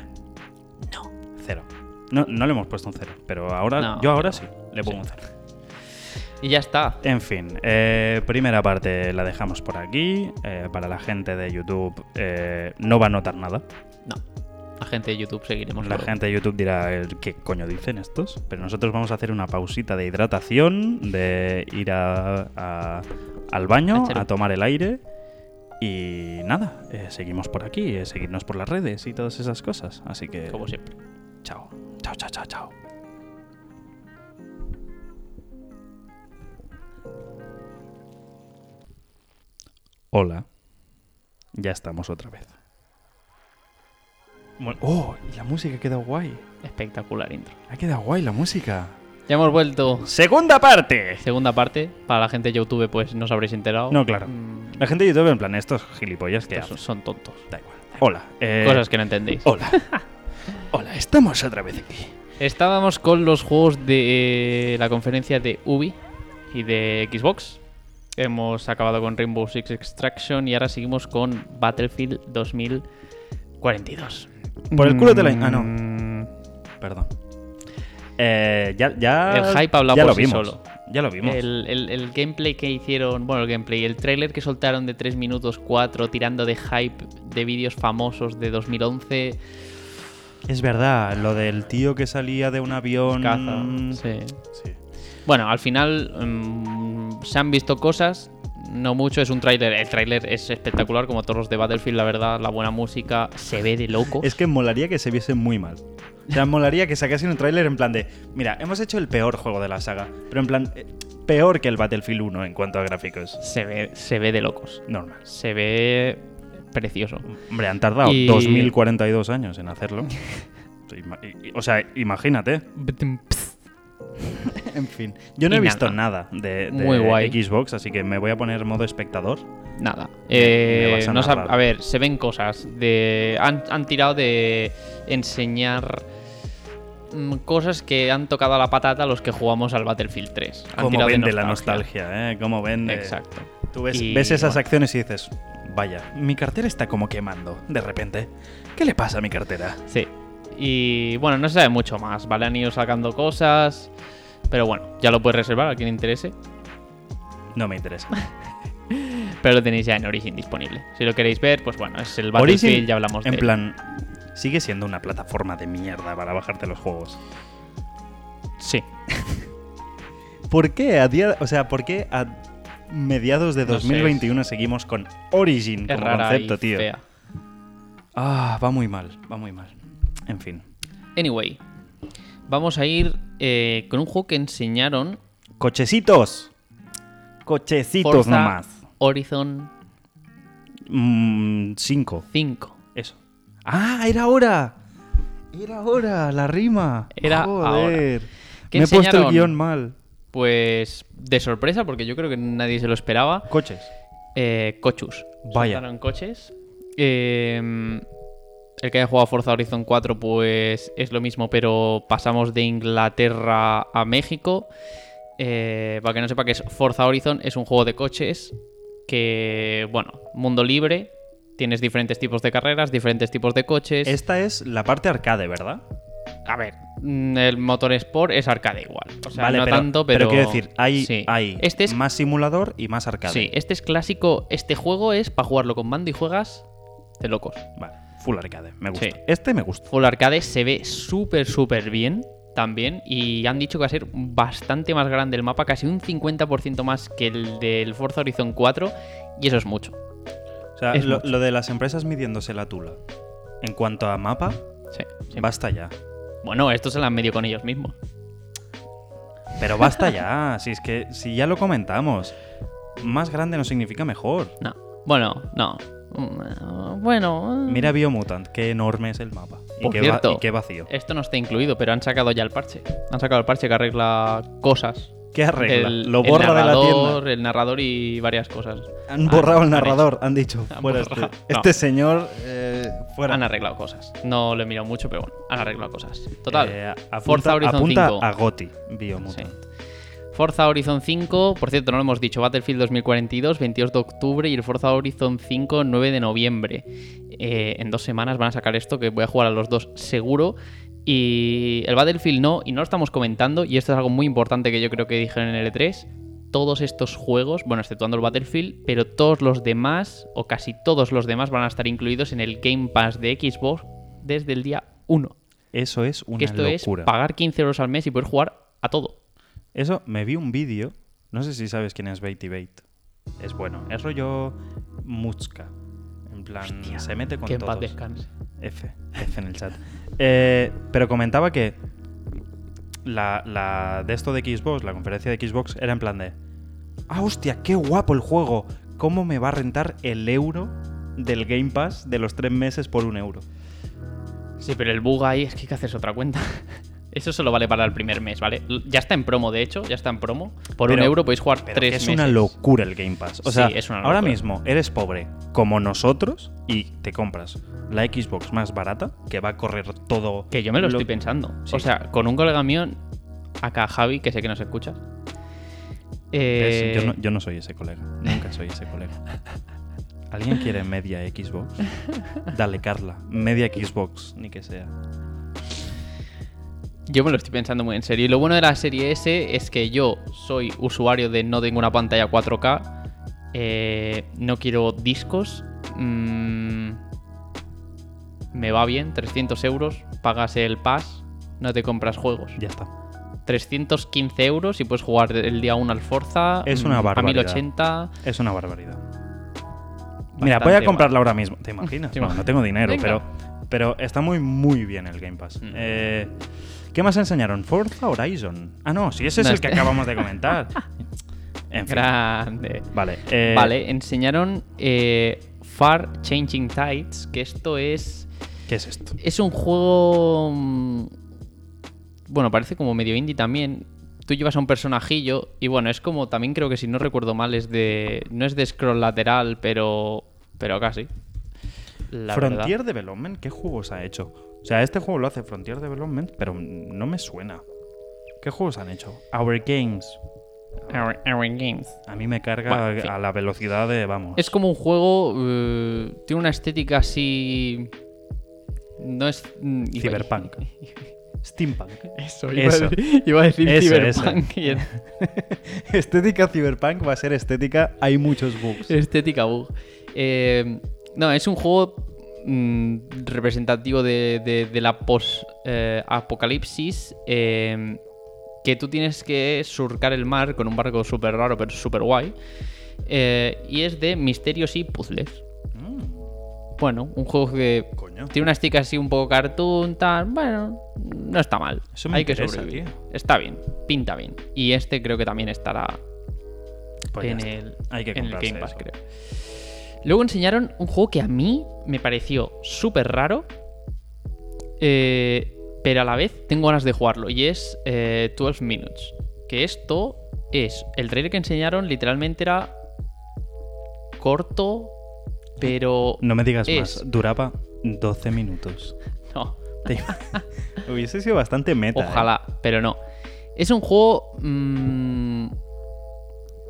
A: No. Cero. No, no le hemos puesto un cero, pero ahora,
B: No,
A: yo ahora
B: pero-
A: sí, le pongo
B: sí.
A: un cero.
B: Y ya está.
A: En fin, eh, primera parte la dejamos por aquí. Eh, para la gente de YouTube eh, no va a notar nada.
B: No. La gente de YouTube seguiremos.
A: La gente de YouTube dirá "Eh, qué coño dicen estos. Pero nosotros vamos a hacer una pausita de hidratación, de ir a- a- al baño,
B: A
A: tomar el aire. Y nada, seguimos por aquí, seguirnos por las redes y todas esas cosas. Así que...
B: Como siempre.
A: Chao. Chao, chao, chao, chao. Hola. Ya estamos otra vez. Bueno, oh, y la música ha quedado guay.
B: Espectacular intro.
A: Ha quedado guay la música.
B: Ya hemos vuelto.
A: Segunda parte.
B: Segunda parte. Para la gente de YouTube, pues no os habréis enterado.
A: No, claro.
B: Mm,
A: La gente de YouTube en plan, estos gilipollas que
B: son, son tontos.
A: Da igual. Hola. eh,
B: Cosas que no entendéis.
A: Hola. Hola, estamos otra vez aquí.
B: Estábamos con los juegos de eh, la conferencia de Ubi y de Xbox. Hemos acabado con Rainbow Six Extraction y ahora seguimos con Battlefield 2042.
A: Por el culo te la- ah, no.
B: Mm,
A: Perdón. Eh, ya, ya.
B: El hype habla
A: ya
B: por
A: lo
B: sí
A: vimos.
B: solo.
A: Ya lo vimos.
B: El, el- el gameplay que hicieron, bueno, el gameplay, el trailer que soltaron de 3 minutos 4 tirando de hype de vídeos famosos de 2011.
A: Es verdad, lo del tío que salía de un avión.
B: Caza. Sí.
A: Sí.
B: Bueno, al final mm, se han visto cosas, no mucho, es un tráiler, el tráiler es espectacular como todos los de Battlefield, la verdad, la buena música, se ve de loco.
A: Es que molaría que se viese muy mal. O sea, molaría que sacasen un tráiler en plan de, mira, hemos hecho el peor juego de la saga, pero en plan, eh, peor que el Battlefield 1 en cuanto a gráficos.
B: Se ve, se ve de locos.
A: Normal.
B: Se ve precioso.
A: Hombre, han tardado
B: Y-
A: 2042 años en hacerlo. O sea, imagínate. En fin, yo no
B: Y
A: he visto
B: nada.
A: nada, de, de
B: Muy guay.
A: Xbox, así que me voy a poner modo espectador.
B: Nada. Eh,
A: a
B: no a ver, se ven cosas. De, han, han tirado de enseñar mm, cosas que han tocado a la patata los que jugamos al Battlefield 3. Han
A: Cómo
B: tirado de
A: vende la nostalgia, ¿eh? Cómo vende.
B: Exacto.
A: Tú ves,
B: Y,
A: ves esas
B: bueno.
A: acciones y dices, vaya, mi cartera está como quemando, de repente. ¿Qué le pasa a mi cartera?
B: Sí. Y bueno, no se sabe mucho más, ¿vale? Han ido sacando cosas. Pero bueno, ya lo puedes reservar a quien le interese.
A: No me interesa.
B: Pero lo tenéis ya en Origin disponible. Si lo queréis ver, pues bueno, es el Battlefield,
A: Origin,
B: ya hablamos de
A: En plan, sigue siendo una plataforma de mierda para bajarte los juegos.
B: Sí.
A: ¿Por qué a día, o sea, por qué a mediados de
B: No sé,
A: 2021 seguimos con Origin
B: Es
A: como
B: rara
A: concepto,
B: y
A: tío?
B: fea.
A: Ah, va muy mal, va muy mal. En fin.
B: Anyway, vamos a ir eh, con un juego que enseñaron
A: Cochecitos. Cochecitos
B: Forza
A: nomás.
B: Horizon
A: Mm, cinco.
B: 5.
A: Eso. Ah, era ahora. Era ahora, la rima.
B: Era
A: Joder.
B: ¿Qué
A: Me he puesto el guion mal.
B: Pues de sorpresa, porque yo creo que nadie se lo esperaba.
A: Coches.
B: Eh, cochus.
A: Vaya.
B: Coches. Eh, el que haya jugado Forza Horizon 4, pues es lo mismo, pero pasamos de Inglaterra a México. Eh, para que no sepa que es Forza Horizon, es un juego de coches que, bueno, mundo libre. Tienes diferentes tipos de carreras, diferentes tipos de coches.
A: Esta es la parte arcade, ¿verdad?
B: A ver, mm, el motor Sport es arcade igual. O sea,
A: vale,
B: no
A: pero,
B: tanto, pero.
A: quiero decir, hay,
B: sí.
A: hay
B: Este es
A: más simulador y más arcade.
B: Sí, este es clásico. Este juego es para jugarlo con mando y juegas de locos.
A: Vale, full arcade, me gusta.
B: Sí.
A: Este me gusta.
B: Full Arcade se ve súper, súper bien también. Y han dicho que va a ser bastante más grande el mapa, casi un 50% más que el del Forza Horizon 4. Y eso es mucho.
A: O sea,
B: Es
A: lo,
B: mucho.
A: lo de las empresas midiéndose la tula. En cuanto a mapa,
B: Sí, sí.
A: basta ya.
B: Bueno, esto se lo han medio con ellos mismos.
A: Pero basta ya. si es que, si ya lo comentamos, más grande no significa mejor.
B: No. Bueno, no. Bueno.
A: Mira Biomutant, qué enorme es el mapa. Y,
B: Por
A: qué, va-
B: cierto.
A: y qué vacío.
B: Esto no está incluido, pero han sacado ya el parche. Han sacado el parche que arregla cosas.
A: ¿Qué arregla?
B: El-
A: lo
B: el
A: borra de la
B: narrador,
A: tienda.
B: El narrador y varias cosas.
A: Han borrado
B: han-
A: el narrador, han dicho.
B: Han
A: fuera este,
B: No.
A: este señor, eh, fuera.
B: Han arreglado cosas. No lo he mirado mucho, pero bueno, han arreglado cosas. Total.
A: Eh, apunta,
B: Forza Horizon
A: apunta
B: 5.
A: a Goti, Biomutant.
B: Sí. Forza Horizon 5, por cierto, no lo hemos dicho, Battlefield 2042, 22 de octubre y el Forza Horizon 5, 9 de noviembre. Eh, en dos semanas van a sacar esto, que voy a jugar a los dos seguro. Y el Battlefield no, y no lo estamos comentando, y esto es algo muy importante que yo creo que dijeron en el E3. Todos estos juegos, bueno, exceptuando el Battlefield, pero todos los demás, o casi todos los demás, van a estar incluidos en el Game Pass de Xbox desde el día 1.
A: Eso es una
B: Que esto
A: locura.
B: es pagar 15 euros al mes y poder jugar a todo.
A: Eso, me vi un vídeo, no sé si sabes quién es Baity Bait. Es bueno, es rollo Mutzka. En plan, se mete con
B: que en paz descanse.
A: F, F en el chat. Eh, pero comentaba que la, la de esto de Xbox, la conferencia de Xbox, era en plan de. ¡Ah, hostia, qué guapo el juego! ¿Cómo me va a rentar el euro del Game Pass de los tres meses por un euro?
B: Sí, pero el bug ahí es que hay que hacerse otra cuenta. Eso solo vale para el primer mes, ¿vale? Ya está en promo, de hecho, ya está en promo. Por un euro podéis jugar tres
A: es
B: meses.
A: una locura el Game Pass. O
B: Sí,
A: sea,
B: es una
A: ahora mismo eres pobre como nosotros y te compras la Xbox más barata que va a correr todo.
B: Que yo me lo,
A: lo-
B: estoy pensando.
A: Sí.
B: O sea, con un colega mío, acá Javi, que sé que nos escuchas. eh,
A: yo, no, yo no soy ese colega. Nunca soy ese colega. ¿Alguien quiere media Xbox? Dale, Carla. Media Xbox, ni que sea.
B: Yo me lo estoy pensando muy en serio. Y lo bueno de la serie S es que yo soy usuario de no tengo una pantalla 4K. eh, no quiero discos. mm, me va bien, 300 euros. Pagas el pass, no te compras juegos.
A: Ya está.
B: 315 euros y puedes jugar el día 1 al Forza.
A: Es una
B: mm,
A: barbaridad.
B: A 1080.
A: Es una barbaridad. Mira, voy a comprarla ahora mismo. ¿Te imaginas?
B: Sí,
A: No, no tengo dinero,
B: Venga.
A: pero, pero está muy, muy bien el Game Pass.
B: Mm.
A: Eh, ¿Qué más enseñaron? Forza Horizon. Ah, no, sí, ese es
B: No,
A: el
B: es
A: que- acabamos de comentar. En fin.
B: Grande.
A: Vale. eh,
B: Vale, enseñaron eh, Far Changing Tides, que esto es.
A: ¿Qué es esto?
B: Es un juego. mm, Bueno, parece como medio indie también. Tú llevas a un personajillo y bueno, es como también creo que si no recuerdo mal es de. No es de scroll lateral, pero. Pero casi. La
A: Frontier
B: verdad.
A: Development, ¿qué juegos ha hecho? O sea, este juego lo hace Frontier Development, pero no me suena. ¿Qué juegos han hecho? Our Games.
B: Aaron Games.
A: A mí me carga
B: Bueno, en fin.
A: a la velocidad de, vamos.
B: Es como un juego. eh, tiene una estética así. No es. mm,
A: Cyberpunk. Steampunk.
B: Eso,
A: iba a Eso.
B: decir, iba a decir
A: Eso,
B: Cyberpunk. y era-
A: estética Cyberpunk va a ser estética, hay muchos bugs.
B: Estética bug. Eh, no, es un juego mm, representativo de, de- de la post-apocalipsis. que tú tienes que surcar el mar con un barco súper raro, pero súper guay. Eh, y es de misterios y puzzles.
A: Mm,
B: Bueno, un juego que
A: coño.
B: tiene una estica así un poco cartoon, tal. Bueno, no está mal.
A: Eso me
B: Hay que sobrevivir.
A: tío.
B: Está bien, pinta bien. Y este creo que también estará
A: Pues
B: en, el,
A: Hay que
B: en el Game Pass,
A: eso.
B: creo. Luego enseñaron un juego que a mí me pareció súper raro. eh, pero a la vez tengo ganas de jugarlo. Y es eh, 12 Minutes. Que esto es. El trailer que enseñaron literalmente era corto. Pero.
A: No me digas
B: es-
A: más. Duraba 12 minutos.
B: No.
A: Hubiese sido bastante meta. ¿eh?
B: Ojalá, pero no. Es un juego. mm,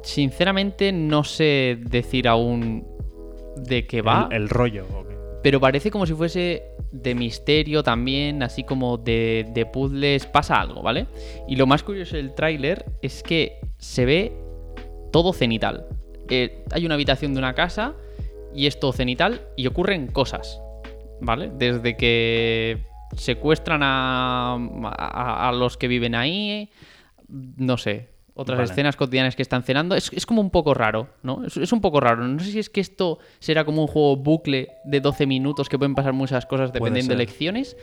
B: sinceramente, no sé decir aún de que va,
A: El, el rollo. ¿o qué?
B: pero parece como si fuese de misterio también, así como de, de puzzles, pasa algo, ¿vale? Y lo más curioso del tráiler es que se ve todo cenital. Eh, hay una habitación de una casa y es todo cenital y ocurren cosas, ¿vale? Desde que secuestran a, a- a los que viven ahí, no sé, otras
A: Vale.
B: escenas cotidianas que están cenando. Es, es como un poco raro, ¿no? Es, es un poco raro. No sé si es que esto será como un juego bucle de 12 minutos que pueden pasar muchas cosas dependiendo de elecciones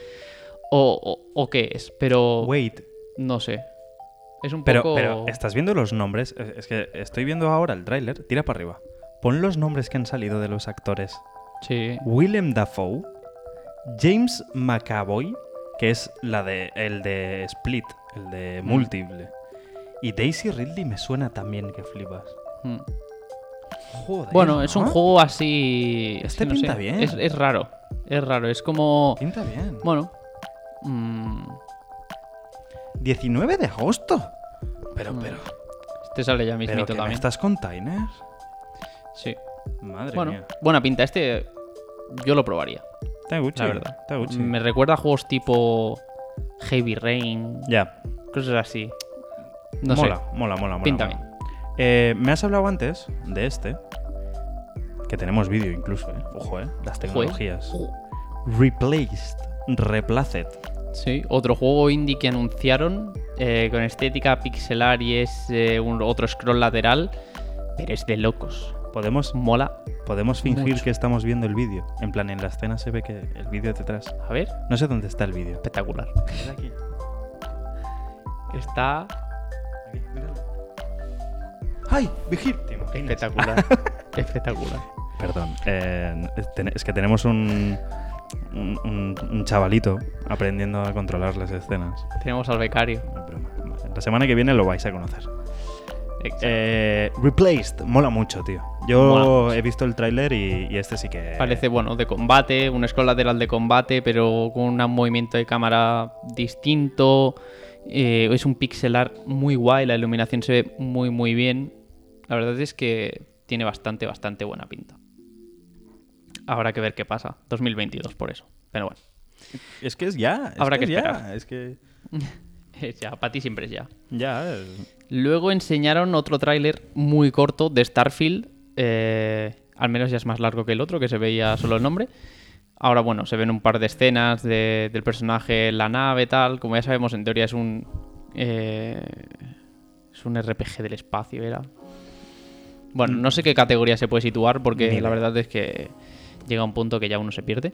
B: o, o- o qué es, pero
A: Wait,
B: no sé. Es un
A: pero,
B: poco...
A: pero ¿estás viendo los nombres? Es que estoy viendo ahora el tráiler. Tira para arriba. Pon los nombres que han salido de los actores.
B: Sí.
A: Willem Dafoe, James McAvoy, que es la de el de Split, el de
B: Mm.
A: Múltiple. Y Daisy Ridley me suena también que flipas.
B: Mm.
A: Joder.
B: Bueno, es un
A: ¿no?
B: juego así...
A: Este
B: sí, no
A: pinta
B: sé.
A: bien.
B: Es, es raro. Es raro. Es como...
A: Pinta bien.
B: Bueno. mm,
A: 19 de agosto. Pero,
B: Mm.
A: pero,
B: este sale ya
A: pero
B: mismito
A: que me
B: también.
A: estás containers.
B: Sí.
A: Madre
B: Bueno,
A: mía.
B: buena pinta. Este yo lo probaría,
A: Está Gucci.
B: la verdad.
A: Está Gucci.
B: Me recuerda a juegos tipo Heavy Rain,
A: Ya.
B: cosas así. No
A: mola,
B: sé.
A: mola, mola, mola.
B: Pinta
A: mola.
B: bien.
A: Eh, me has hablado antes de este. Que tenemos vídeo incluso, ¿eh? Ojo, ¿eh? Las
B: Ojo,
A: tecnologías. Replaced. Replaced.
B: Sí, otro juego indie que anunciaron eh, con estética pixelar y es eh, un, otro scroll lateral, pero es de locos.
A: Podemos,
B: Mola.
A: podemos fingir
B: Mucho.
A: que estamos viendo el vídeo. En plan, en la escena se ve que el vídeo detrás.
B: A ver,
A: No sé dónde está el vídeo.
B: espectacular.
A: Es ¡Ay! ¡Vigil! ¿Te imaginas?
B: espectacular. espectacular.
A: Perdón. eh, es que tenemos un, un, un- un chavalito aprendiendo a controlar las escenas.
B: Tenemos al becario.
A: No es broma. La semana que viene lo vais a conocer. Eh, Replaced, mola mucho, tío. Yo
B: mucho.
A: he visto el tráiler y, y este sí que...
B: Parece, bueno, de combate, un scroll lateral de combate, pero con un movimiento de cámara distinto. Eh, es un pixelar muy guay, la iluminación se ve muy, muy bien. La verdad es que tiene bastante, bastante buena pinta. Habrá que ver qué pasa. 2022, por eso. Pero bueno,
A: Es que es ya. es
B: Habrá
A: que
B: que
A: es ya,
B: esperar.
A: Es que
B: es ya, para ti siempre es ya.
A: ya. eh,
B: Luego enseñaron otro tráiler muy corto de Starfield. eh, al menos ya es más largo que el otro, que se veía solo el nombre. Ahora, bueno, se ven un par de escenas de- del personaje en la nave, tal. Como ya sabemos, en teoría es un. eh, es un RPG del espacio, ¿era? Bueno, no sé qué categoría se puede situar, porque la verdad es que llega un punto que ya uno se pierde.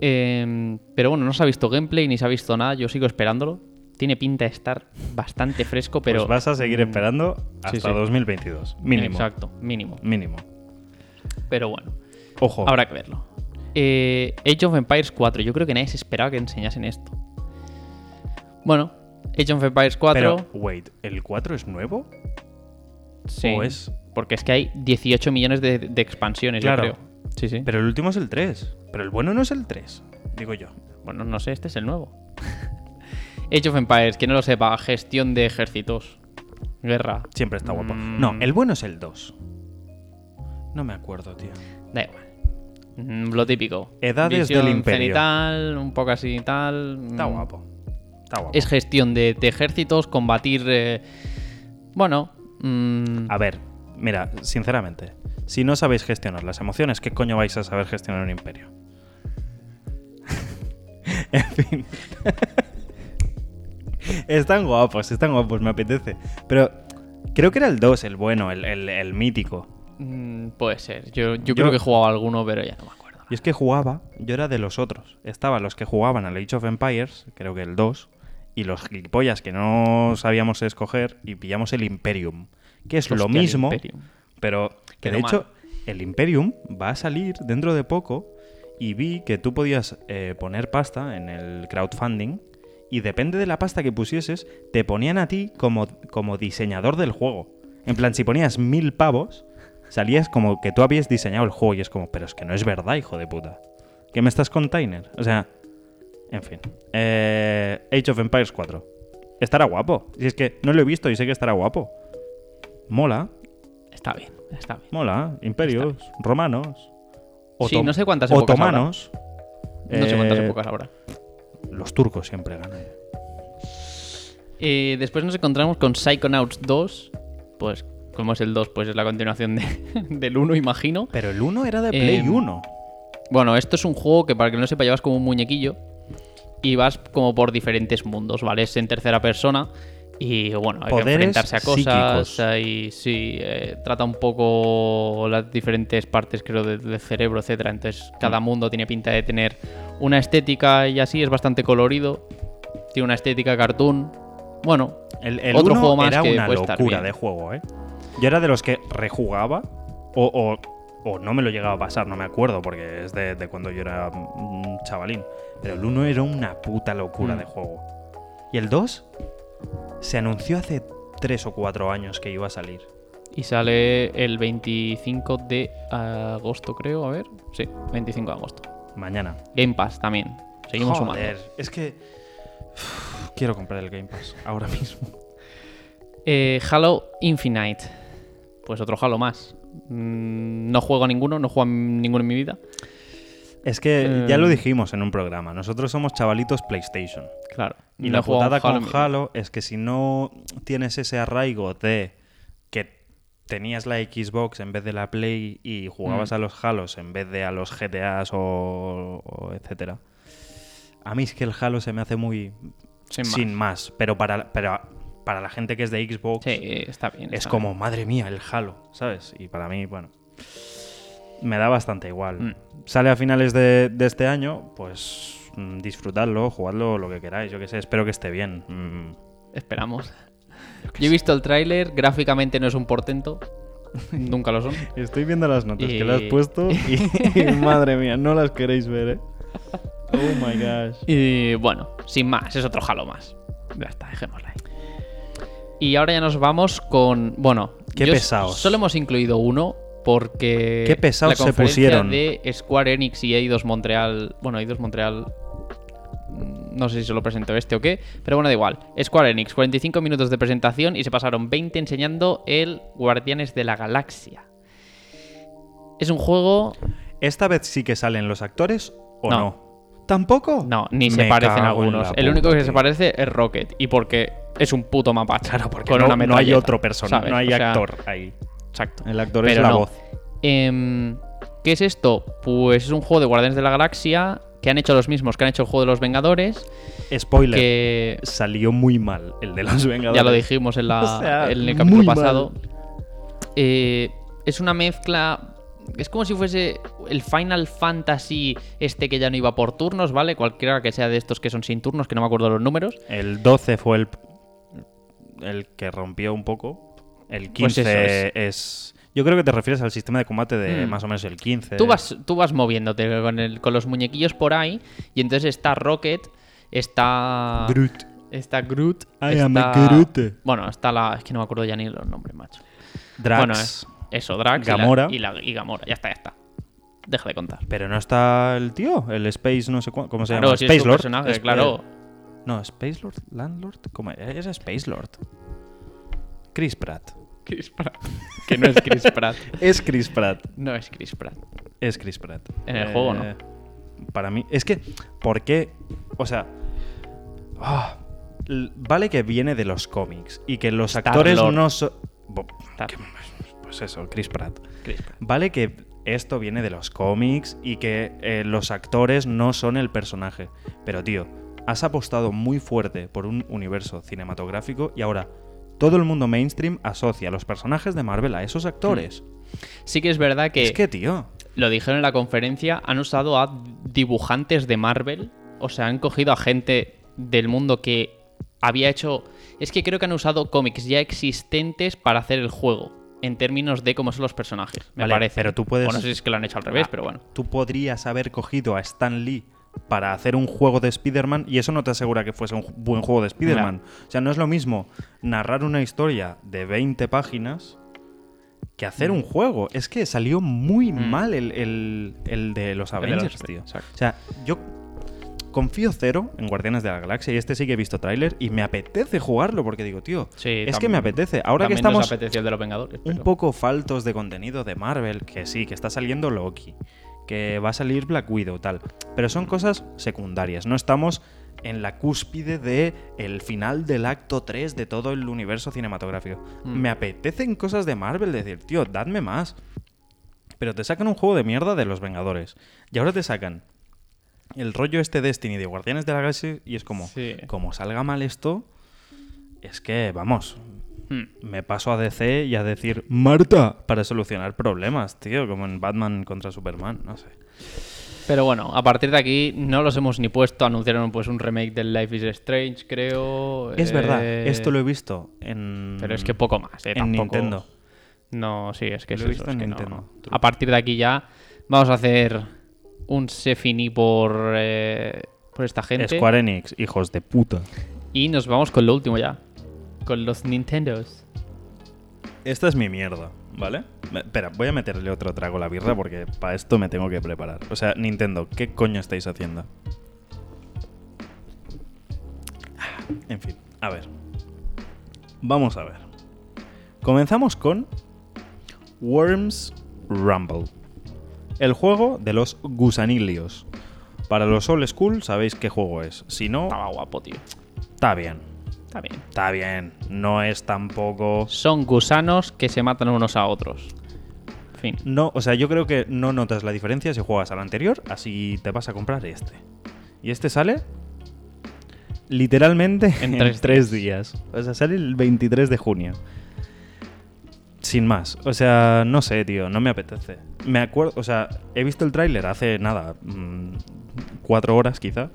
B: Eh, pero bueno, no se ha visto gameplay ni se ha visto nada. Yo sigo esperándolo. Tiene pinta de estar bastante fresco, pero.
A: pues vas a seguir
B: mm,
A: esperando hasta
B: sí.
A: 2022. Mínimo.
B: Exacto, mínimo.
A: Mínimo.
B: Pero bueno,
A: Ojo.
B: habrá que verlo. Eh, Age of Empires 4. Yo creo que nadie se esperaba que enseñasen esto. Bueno, Age of Empires 4.
A: Pero, wait, ¿el 4 es nuevo?
B: sí,
A: o es-
B: Porque es que hay 18 millones de, de expansiones,
A: Claro.
B: yo creo. Sí, sí.
A: Pero el último es el 3. Pero el bueno no es el 3, digo yo.
B: Bueno, no sé, este es el nuevo. Age of Empires, que no lo sepa, gestión de ejércitos. Guerra.
A: Siempre está guapo.
B: Mm.
A: No, el bueno es el 2. No me acuerdo, tío.
B: Da igual. Mm, Lo típico.
A: Edades
B: Visión
A: del Imperio.
B: cenital, un poco así y tal.
A: Está
B: Mm,
A: guapo. Está guapo.
B: Es gestión de, de ejércitos, combatir. eh, bueno. mm,
A: A ver, mira, sinceramente, si no sabéis gestionar las emociones, ¿qué coño vais a saber gestionar un imperio? en fin. están guapos, están guapos, me apetece. Pero creo que era el 2, el bueno, el, el- el mítico.
B: Mm, puede ser. Yo, yo,
A: Yo-
B: creo que he jugado alguno, pero ya no me acuerdo.
A: Y es que jugaba, yo era de los otros. Estaban los que jugaban al Age of Empires, creo que el 2, y los gilipollas que no sabíamos escoger y pillamos el Imperium, que es lo
B: Hostia,
A: mismo, pero que de
B: mal.
A: hecho el Imperium va a salir dentro de poco y vi que tú podías eh, poner pasta en el crowdfunding y depende de la pasta que pusieses, te ponían a ti como, como diseñador del juego. En plan, si ponías mil pavos, salías como que tú habías diseñado el juego y es como, pero es que no es verdad, hijo de puta. ¿Qué me estás container? O sea, en fin. Eh, Age of Empires 4. Estará guapo. Si es que no lo he visto y sé que estará guapo. Mola,
B: Está bien, está bien.
A: mola. Imperios, romanos.
B: Sí, no sé cuántas épocas habrá.
A: otomanos.
B: No sé cuántas
A: eh,
B: épocas habrá.
A: Los turcos siempre ganan.
B: Eh, después nos encontramos con Psychonauts 2. Pues, como es el 2, pues es la continuación de- del 1, imagino.
A: Pero el 1 era de Play
B: Em,
A: 1.
B: Bueno, esto es un juego que para que no sepa llevas como un muñequillo y vas como por diferentes mundos, ¿vale? Es en tercera persona y bueno, hay que enfrentarse a cosas. Ahí sí, eh, trata un poco las diferentes partes, creo, de- del cerebro, etcétera. Entonces, cada
A: Mm.
B: mundo tiene pinta de tener una estética y así, es bastante colorido. Tiene una estética cartoon. Bueno,
A: El, el
B: otro
A: 1
B: juego más
A: era
B: que
A: una
B: puede estar
A: locura
B: bien.
A: de juego, ¿eh? Yo era de los que rejugaba o, o- o no me lo llegaba a pasar, no me acuerdo, porque es de, de cuando yo era un chavalín. Pero el 1 era una puta locura
B: Mm.
A: de juego. Y el 2 se anunció hace 3 o 4 años que iba a salir.
B: y sale el 25 de agosto, creo. A ver, sí, 25 de agosto.
A: Mañana.
B: Game Pass también. Seguimos
A: Joder,
B: sumando.
A: es que uf, quiero comprar el Game Pass ahora mismo.
B: Eh, Halo Infinite. Pues otro Halo más. Mm, no juego a ninguno, no juego a ninguno en mi vida.
A: Es que ya lo
B: Eh.
A: dijimos en un programa, nosotros somos chavalitos PlayStation.
B: Claro.
A: Y
B: no
A: la
B: he jugado a
A: putada
B: en
A: con. Halo es que si no tienes ese arraigo de que tenías la Xbox en vez de la Play y jugabas
B: Mm.
A: a los Halos en vez de a los GTAs o, o etcétera. A mí es que el Halo se me hace muy
B: Sin
A: sin,
B: más.
A: más. pero para, pero para la gente que es de Xbox
B: Sí, está bien.
A: es como, madre mía, el Halo, ¿sabes? Y para mí, bueno, me da bastante igual.
B: Mm.
A: Sale a finales de, de este año, pues mm, disfrutadlo, jugadlo lo que queráis, yo qué sé, espero que esté bien. Mm.
B: Esperamos. Yo he visto el tráiler, gráficamente no es un portento. Nunca lo son.
A: Estoy viendo las notas que le has
B: Y-
A: puesto y, madre mía, no las queréis ver, ¿eh? Oh my gosh.
B: Y bueno, sin más, es otro Halo más. Ya está, dejémosla ahí. Y ahora ya nos vamos con. Bueno,
A: Qué pesados.
B: Solo hemos incluido uno porque.
A: Qué pesados
B: la
A: se pusieron.
B: de Square Enix y Eidos Montreal. Bueno, Eidos Montreal. mm, No sé si se lo presentó este o qué, pero bueno, da igual. Square Enix, 45 minutos de presentación y se pasaron 20 enseñando el Guardianes de la Galaxia. Es un juego.
A: ¿Esta vez sí que salen los actores o
B: No.
A: no? ¿Tampoco?
B: No, ni se parecen algunos. El único que se parece es Rocket. Y porque es un puto mapache.
A: Claro, porque
B: con
A: no,
B: una
A: no hay otro personaje, no hay
B: O sea,
A: actor ahí.
B: Exacto.
A: El actor es la
B: no.
A: voz.
B: Em, ¿Qué es esto? Pues es un juego de Guardianes de la Galaxia que han hecho los mismos que han hecho el juego de los Vengadores.
A: Spoiler.
B: Que
A: Salió muy mal el de los Vengadores.
B: ya lo dijimos en, la,
A: O sea,
B: en el capítulo pasado. Eh, es una mezcla. Es como si fuese el Final Fantasy este que ya no iba por turnos, ¿vale? Cualquiera que sea de estos que son sin turnos, que no me acuerdo los números.
A: El 12 fue el, el que rompió un poco. El 15
B: Pues
A: es... Yo creo que te refieres al sistema de combate de
B: Mm.
A: más o menos el 15.
B: Tú vas, tú vas moviéndote con, el- con los muñequillos por ahí y entonces está Rocket, está...
A: Groot.
B: Está Groot.
A: I am
B: está-
A: a Groot.
B: Bueno, está la... Es que no me acuerdo ya ni los nombres, macho.
A: Drax.
B: Bueno, es- eso, Drax y la-
A: Gamora.
B: Y, la, y Gamora. Ya está, ya está. Deja de contar.
A: Pero no está el tío, el Space no sé cuánto. ¿Cómo se
B: Claro,
A: llama?
B: si
A: Space Lord.
B: personaje,
A: Es-
B: claro.
A: No, Space Lord, Landlord. ¿Cómo es? Es Space Lord. Chris Pratt.
B: Chris Pratt. Que no es Chris Pratt.
A: Es Chris Pratt.
B: No es Chris Pratt.
A: Es Chris Pratt.
B: En el juego, ¿no?
A: Para mí. Es que, ¿por qué? O sea. ah, vale que viene de los cómics y que los actores no son. Pues eso, Chris Pratt.
B: Chris Pratt.
A: Vale que esto viene de los cómics y que eh, los actores no son el personaje. Pero, tío, has apostado muy fuerte por un universo cinematográfico y ahora todo el mundo mainstream asocia a los personajes de Marvel a esos actores.
B: Sí que es verdad que...
A: Es que, tío.
B: lo dijeron en la conferencia, han usado a dibujantes de Marvel. O sea, han cogido a gente del mundo que había hecho. Es que creo que han usado cómics ya existentes para hacer el juego. En términos de cómo son los personajes. Me
A: Vale,
B: parece.
A: pero tú puedes-
B: O no sé si es que lo han hecho al revés,
A: Ah,
B: pero bueno.
A: Tú podrías haber cogido a Stan Lee para hacer un juego de Spider-Man y eso no te asegura que fuese un buen juego de Spider-Man. O sea, no es lo mismo narrar una historia de 20 páginas que hacer un juego. Es que salió muy
B: Mm.
A: mal el, el- el de los
B: El de los
A: Avengers, tío.
B: exacto.
A: O sea, yo confío cero en Guardianes de la Galaxia y este sí que he visto tráiler y me apetece jugarlo porque digo, tío,
B: Sí,
A: es que me apetece. Ahora que
B: nos
A: estamos
B: el de los Vengadores.
A: un poco faltos de contenido de Marvel, que sí, que está saliendo Loki, que va a salir Black Widow, tal. Pero son cosas secundarias, no estamos en la cúspide de el final del acto 3 de todo el universo cinematográfico.
B: Mm.
A: Me apetecen cosas de Marvel, decir, tío, dadme más. Pero te sacan un juego de mierda de los Vengadores. Y ahora te sacan el rollo este Destiny de Guardianes de la Galaxia y es como,
B: Sí.
A: como salga mal esto, es que, vamos. Me paso a DC y a decir Marta para solucionar problemas, tío, como en Batman contra Superman, no sé.
B: Pero bueno, a partir de aquí no los hemos ni puesto. Anunciaron pues un remake del Life is Strange, creo.
A: Es verdad,
B: eh,
A: esto lo he visto en
B: Pero es que poco más, ¿eh?
A: en
B: Tampoco-
A: Nintendo.
B: No, sí, es que
A: Lo
B: es
A: he
B: eso,
A: visto
B: es
A: en
B: que no-
A: Nintendo.
B: A partir de aquí ya vamos a hacer un Sefini por, eh, por esta gente.
A: Square Enix, hijos de puta.
B: Y nos vamos con lo último ya. Con los Nintendos.
A: Esta es mi mierda, ¿vale? Espera, voy a meterle otro trago a la birra porque para esto me tengo que preparar. O sea, Nintendo, ¿qué coño estáis haciendo? En fin, a ver. Vamos a ver. Comenzamos con Worms Rumble. El juego de los gusanilios. Para los old school sabéis qué juego es. Si no,
B: Estaba guapo, tío.
A: está bien.
B: Está bien.
A: Está bien. No es tampoco...
B: Son gusanos que se matan unos a otros. Fin.
A: No, o sea, yo creo que no notas la diferencia si juegas al anterior, así te vas a comprar este. Y este sale literalmente
B: En
A: en,
B: tres
A: tres, días. O sea, sale el 23 de junio. Sin más. O sea, no sé, tío, no me apetece. Me acuerdo, o sea, he visto el tráiler hace nada, mm, cuatro horas quizá.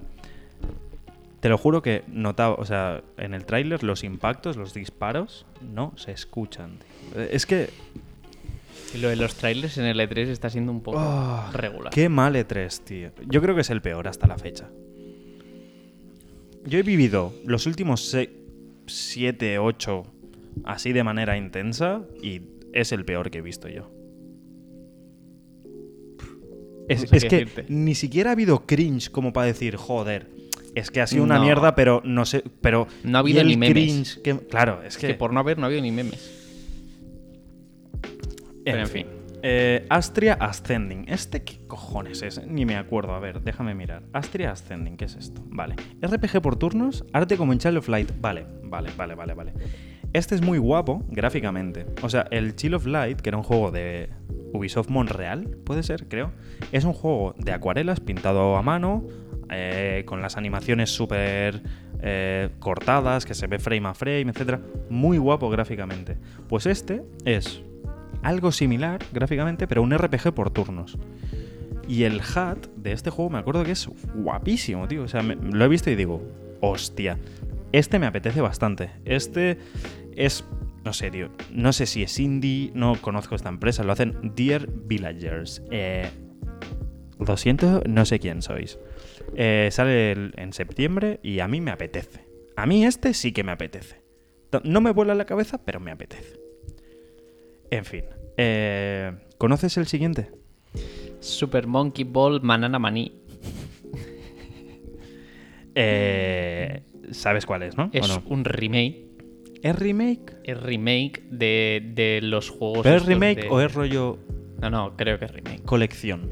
A: Te lo juro que notaba, o sea, en el tráiler los impactos, los disparos, no se escuchan. tío. Es que
B: lo de los trailers en el E3 está siendo un poco
A: Oh,
B: regular.
A: Qué mal E3, tío. Yo creo que es el peor hasta la fecha. Yo he vivido los últimos 7, 8 así de manera intensa y es el peor que he visto yo. Es,
B: No sé
A: es
B: qué
A: que
B: decirte.
A: ni siquiera ha habido cringe como para decir, joder, es que ha sido una
B: No.
A: mierda, pero no sé, pero
B: No ha habido ni memes.
A: que- claro, es que
B: por no haber, no ha habido ni memes. Pero en fin.
A: Eh, Astria Ascending. ¿Este qué cojones es? Ni me acuerdo. A ver, déjame mirar. Astria Ascending, ¿qué es esto? Vale. RPG por turnos, arte como en Child of Light. Vale, vale, vale, vale, vale. Este es muy guapo gráficamente. O sea, el Chill of Light, que era un juego de Ubisoft Montreal, puede ser, creo. Es un juego de acuarelas pintado a mano, eh, con las animaciones súper eh, cortadas, que se ve frame a frame, etc. Muy guapo gráficamente. Pues este es algo similar gráficamente, pero un RPG por turnos. Y el hat de este juego me acuerdo que es guapísimo, tío. O sea, me- lo he visto y digo, hostia, este me apetece bastante. Este es, no sé, tío. No sé si es indie, no conozco esta empresa. Lo hacen Dear Villagers. Eh, lo siento, no sé quién sois. Eh, sale el- en septiembre y a mí me apetece. A mí este sí que me apetece. No me vuela la cabeza, pero me apetece. En fin. eh, ¿Conoces el siguiente?
B: Super Monkey Ball Banana Maní.
A: Eh, ¿Sabes cuál es, no? ¿O
B: Es
A: no?
B: un remake.
A: ¿Es remake?
B: Es remake de, de los juegos.
A: ¿Pero es remake
B: de-
A: o es rollo
B: No, no, creo que es remake.
A: colección?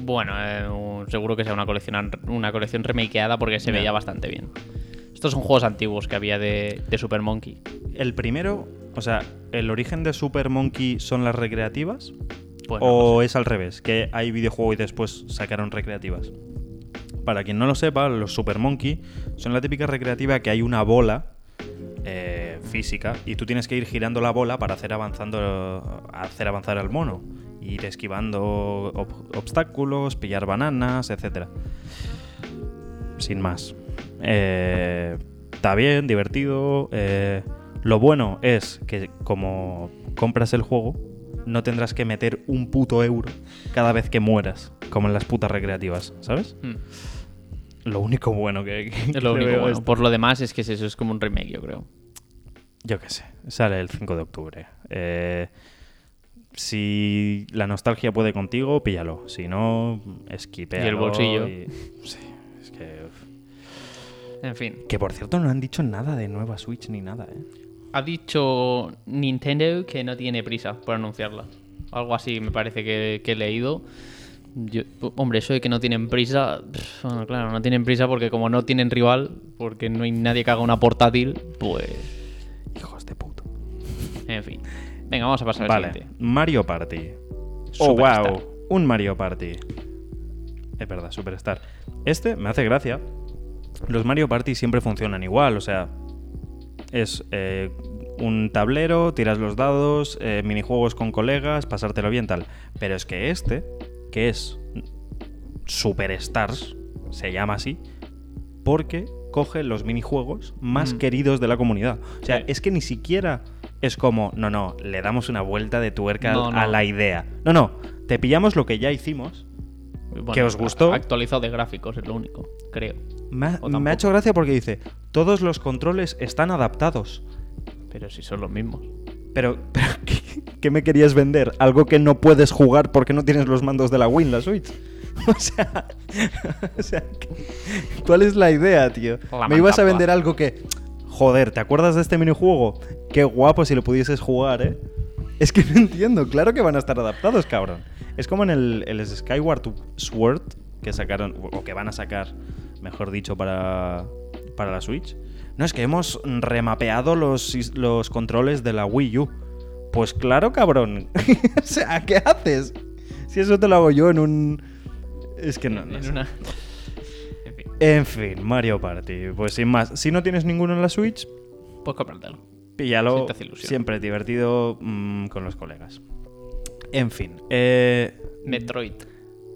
B: Bueno, eh, seguro que sea una colección, una colección remakeada porque se veía bastante bien. Estos son juegos antiguos que había de, de Super Monkey.
A: El primero, o sea, ¿el origen de Super Monkey son las recreativas?
B: Pues
A: ¿O
B: sé.
A: es al revés? Que hay videojuego y después sacaron recreativas. Para quien no lo sepa, los Super Monkey son la típica recreativa que hay una bola eh, física y tú tienes que ir girando la bola para hacer avanzando hacer avanzar al mono ir esquivando ob- obstáculos pillar bananas etcétera sin más Eh, está bien divertido eh, lo bueno es que como compras el juego no tendrás que meter un puto euro cada vez que mueras como en las putas recreativas ¿sabes?
B: Hmm.
A: lo único bueno que, que
B: Es lo único bueno. Por lo demás es que es eso, es como un remake, yo creo.
A: Yo qué sé, sale el 5 de octubre. Eh, si la nostalgia puede contigo, píllalo. Si no, esquipéalo.
B: Y el bolsillo.
A: y- Sí, es que...
B: En fin.
A: Que por cierto no han dicho nada de nueva Switch ni nada, ¿eh?
B: Ha dicho Nintendo que no tiene prisa por anunciarla. Algo así me parece que, que he leído. Yo- hombre, eso de que no tienen prisa. Bueno, claro, no tienen prisa porque como no tienen rival, porque no hay nadie que haga una portátil, pues. En fin. Venga, vamos a pasar al
A: Vale,
B: siguiente.
A: Mario Party. Oh,
B: Superstar.
A: wow. Un Mario Party. Es verdad, Superstar. Este me hace gracia. Los Mario Party siempre funcionan igual, o sea, es eh, un tablero, tiras los dados, eh, minijuegos con colegas, pasártelo bien, tal. Pero es que este, que es Superstars, se llama así, porque coge los minijuegos más
B: Mm.
A: queridos de la comunidad. O sea,
B: Sí.
A: es que ni siquiera es como, no, no, le damos una vuelta de tuerca
B: No,
A: a la idea. No, no, te pillamos lo que ya hicimos.
B: Bueno,
A: ¿Que os gustó?
B: Actualizado de gráficos, es lo único, creo.
A: Me ha, me hecho gracia porque dice, todos los controles están adaptados.
B: Pero si son los mismos.
A: Pero, pero ¿qué, qué me querías vender? ¿Algo que no puedes jugar porque no tienes los mandos de la Wii la Switch? O sea, o sea, ¿cuál es la idea, tío?
B: La
A: me ibas a vender algo que... Joder, ¿te acuerdas de este minijuego? Qué guapo si lo pudieses jugar, ¿eh? Es que no entiendo, claro que van a estar adaptados, cabrón. Es como en el, el Skyward Sword que sacaron, o que van a sacar, mejor dicho, para, para la Switch. No, es que hemos remapeado los, los controles de la Wii U. Pues claro, cabrón. o sea, ¿qué haces? Si eso te lo hago yo en un... Es que no, no
B: En
A: sé.
B: una- En fin,
A: Mario Party. Pues sin más, si no tienes ninguno en la Switch,
B: pues cómpratelo.
A: píllalo. Siempre divertido mm, con los colegas. En fin, eh,
B: Metroid.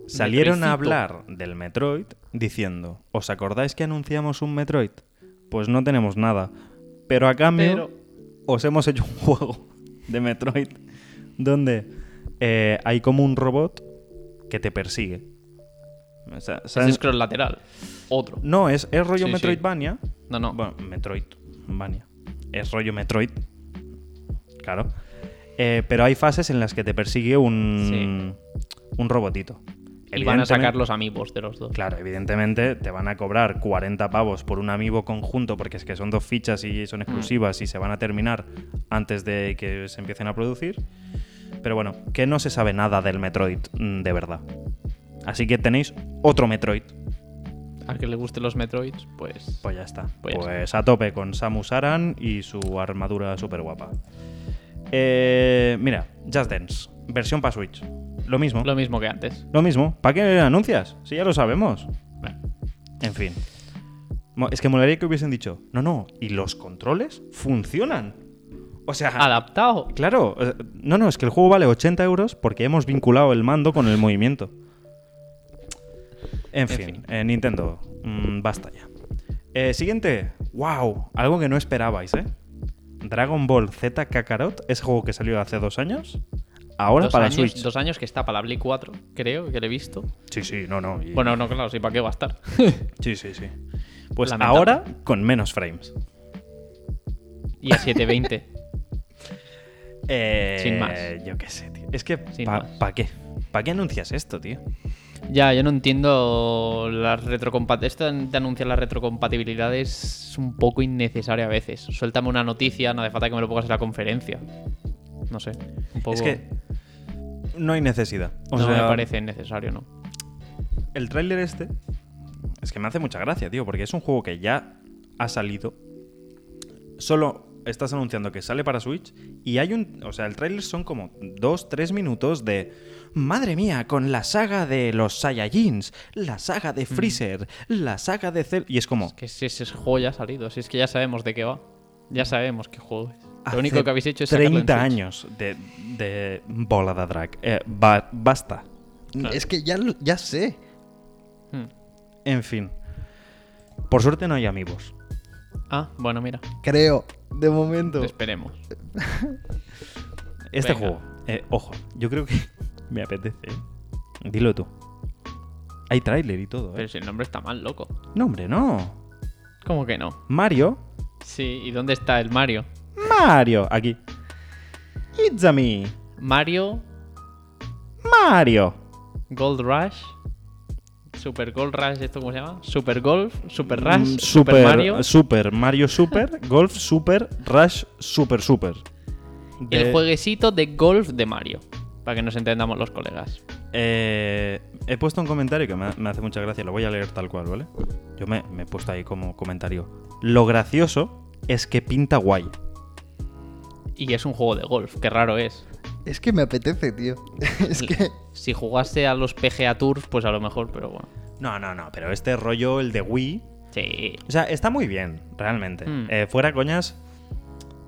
A: salieron a hablar del Metroid diciendo, ¿os acordáis que anunciamos un Metroid? Pues no tenemos nada. Pero a cambio,
B: Pero-
A: os hemos hecho un juego de Metroid donde eh, hay como un robot que te persigue. O sea,
B: Es de scroll lateral. Otro.
A: No, es, es rollo
B: Sí, sí.
A: Metroidvania.
B: No, no.
A: Bueno, Metroidvania. Es rollo Metroid. Claro. Eh, pero hay fases en las que te persigue un, un robotito.
B: y van a sacar los amigos de los dos.
A: Claro, evidentemente te van a cobrar 40 pavos por un amiibo conjunto porque es que son dos fichas y
B: Mm.
A: son exclusivas y se van a terminar antes de que se empiecen a producir. Pero bueno, que no se sabe nada del Metroid mm, de verdad. Así que tenéis otro Metroid.
B: A que le gusten los Metroids, pues.
A: Pues ya está.
B: Pues
A: Pues, a tope con Samus Aran y su armadura súper guapa. Eh, mira, Just Dance, versión para Switch. Lo mismo.
B: Lo mismo que antes.
A: Lo mismo. ¿Para qué anuncias? Si ya lo sabemos.
B: Bueno,
A: En fin. Es que molaría que hubiesen dicho, no, no, y los controles funcionan. O sea,
B: Adaptado.
A: claro, eh, no, no, es que el juego vale 80 euros porque hemos vinculado el mando con el movimiento. En, fin,
B: fin.
A: eh, Nintendo, mm, basta ya. Eh, siguiente, wow, algo que no esperabais, ¿eh? Dragon Ball Z Kakarot, ese juego que salió hace dos años, ahora
B: dos
A: para
B: años,
A: Switch.
B: Dos años que está para la Play 4, creo que le he visto.
A: Sí, sí, no, no. y-
B: Bueno, no, claro, sí, ¿para qué va a estar?
A: Sí, sí, sí. Pues
B: Lamentable.
A: ahora con menos frames.
B: y a 720.
A: Eh,
B: Sin más.
A: Yo qué sé, tío. Es que, ¿para qué? ¿Para qué anuncias esto, tío?
B: Ya, yo no entiendo la retrocompatibilidad. Esto de anunciar la retrocompatibilidad es un poco innecesario a veces. Suéltame una noticia, no hace falta que me lo pongas en la conferencia. No sé, un poco.
A: Es que no hay necesidad. O
B: no
A: sea,
B: me parece necesario, ¿no?
A: el tráiler este es que me hace mucha gracia, tío, porque es un juego que ya ha salido. Solo estás anunciando que sale para Switch y hay un, o sea, el tráiler son como dos, tres minutos de madre mía, con la saga de los Saiyajins, la saga de Freezer, la saga de Cell y es como
B: Que si ese juego ya ha salido, si es que ya sabemos de qué va. Ya sabemos qué juego es.
A: Hace
B: Lo único que habéis hecho es sacarlo en
A: 30
B: Switch.
A: años de, de bola de drag. Eh, ba- basta.
B: Claro.
A: Es que ya, ya sé.
B: Hmm.
A: En fin. Por suerte no hay amigos.
B: Ah, bueno, mira.
A: Creo, de momento.
B: Esperemos.
A: Este
B: Venga.
A: juego, eh, ojo, yo creo que me apetece. Dilo tú. Hay tráiler y todo,
B: Pero
A: ¿eh?
B: si el nombre está mal, loco.
A: No, hombre, no.
B: ¿Cómo que no?
A: Mario.
B: Sí, ¿y dónde está el Mario?
A: Mario. Aquí. It's a me.
B: Mario
A: Mario.
B: Gold Rush. Super Gold Rush, ¿esto cómo se llama? Super Golf, Super Rush,
A: Mm,
B: Super, Mario.
A: Super Mario Super, Golf Super, Rush Super Super.
B: El jueguecito de golf de Mario. Para que nos entendamos los colegas.
A: Eh, he puesto un comentario que me, me hace mucha gracia, lo voy a leer tal cual, ¿vale? Yo me, me he puesto ahí como comentario. Lo gracioso es que pinta guay.
B: Y es un juego de golf, qué raro es.
C: Es que me apetece, tío. es que.
B: Si jugase a los PGA Tours, pues a lo mejor, pero bueno.
A: No, no, no, pero este rollo, el de Wii,
B: Sí.
A: o sea, está muy bien, realmente.
B: Mm.
A: Eh, fuera coñas,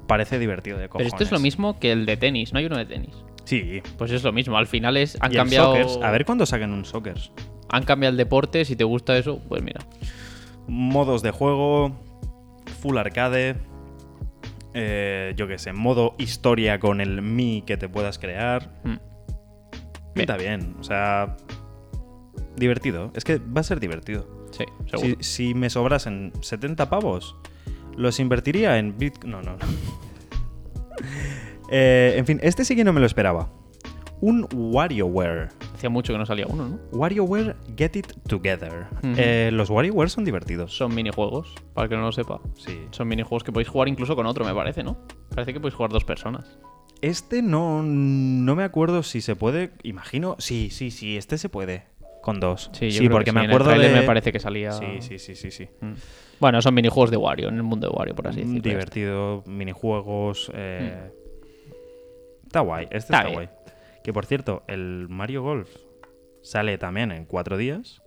A: parece divertido de
B: Pero
A: cojones.
B: esto es lo mismo que el de tenis, ¿no hay uno de tenis?
A: Sí.
B: Pues es lo mismo, al final es han
A: y el
B: cambiado
A: Sockers, a ver cuándo saquen un Sockers.
B: han cambiado el deporte, si te gusta eso, pues mira.
A: modos de juego, full arcade, eh, yo qué sé, modo historia con el Mi que te puedas crear.
B: Mm.
A: Pinta bien, o sea, divertido. Es que va a ser divertido.
B: Sí, seguro.
A: Si, si me sobrasen 70 pavos, los invertiría en Bitcoin. No, no, no. Eh, en fin, este sí que no me lo esperaba. Un WarioWare.
B: Hacía mucho que no salía uno, ¿no?
A: WarioWare Get It Together. Eh, los WarioWare son divertidos.
B: Son minijuegos, para el que no lo sepa.
A: Sí.
B: Son minijuegos que podéis jugar incluso con otro, me parece, ¿no? Parece que podéis jugar dos personas.
A: Este no, no me acuerdo si se puede. Imagino. Sí, sí, sí, este se puede. Con dos.
B: Sí, yo creo
A: porque
B: que
A: me
B: sí, en
A: acuerdo
B: el tráiler
A: de.
B: me parece que salía.
A: Sí, sí, sí, sí, sí.
B: Mm. Bueno, son minijuegos de Wario, en el mundo de Wario, por así decirlo.
A: Divertido, minijuegos. eh, Está guay, este
B: Está
A: guay. Que por cierto, el Mario Golf sale también en cuatro días.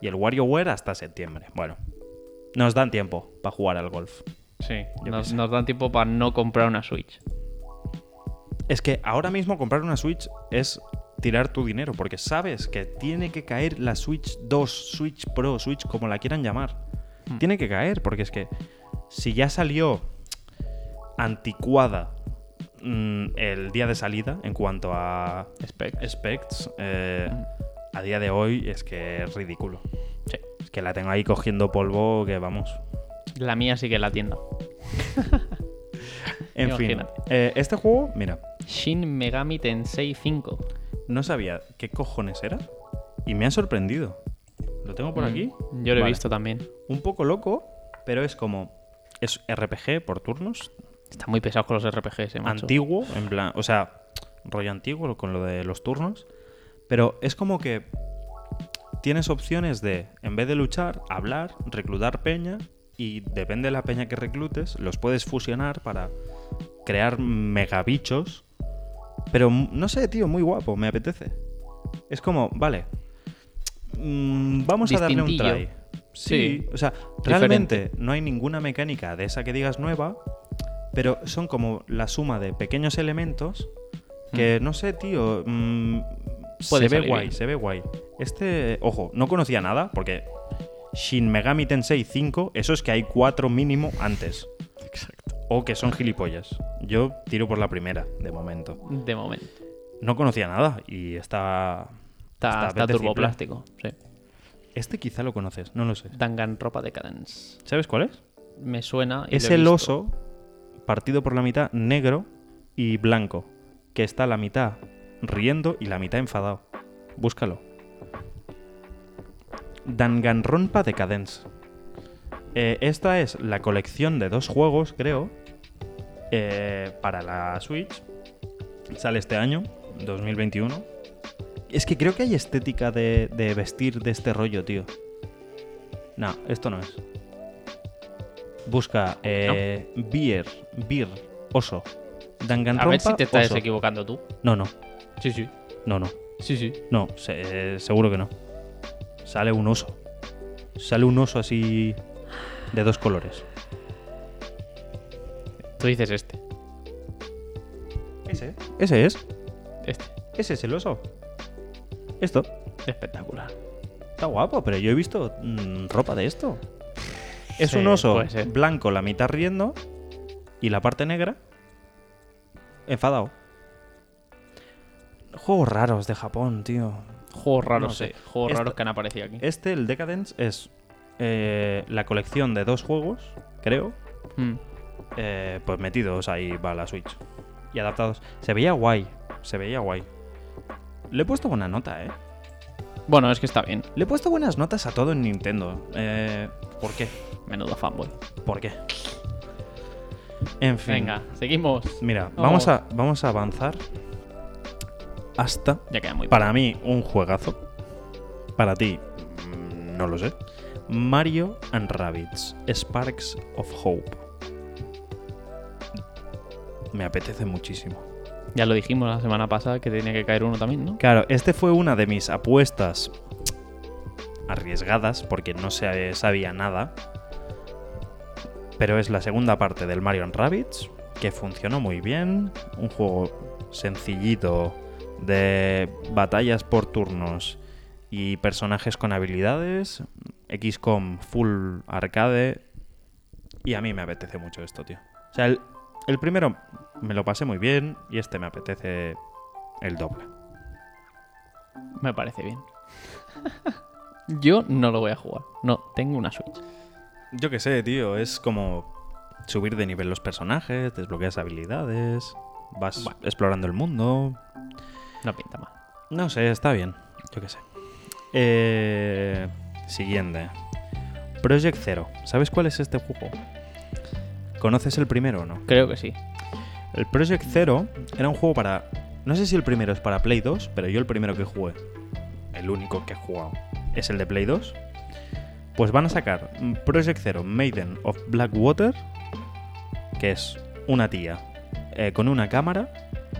A: Y el WarioWare hasta septiembre. Bueno, nos dan tiempo para jugar al golf.
B: Sí, nos dan tiempo para no comprar una Switch.
A: Es que ahora mismo comprar una Switch es tirar tu dinero, porque sabes que tiene que caer la Switch 2, Switch Pro, Switch como la quieran llamar.
B: Hmm.
A: Tiene que caer, porque es que si ya salió anticuada mm, el día de salida en cuanto a
B: Specs.
A: specs, eh,
B: Mm.
A: a día de hoy es que es ridículo.
B: Sí.
A: Es que la tengo ahí cogiendo polvo que vamos.
B: La mía sigue en la tienda.
A: En fin, eh, este juego, mira,
B: Shin Megami Tensei 5.
A: no sabía qué cojones era y me ha sorprendido. Lo tengo por
B: Mm,
A: aquí.
B: Yo lo he visto también.
A: Un poco loco, pero es como. Es RPG por turnos.
B: Está muy pesado con los RPGs, eh, macho.
A: Antiguo, en plan. O sea, rollo antiguo con lo de los turnos. Pero es como que. Tienes opciones de, en vez de luchar, hablar, reclutar peña. Y depende de la peña que reclutes, los puedes fusionar para crear megabichos. Pero no sé, tío, muy guapo, me apetece. Es como, vale. mm, vamos a darle un try. Sí,
B: Sí,
A: o sea, realmente no hay ninguna mecánica de esa que digas nueva, pero son como la suma de pequeños elementos que, no sé, tío, mm, se ve guay,
B: bien.
A: se ve guay. Este, ojo, no conocía nada porque Shin Megami Tensei 5, eso es que hay cuatro mínimo antes.
B: Exacto.
A: O que son gilipollas. Yo tiro por la primera, de momento.
B: De momento.
A: No conocía nada y está...
B: Está,
A: Está
B: turboplástico. Sí.
A: Este quizá lo conoces, no lo sé.
B: Danganronpa Decadence.
A: ¿Sabes cuál es?
B: Me suena. y
A: Es el
B: visto.
A: oso partido por la mitad negro y blanco, que está la mitad riendo y la mitad enfadado. Búscalo. Danganronpa Decadence. Eh, esta es la colección de dos juegos, creo, eh, para la Switch. Sale este año, 2021. Es que creo que hay estética de, de vestir de este rollo, tío. No, esto no es. Busca eh, Beer, Beer, oso. Danganronpa,
B: A ver si te estás
A: oso.
B: equivocando tú.
A: No, no,
B: Sí, sí.
A: no, no.
B: Sí, sí.
A: No, se- eh, seguro que no. Sale un oso. Sale un oso así de dos colores.
B: Tú dices este.
A: ¿Ese? Ese es.
B: Este.
A: Ese es el oso. Esto.
B: Espectacular.
A: Está guapo, pero yo he visto mm, ropa de esto. Es
B: Sí,
A: un oso blanco, la mitad riendo y la parte negra enfadado. Juegos raros de Japón, tío.
B: Juegos raros,
A: No sé.
B: sí. Juegos
A: Esto-
B: raros que han aparecido aquí.
A: Este, el Decadence, es eh, la colección de dos juegos, creo,
B: Mm.
A: eh, pues metidos ahí va la Switch. Y adaptados. Se veía guay, se veía guay. Le he puesto buena nota, ¿eh?
B: Bueno, es que está bien.
A: Le he puesto buenas notas a todo en Nintendo. Eh, ¿Por qué?
B: Menudo fanboy.
A: ¿Por qué? En fin.
B: Venga, seguimos.
A: Mira,
B: Oh.
A: vamos, a, vamos a avanzar. hasta,
B: Ya queda muy
A: para mí, un juegazo. Para ti, mm, no lo sé. Mario and Rabbids, Sparks of Hope. Me apetece muchísimo.
B: Ya lo dijimos la semana pasada que tenía que caer uno también, ¿no?
A: Claro, este fue una de mis apuestas arriesgadas porque no se sabía nada. Pero es la segunda parte del Mario Rabbids que funcionó muy bien. Un juego sencillito de batallas por turnos y personajes con habilidades. XCOM full arcade. Y a mí me apetece mucho esto, tío. O sea, el, el primero me lo pasé muy bien y este me apetece el doble.
B: Me parece bien. Yo no lo voy a jugar. No, tengo una Switch.
A: Yo qué sé, tío, es como subir de nivel los personajes, desbloqueas habilidades, vas
B: Bueno.
A: explorando el mundo.
B: No pinta mal.
A: No sé, está bien, yo qué sé. Eh, siguiente. Project Zero. ¿Sabes cuál es este juego? ¿Conoces el primero o no?
B: Creo que sí.
A: El Project Zero era un juego para... No sé si el primero es para Play 2, pero yo el primero que jugué, el único que he jugado, es el de Play 2. Pues van a sacar un Project Zero Maiden of Blackwater, que es una tía eh, con una cámara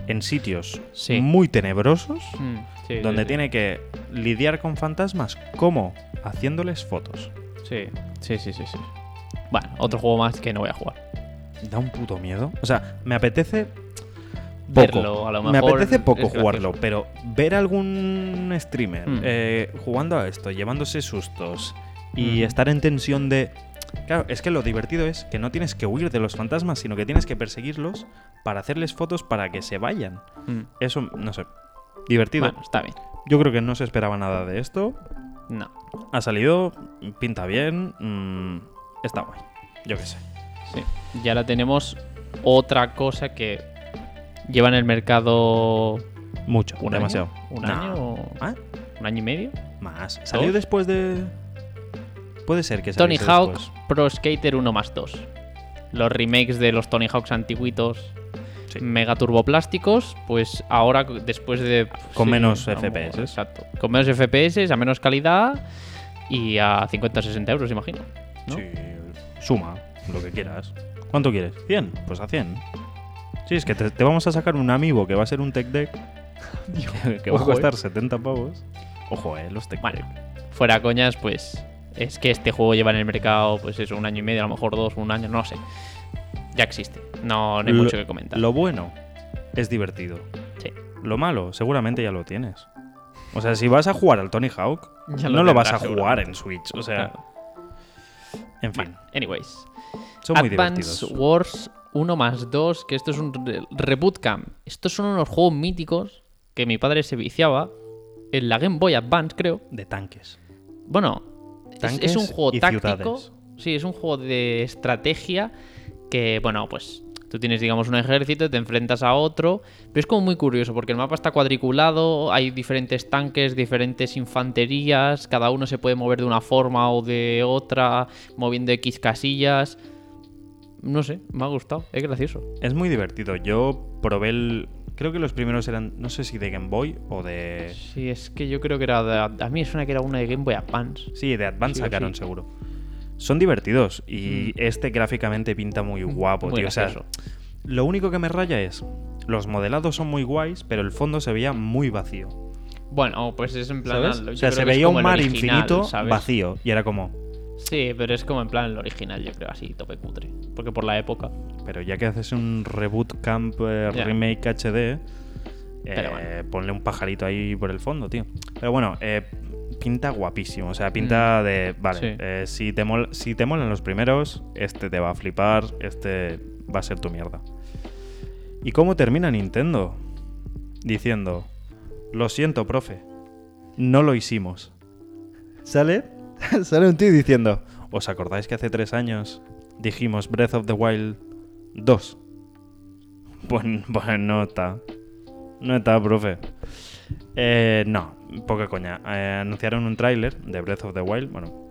A: en sitios
B: Sí.
A: muy tenebrosos,
B: Mm, sí,
A: donde
B: sí,
A: tiene que lidiar con fantasmas como haciéndoles fotos.
B: Sí, sí, sí, sí, sí. Bueno, otro juego más que no voy a jugar.
A: Da un puto miedo. O sea, me apetece.
B: Verlo, a lo
A: Me
B: mejor
A: apetece poco jugarlo, pero ver algún streamer
B: Mm.
A: eh, jugando a esto, llevándose sustos y
B: Mm.
A: estar en tensión de... Claro, es que lo divertido es que no tienes que huir de los fantasmas, sino que tienes que perseguirlos para hacerles fotos para que se vayan.
B: Mm.
A: Eso, no sé. Divertido.
B: Bueno, está bien.
A: Yo creo que no se esperaba nada de esto.
B: No.
A: Ha salido, pinta bien, mm, está guay. Yo qué sé.
B: Sí. Y ahora tenemos otra cosa que lleva en el mercado
A: Mucho,
B: un
A: demasiado.
B: año. ¿Un
A: No.
B: año? o-
A: ¿Ah?
B: ¿Un año y medio?
A: Más. ¿Salió después de...? Puede ser que
B: Tony Hawk
A: después.
B: Pro Skater 1 más 2. Los remakes de los Tony Hawks antiguitos
A: Sí.
B: mega turboplásticos, pues ahora después de...
A: Con menos
B: a lo mejor,
A: FPS.
B: Exacto. Con menos FPS, a menos calidad y a 50-60 euros, imagino. ¿no?
A: Sí, suma, lo que quieras. ¿Cuánto quieres? ¿100? Pues a 100. Sí, es que te, te vamos a sacar un amigo que va a ser un tech deck que, que va a
B: Ojo, eh.
A: costar 70 pavos. Ojo, eh, los tech
B: Bueno,
A: deck.
B: fuera coñas, pues es que este juego lleva en el mercado, pues eso, un año y medio, a lo mejor dos, un año, no sé. Ya existe. No, no hay
A: Lo-
B: mucho que comentar.
A: Lo bueno es divertido.
B: Sí.
A: Lo malo, seguramente ya lo tienes. O sea, si vas a jugar al Tony Hawk,
B: Ya
A: no
B: lo
A: lo vas a jugar en Switch. O sea,
B: Claro.
A: en fin,
B: Bueno, anyways.
A: Son muy
B: Advance
A: divertidos.
B: Wars 1 más 2, que esto es un re- reboot camp. Estos son unos juegos míticos que mi padre se viciaba en la Game Boy Advance, creo.
A: De tanques.
B: Bueno, es,
A: Tanques
B: es un juego táctico.
A: ciudades.
B: Sí, es un juego de estrategia que, bueno, pues tú tienes, digamos, un ejército, te enfrentas a otro, pero es como muy curioso porque el mapa está cuadriculado, hay diferentes tanques, diferentes infanterías, cada uno se puede mover de una forma o de otra, moviendo X casillas. No sé, me ha gustado, es gracioso.
A: Es muy divertido. Yo probé el. Creo que los primeros eran, no sé si de Game Boy o de.
B: Sí, es que yo creo que era de, a mí me suena que era una de Game Boy Advance.
A: Sí, de Advance
B: Sí
A: sacaron
B: sí.
A: seguro. Son divertidos y este gráficamente pinta muy guapo,
B: Mm. Muy
A: tío. O sea, lo único que me raya es. Los modelados son muy guays, pero el fondo se veía muy vacío.
B: Bueno, pues es en plan.
A: ¿Sabes?
B: yo
A: O sea, se veía un mar
B: original,
A: infinito
B: ¿sabes?
A: vacío. Y era como.
B: Sí, pero es como en plan el original, yo creo, así, tope cutre. Porque por la época.
A: Pero ya que haces un reboot camp eh, remake HD, eh,
B: bueno.
A: ponle un pajarito ahí por el fondo, tío. Pero bueno, eh, pinta guapísimo. O sea,
B: Mm.
A: pinta de. Vale,
B: Sí.
A: eh, si, te mol- si te molan los primeros, este te va a flipar, este va a ser tu mierda. ¿Y cómo termina Nintendo? Diciendo: Lo siento, profe. No lo hicimos. ¿Sale? Sale un tío diciendo: ¿Os acordáis que hace tres años dijimos Breath of the Wild 2? Pues, pues no está. No está, profe. Eh, no, poca coña. Eh, anunciaron un tráiler de Breath of the Wild. Bueno,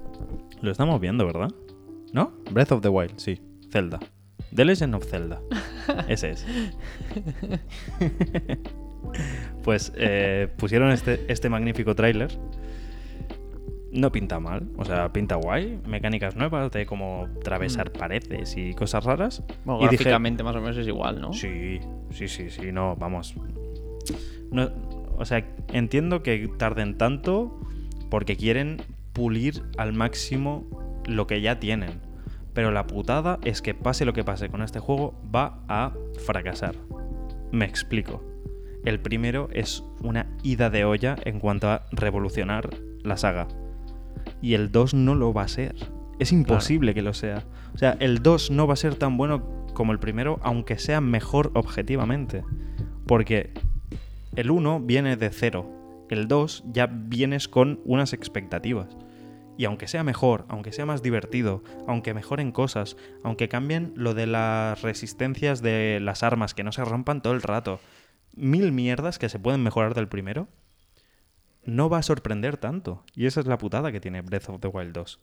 A: lo estamos viendo, ¿verdad? ¿No? Breath of the Wild, sí. Zelda. The Legend of Zelda. Ese es. Pues eh, pusieron este, este magnífico tráiler. No pinta mal, o sea, pinta guay. Mecánicas nuevas de como atravesar paredes y cosas raras.
B: Bueno,
A: y dije,
B: gráficamente más o menos es igual, ¿no?
A: Sí, sí, sí, sí, no, vamos. No, o sea, entiendo que tarden tanto porque quieren pulir al máximo lo que ya tienen. Pero la putada es que pase lo que pase con este juego, va a fracasar. Me explico. El primero es una ida de olla en cuanto a revolucionar la saga. Y el 2 no lo va a ser. Es imposible que lo sea. O sea, el 2 no va a ser tan bueno como el primero, aunque sea mejor objetivamente. Porque el 1 viene de cero. El 2 ya vienes con unas expectativas. Y aunque sea mejor, aunque sea más divertido, aunque mejoren cosas, aunque cambien lo de las resistencias de las armas, que no se rompan todo el rato, mil mierdas que se pueden mejorar del primero, no va a sorprender tanto. Y esa es la putada que tiene Breath of the Wild 2.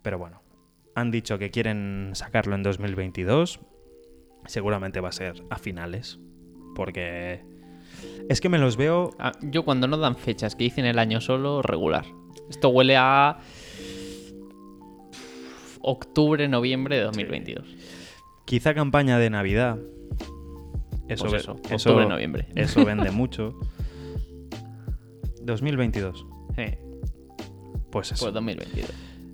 A: Pero bueno, han dicho que quieren sacarlo en 2022. Seguramente va a ser a finales. Porque es que me los veo...
B: Ah, yo cuando no dan fechas que dicen el año solo, regular. Esto huele a octubre, noviembre de 2022.
A: Quizá campaña de Navidad. Eso,
B: Pues eso,
A: eso-
B: octubre, noviembre.
A: Eso vende mucho. 2022.
B: Sí,
A: Pues eso.
B: pues 2022.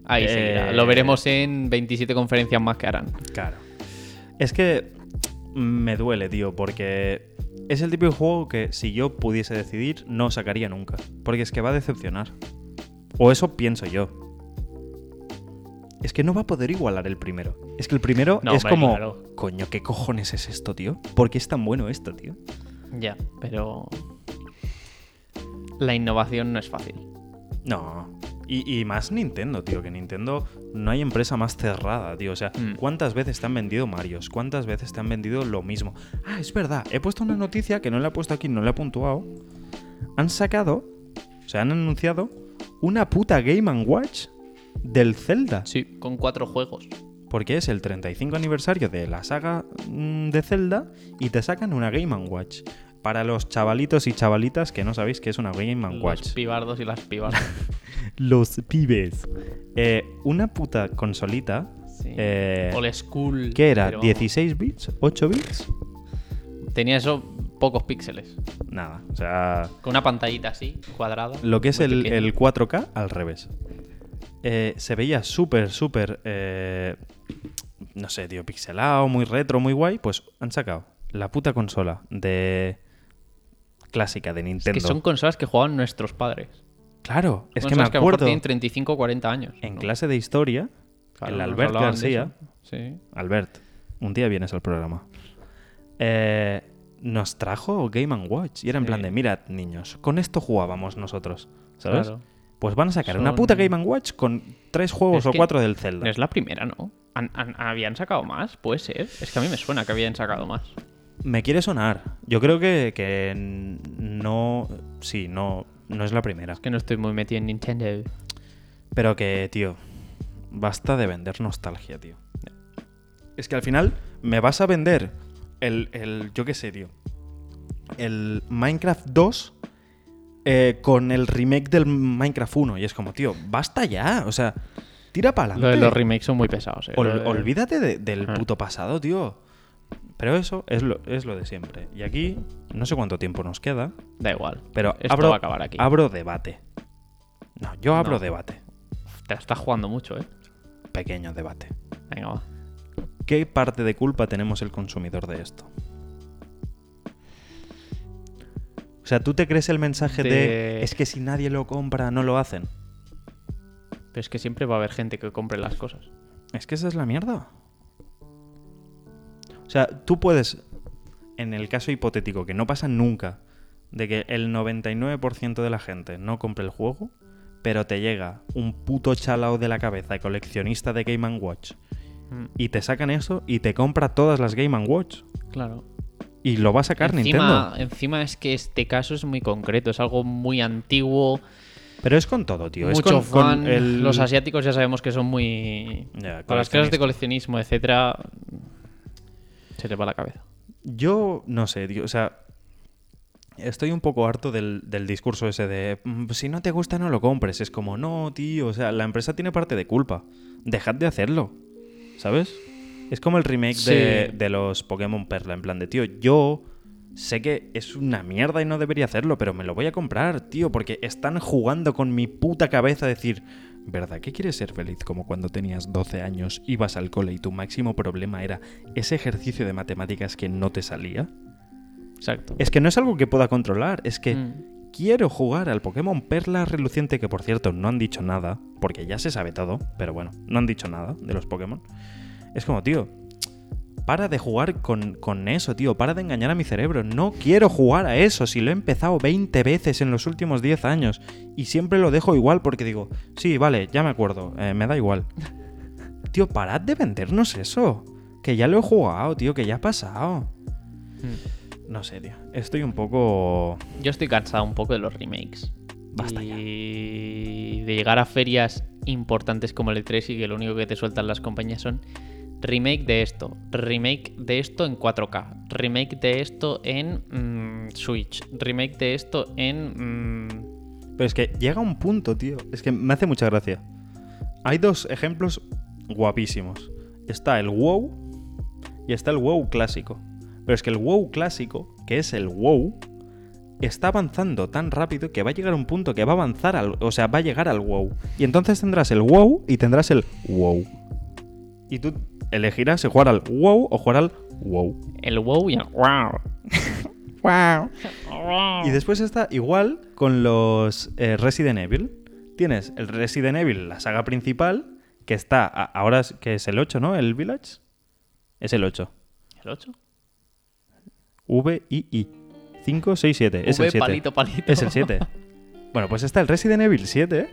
B: Ahí
A: Eh,
B: seguirá. Lo veremos en 27 conferencias más que harán.
A: Claro. Es que me duele, tío, porque es el tipo de juego que si yo pudiese decidir no sacaría nunca. Porque es que va a decepcionar. O eso pienso yo. Es que no va a poder igualar el primero. Es que el primero
B: No,
A: es
B: hombre,
A: como...
B: claro.
A: Coño, ¿qué cojones es esto, tío? ¿Por qué es tan bueno esto, tío?
B: Ya, pero. La innovación no es fácil.
A: No. Y, y más Nintendo, tío, que Nintendo no hay empresa más cerrada, tío. O sea,
B: Mm.
A: ¿cuántas veces te han vendido Marios? ¿Cuántas veces te han vendido lo mismo? Ah, es verdad, he puesto una noticia que no la he puesto aquí, no la he puntuado. Han sacado, o sea, han anunciado una puta Game Watch del Zelda.
B: Sí, con cuatro juegos.
A: Porque es el 35 aniversario de la saga mm, de Zelda y te sacan una Game Watch. Para los chavalitos y chavalitas que no sabéis que es una Game Watch.
B: Los pibardos y las pibardas.
A: Los pibes. Eh, una puta consolita.
B: Sí.
A: eh,
B: Old school.
A: ¿Qué era?
B: pero
A: ¿16 bits? ¿8 bits?
B: Tenía eso pocos píxeles.
A: Nada. O sea,
B: Con una pantallita así, cuadrada.
A: lo que es el 4K al revés. Eh, se veía súper, súper. eh, no sé, tío, pixelado, muy retro, muy guay. Pues han sacado la puta consola de. Clásica de
B: Es
A: Nintendo.
B: que son consolas que jugaban nuestros padres.
A: Claro, es que me
B: Consolas que a lo mejor
A: acuerdo.
B: tienen 35 o 40 años.
A: en
B: ¿no?
A: clase de historia,
B: Claro,
A: el Albert García.
B: Sí.
A: Albert, un día vienes al programa. Eh, nos trajo Game Watch. Y era en
B: Sí.
A: plan de, mirad, niños, con esto jugábamos nosotros. ¿Sabes?
B: Claro.
A: Pues van a sacar una puta Game Watch con tres juegos
B: Es
A: o cuatro del Zelda.
B: Es la primera, ¿no? ¿Han- han- habían sacado más? Puede ser. Es que a mí me suena que habían sacado más.
A: Me quiere sonar. Yo creo que, que no. Sí, no, no es la primera.
B: Es que no estoy muy metido en Nintendo.
A: Pero que, tío, basta de vender nostalgia, tío. Es que al final me vas a vender el, el yo qué sé, tío. El Minecraft 2 eh, con el remake del Minecraft 1. Y es como, tío, basta ya. O sea, tira para
B: Lo de los remakes son muy pesados, eh.
A: Olvídate de- del puto pasado, tío. Pero eso es lo, es lo de siempre. Y aquí, no sé cuánto tiempo nos queda,
B: Da igual.
A: pero
B: Esto
A: abro,
B: va a acabar aquí.
A: abro debate. No, yo abro
B: No.
A: debate.
B: Te la estás jugando mucho, ¿eh?
A: Pequeño debate.
B: Venga, va.
A: ¿Qué parte de culpa tenemos el consumidor de esto? O sea, ¿tú te crees el mensaje de,
B: De-
A: es que si nadie lo compra, no lo hacen?
B: Pero es que siempre va a haber gente que compre las cosas.
A: Es que esa es la mierda. O sea, tú puedes, en el caso hipotético, que no pasa nunca, de que el 99% de la gente no compre el juego, pero te llega un puto chalao de la cabeza coleccionista de Game Watch
B: Mm,
A: y te sacan eso y te compra todas las Game Watch.
B: Claro.
A: Y lo va a sacar
B: encima,
A: Nintendo.
B: encima es que este caso es muy concreto, es algo muy antiguo,
A: Pero es con todo, tío. Es
B: mucho
A: con, con
B: fan.
A: el-
B: Los asiáticos ya sabemos que son muy...
A: Ya,
B: Para las clases de coleccionismo, etcétera, se les va la cabeza.
A: Yo no sé, tío. O sea, Estoy un poco harto del, del discurso ese de "Mm, si no te gusta no lo compres. Es como, no, tío, o sea, la empresa tiene parte de culpa. Dejad de hacerlo. ¿Sabes? Es como el remake de, de los Pokémon Perla, en plan de, tío, yo sé que es una mierda y no debería hacerlo, pero me lo voy a comprar, tío, porque están jugando con mi puta cabeza a decir, ¿verdad que quieres ser feliz como cuando tenías 12 años, ibas al cole y tu máximo problema era ese ejercicio de matemáticas que no te salía?
B: Exacto.
A: Es que no es algo que pueda controlar, es que
B: Mm.
A: quiero jugar al Pokémon Perla Reluciente, que por cierto no han dicho nada, porque ya se sabe todo, pero bueno, no han dicho nada de los Pokémon. Es como, tío, para de jugar con, con eso, tío, para de engañar a mi cerebro. No quiero jugar a eso, si lo he empezado 20 veces en los últimos 10 años y siempre lo dejo igual porque digo, sí, vale, ya me acuerdo, eh, me da igual. Tío, parad de vendernos eso. Que ya lo he jugado, tío, que ya ha pasado.
B: Mm.
A: No sé, tío. Estoy un poco...
B: Yo estoy cansado un poco de los remakes.
A: Basta
B: y de llegar a ferias importantes como el E3 y que lo único que te sueltan las compañías son remake de esto, remake de esto en 4K, remake de esto en mm, Switch, remake de esto en... mm,
A: Pero es que llega un punto, tío. Es que me hace mucha gracia. Hay dos ejemplos guapísimos. Está el WoW y está el WoW clásico. Pero es que el WoW clásico, que es el WoW, está avanzando tan rápido que va a llegar a un punto que va a avanzar al, o sea, va a llegar al WoW. Y entonces tendrás el WoW y tendrás el WoW. Y tú elegirás si jugar al WoW o jugar al WoW.
B: el WoW y el wow.
A: Y después está igual con los eh, Resident Evil. Tienes el Resident Evil, la saga principal, que está a- ahora es- que es el 8, ¿no? El Village. Es el 8.
B: ¿El 8?
A: V I I 5 6 7, es
B: V,
A: el 7.
B: palito, palito.
A: Es el 7. bueno, pues está el Resident Evil 7.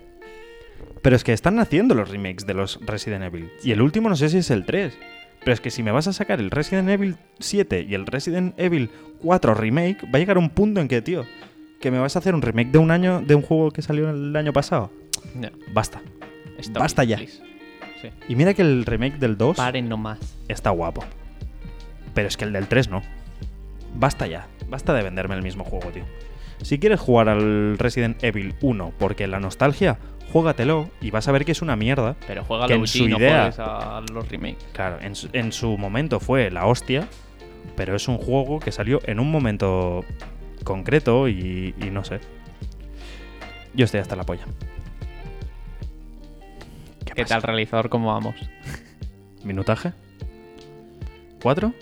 A: Pero es que están haciendo los remakes de los Resident Evil. Y el último no sé si es el 3. Pero es que si me vas a sacar el Resident Evil 7 y el Resident Evil 4 remake, va a llegar un punto en que, tío, que me vas a hacer un remake de un año de un juego que salió el año pasado.
B: No,
A: Basta.
B: stop
A: Basta
B: it,
A: ya.
B: Sí.
A: Y mira que el remake del 2
B: Paren nomás.
A: está guapo. Pero es que el del 3 no. Basta ya. Basta de venderme el mismo juego, tío. Si quieres jugar al Resident Evil 1 porque la nostalgia, juégatelo y vas a ver que es una mierda.
B: Pero juega
A: Que en su
B: no
A: idea-
B: a los remakes.
A: Claro, en su, en su momento fue la hostia, pero es un juego que salió en un momento concreto y, y no sé. Yo estoy hasta la polla. ¿Qué,
B: ¿Qué tal realizador? ¿Cómo vamos?
A: ¿Minutaje? ¿4?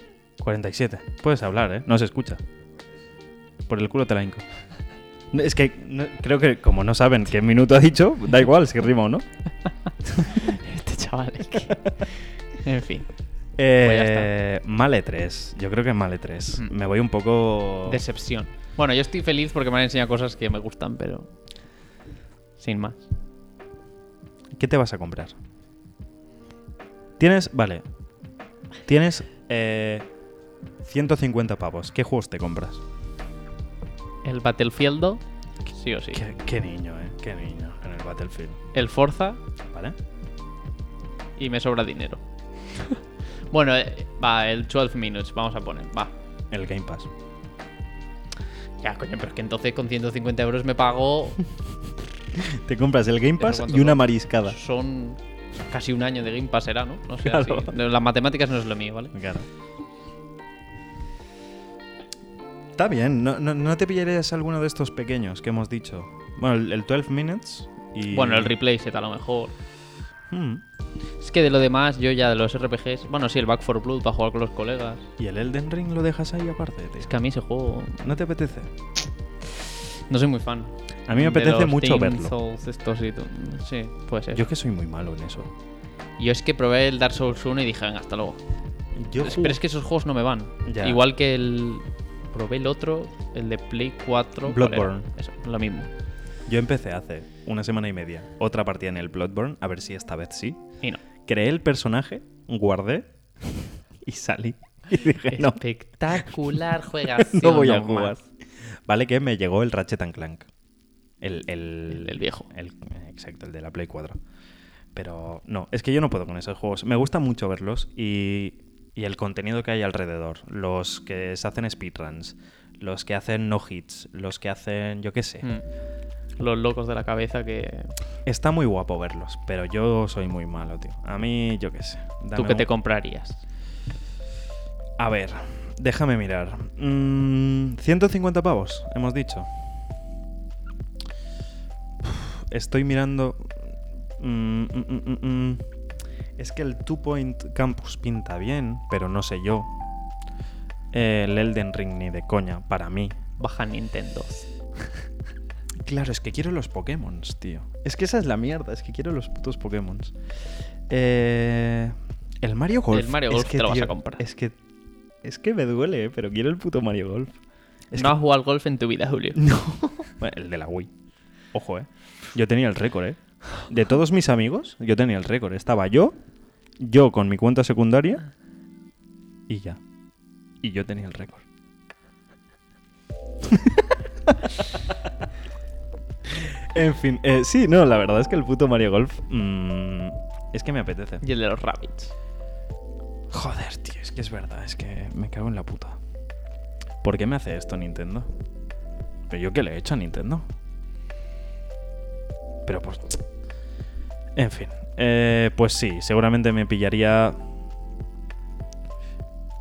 A: 47. Puedes hablar, ¿eh? No se escucha. Por el culo te la hinco. Es que no- creo que como no saben qué minuto ha dicho, da igual si rima o no.
B: Este chaval es que... en fin.
A: Eh, Male 3. Yo creo que Male 3.
B: Mm.
A: Me voy un poco...
B: Decepción. Bueno, yo estoy feliz porque me han enseñado cosas que me gustan, pero... Sin más.
A: ¿Qué te vas a comprar? Tienes, vale. Tienes eh, 150 pavos. ¿Qué juegos te compras?
B: El Battlefield, sí o sí.
A: Qué, qué niño, eh. Qué niño en el Battlefield.
B: El Forza
A: ¿Vale?
B: y me sobra dinero. bueno, eh, va, el 12 Minutes, vamos a poner, va.
A: El Game Pass.
B: Ya, coño, pero es que entonces con 150 euros me pago...
A: Te compras el Game
B: ¿Eso
A: Pass y una mariscada.
B: Son casi un año de Game Pass, será, ¿no? No sé,
A: Claro.
B: así. Las matemáticas no es lo mío, ¿vale?
A: Claro. Está bien, no, no, no te pillarías alguno de estos pequeños que hemos dicho. Bueno, el, el 12 Minutes y...
B: Bueno, el replay set a lo mejor.
A: Hmm.
B: Es que de lo demás, yo ya de los RPGs... Bueno, sí, el Back for Blood para jugar con los colegas.
A: Y el Elden Ring lo dejas ahí aparte, tío.
B: Es que a mí ese juego...
A: ¿No te apetece?
B: No soy muy fan.
A: A mí me apetece mucho
B: Demon
A: verlo.
B: Souls estos y todo. Sí, puede ser.
A: Yo
B: Yo...
A: es que soy muy malo en eso.
B: es que probé el Dark Souls 1 y dije, venga, hasta luego.
A: Yo,
B: Pero es que esos juegos no me van.
A: Ya.
B: Igual que el... Probé el otro, el de Play 4. ¿cuál era?
A: Bloodborne.
B: Eso, lo mismo.
A: yo empecé hace una semana y media otra partida en el Bloodborne, a ver si esta vez sí.
B: Y no.
A: Creé el personaje, guardé y salí. Y dije, no,
B: Espectacular juegación.
A: no voy a
B: no
A: jugar. Vale que me llegó el Ratchet and Clank. El, el,
B: El- el viejo.
A: el- exacto, el de la Play 4. Pero no, es que yo no puedo con esos juegos. Me gusta mucho verlos y, y el contenido que hay alrededor. Los que se hacen speedruns, los que hacen no hits, los que hacen, yo qué sé.
B: Mm. Los locos de la cabeza que...
A: Está muy guapo verlos, pero yo soy muy malo, tío. A mí, yo qué sé.
B: ¿Tú qué te comprarías?
A: A ver, déjame mirar. Mm, 150 pavos, hemos dicho. Uf, Estoy mirando. Mm, mm, mm. Es que el Two Point Campus pinta bien, pero no sé yo. El Elden Ring ni de coña, para mí.
B: Baja Nintendo.
A: Claro, es que quiero los Pokémon, tío. Es que esa es la mierda, es que quiero los putos Pokémon. Eh, el Mario Golf.
B: El Mario
A: es
B: Golf
A: que,
B: te lo vas a comprar.
A: Es que. Es que me duele, eh, pero quiero el puto Mario Golf. Es
B: no
A: que-
B: has jugado al golf en tu vida, Julio.
A: No. Bueno, el de la Wii. Ojo, eh. Yo tenía el récord, eh. De todos mis amigos, yo tenía el récord. Estaba yo, yo con mi cuenta secundaria y ya. Y yo tenía el récord. en fin, eh, sí, no, la verdad es que el puto Mario Golf mm, es que me apetece.
B: Y el de los rabbits.
A: Joder, tío, es que es verdad, es que me cago en la puta. ¿Por qué me hace esto Nintendo? ¿Pero yo qué le he hecho a Nintendo? Pero pues... En fin. eh, pues sí, seguramente me pillaría...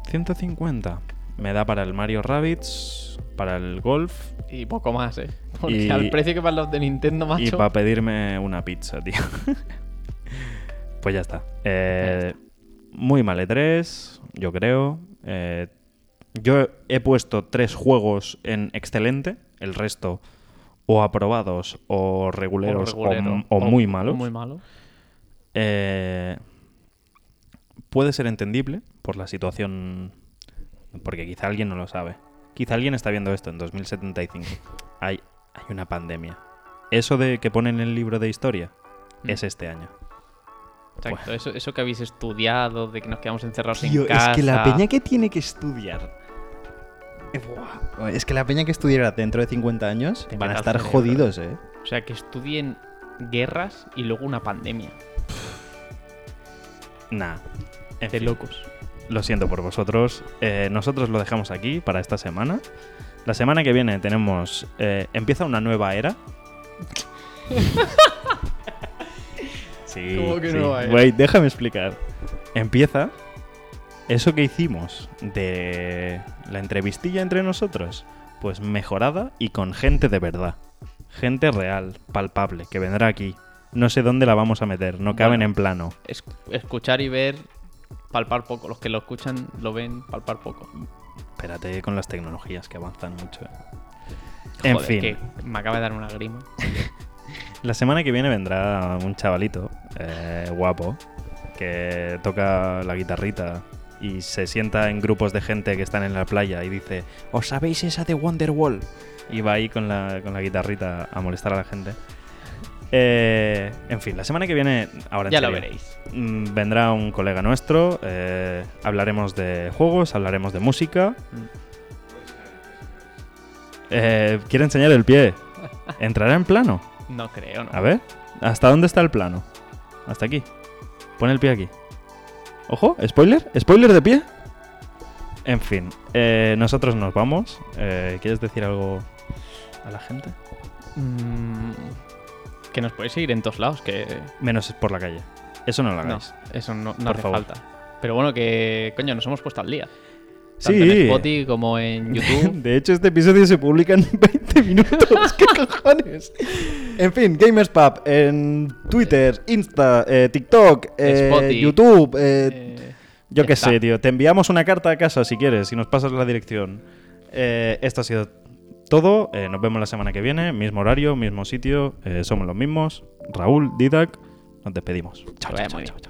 A: 150. Me da para el Mario Rabbids, para el golf
B: Y poco más, ¿eh? Porque
A: Y-
B: al precio que van los de Nintendo,
A: y
B: macho...
A: para pedirme una pizza, tío. pues ya está. Eh, muy mal E3, yo creo. Eh, yo he puesto tres juegos en excelente, el resto o aprobados o reguleros o,
B: regulero,
A: o muy malos.
B: Muy malo.
A: Eh, puede ser entendible por la situación, porque quizá alguien no lo sabe. Quizá alguien está viendo esto en 2075. Hay, hay una pandemia. Eso de que ponen en el libro de historia
B: Mm.
A: es este año.
B: Exacto, eso, eso que habéis estudiado, de que nos quedamos encerrados
C: Tío,
B: en casa.
C: es que la peña
A: que tiene que estudiar.
C: Buah. Es que la peña que estudiara dentro de 50 años
B: Te
C: van a estar jodidos, eh.
B: O sea, que estudien guerras y luego una pandemia.
A: Nah. En
B: De
A: fin,
B: locos.
A: Lo siento por vosotros. Eh, nosotros lo dejamos aquí para esta semana. La semana que viene tenemos. eh, empieza una nueva era. sí.
B: ¿Cómo que
A: sí.
B: nueva era?
A: Wait, déjame explicar. Empieza eso que hicimos de la entrevistilla entre nosotros, pues mejorada y con gente de verdad. Gente real, palpable, que vendrá aquí. No sé dónde la vamos a meter, no caben
B: Bueno.
A: en plano.
B: Es- escuchar y ver, palpar poco. Los que lo escuchan lo ven, palpar poco.
A: Espérate con las tecnologías que avanzan mucho. eh. En fin,
B: que me acaba de dar una grima.
A: la semana que viene vendrá un chavalito eh, guapo que toca la guitarrita y se sienta en grupos de gente que están en la playa y dice, ¿os sabéis esa de Wonderwall? Y va ahí con la, con la guitarrita a molestar a la gente. Eh, en fin, la semana que viene, ahora en
B: Ya lo
A: serio,
B: veréis.
A: mm, vendrá un colega nuestro, eh, hablaremos de juegos, hablaremos de música. Eh, quiere enseñar el pie. ¿Entrará en plano?
B: No creo, ¿no?
A: A ver, ¿hasta dónde está el plano? Hasta aquí. Pon el pie aquí. Ojo, spoiler, spoiler de pie. En fin, eh, nosotros nos vamos. Eh, ¿Quieres decir algo a la gente?
B: Mm, que nos podéis seguir en todos lados, que...
A: Menos por la calle. Eso no lo
B: No,
A: hagáis.
B: eso no, no
A: Por
B: hace
A: favor.
B: falta. Pero bueno, que, coño, nos hemos puesto al día. Tanto
A: Sí.
B: en Spotify como en YouTube.
A: De hecho, este episodio se publica en 20 minutos. ¿Qué cojones? En fin, Gamers Pub en Twitter, Insta, eh, TikTok, eh, YouTube, eh,
B: Eh,
A: Yo qué sé, tío. Te enviamos una carta a casa si quieres, si nos pasas la dirección. Eh, esto ha sido todo. Nos vemos la semana que viene. Mismo horario, mismo sitio. somos los mismos. Raúl, Didac. Nos despedimos. Chao, chao, chao.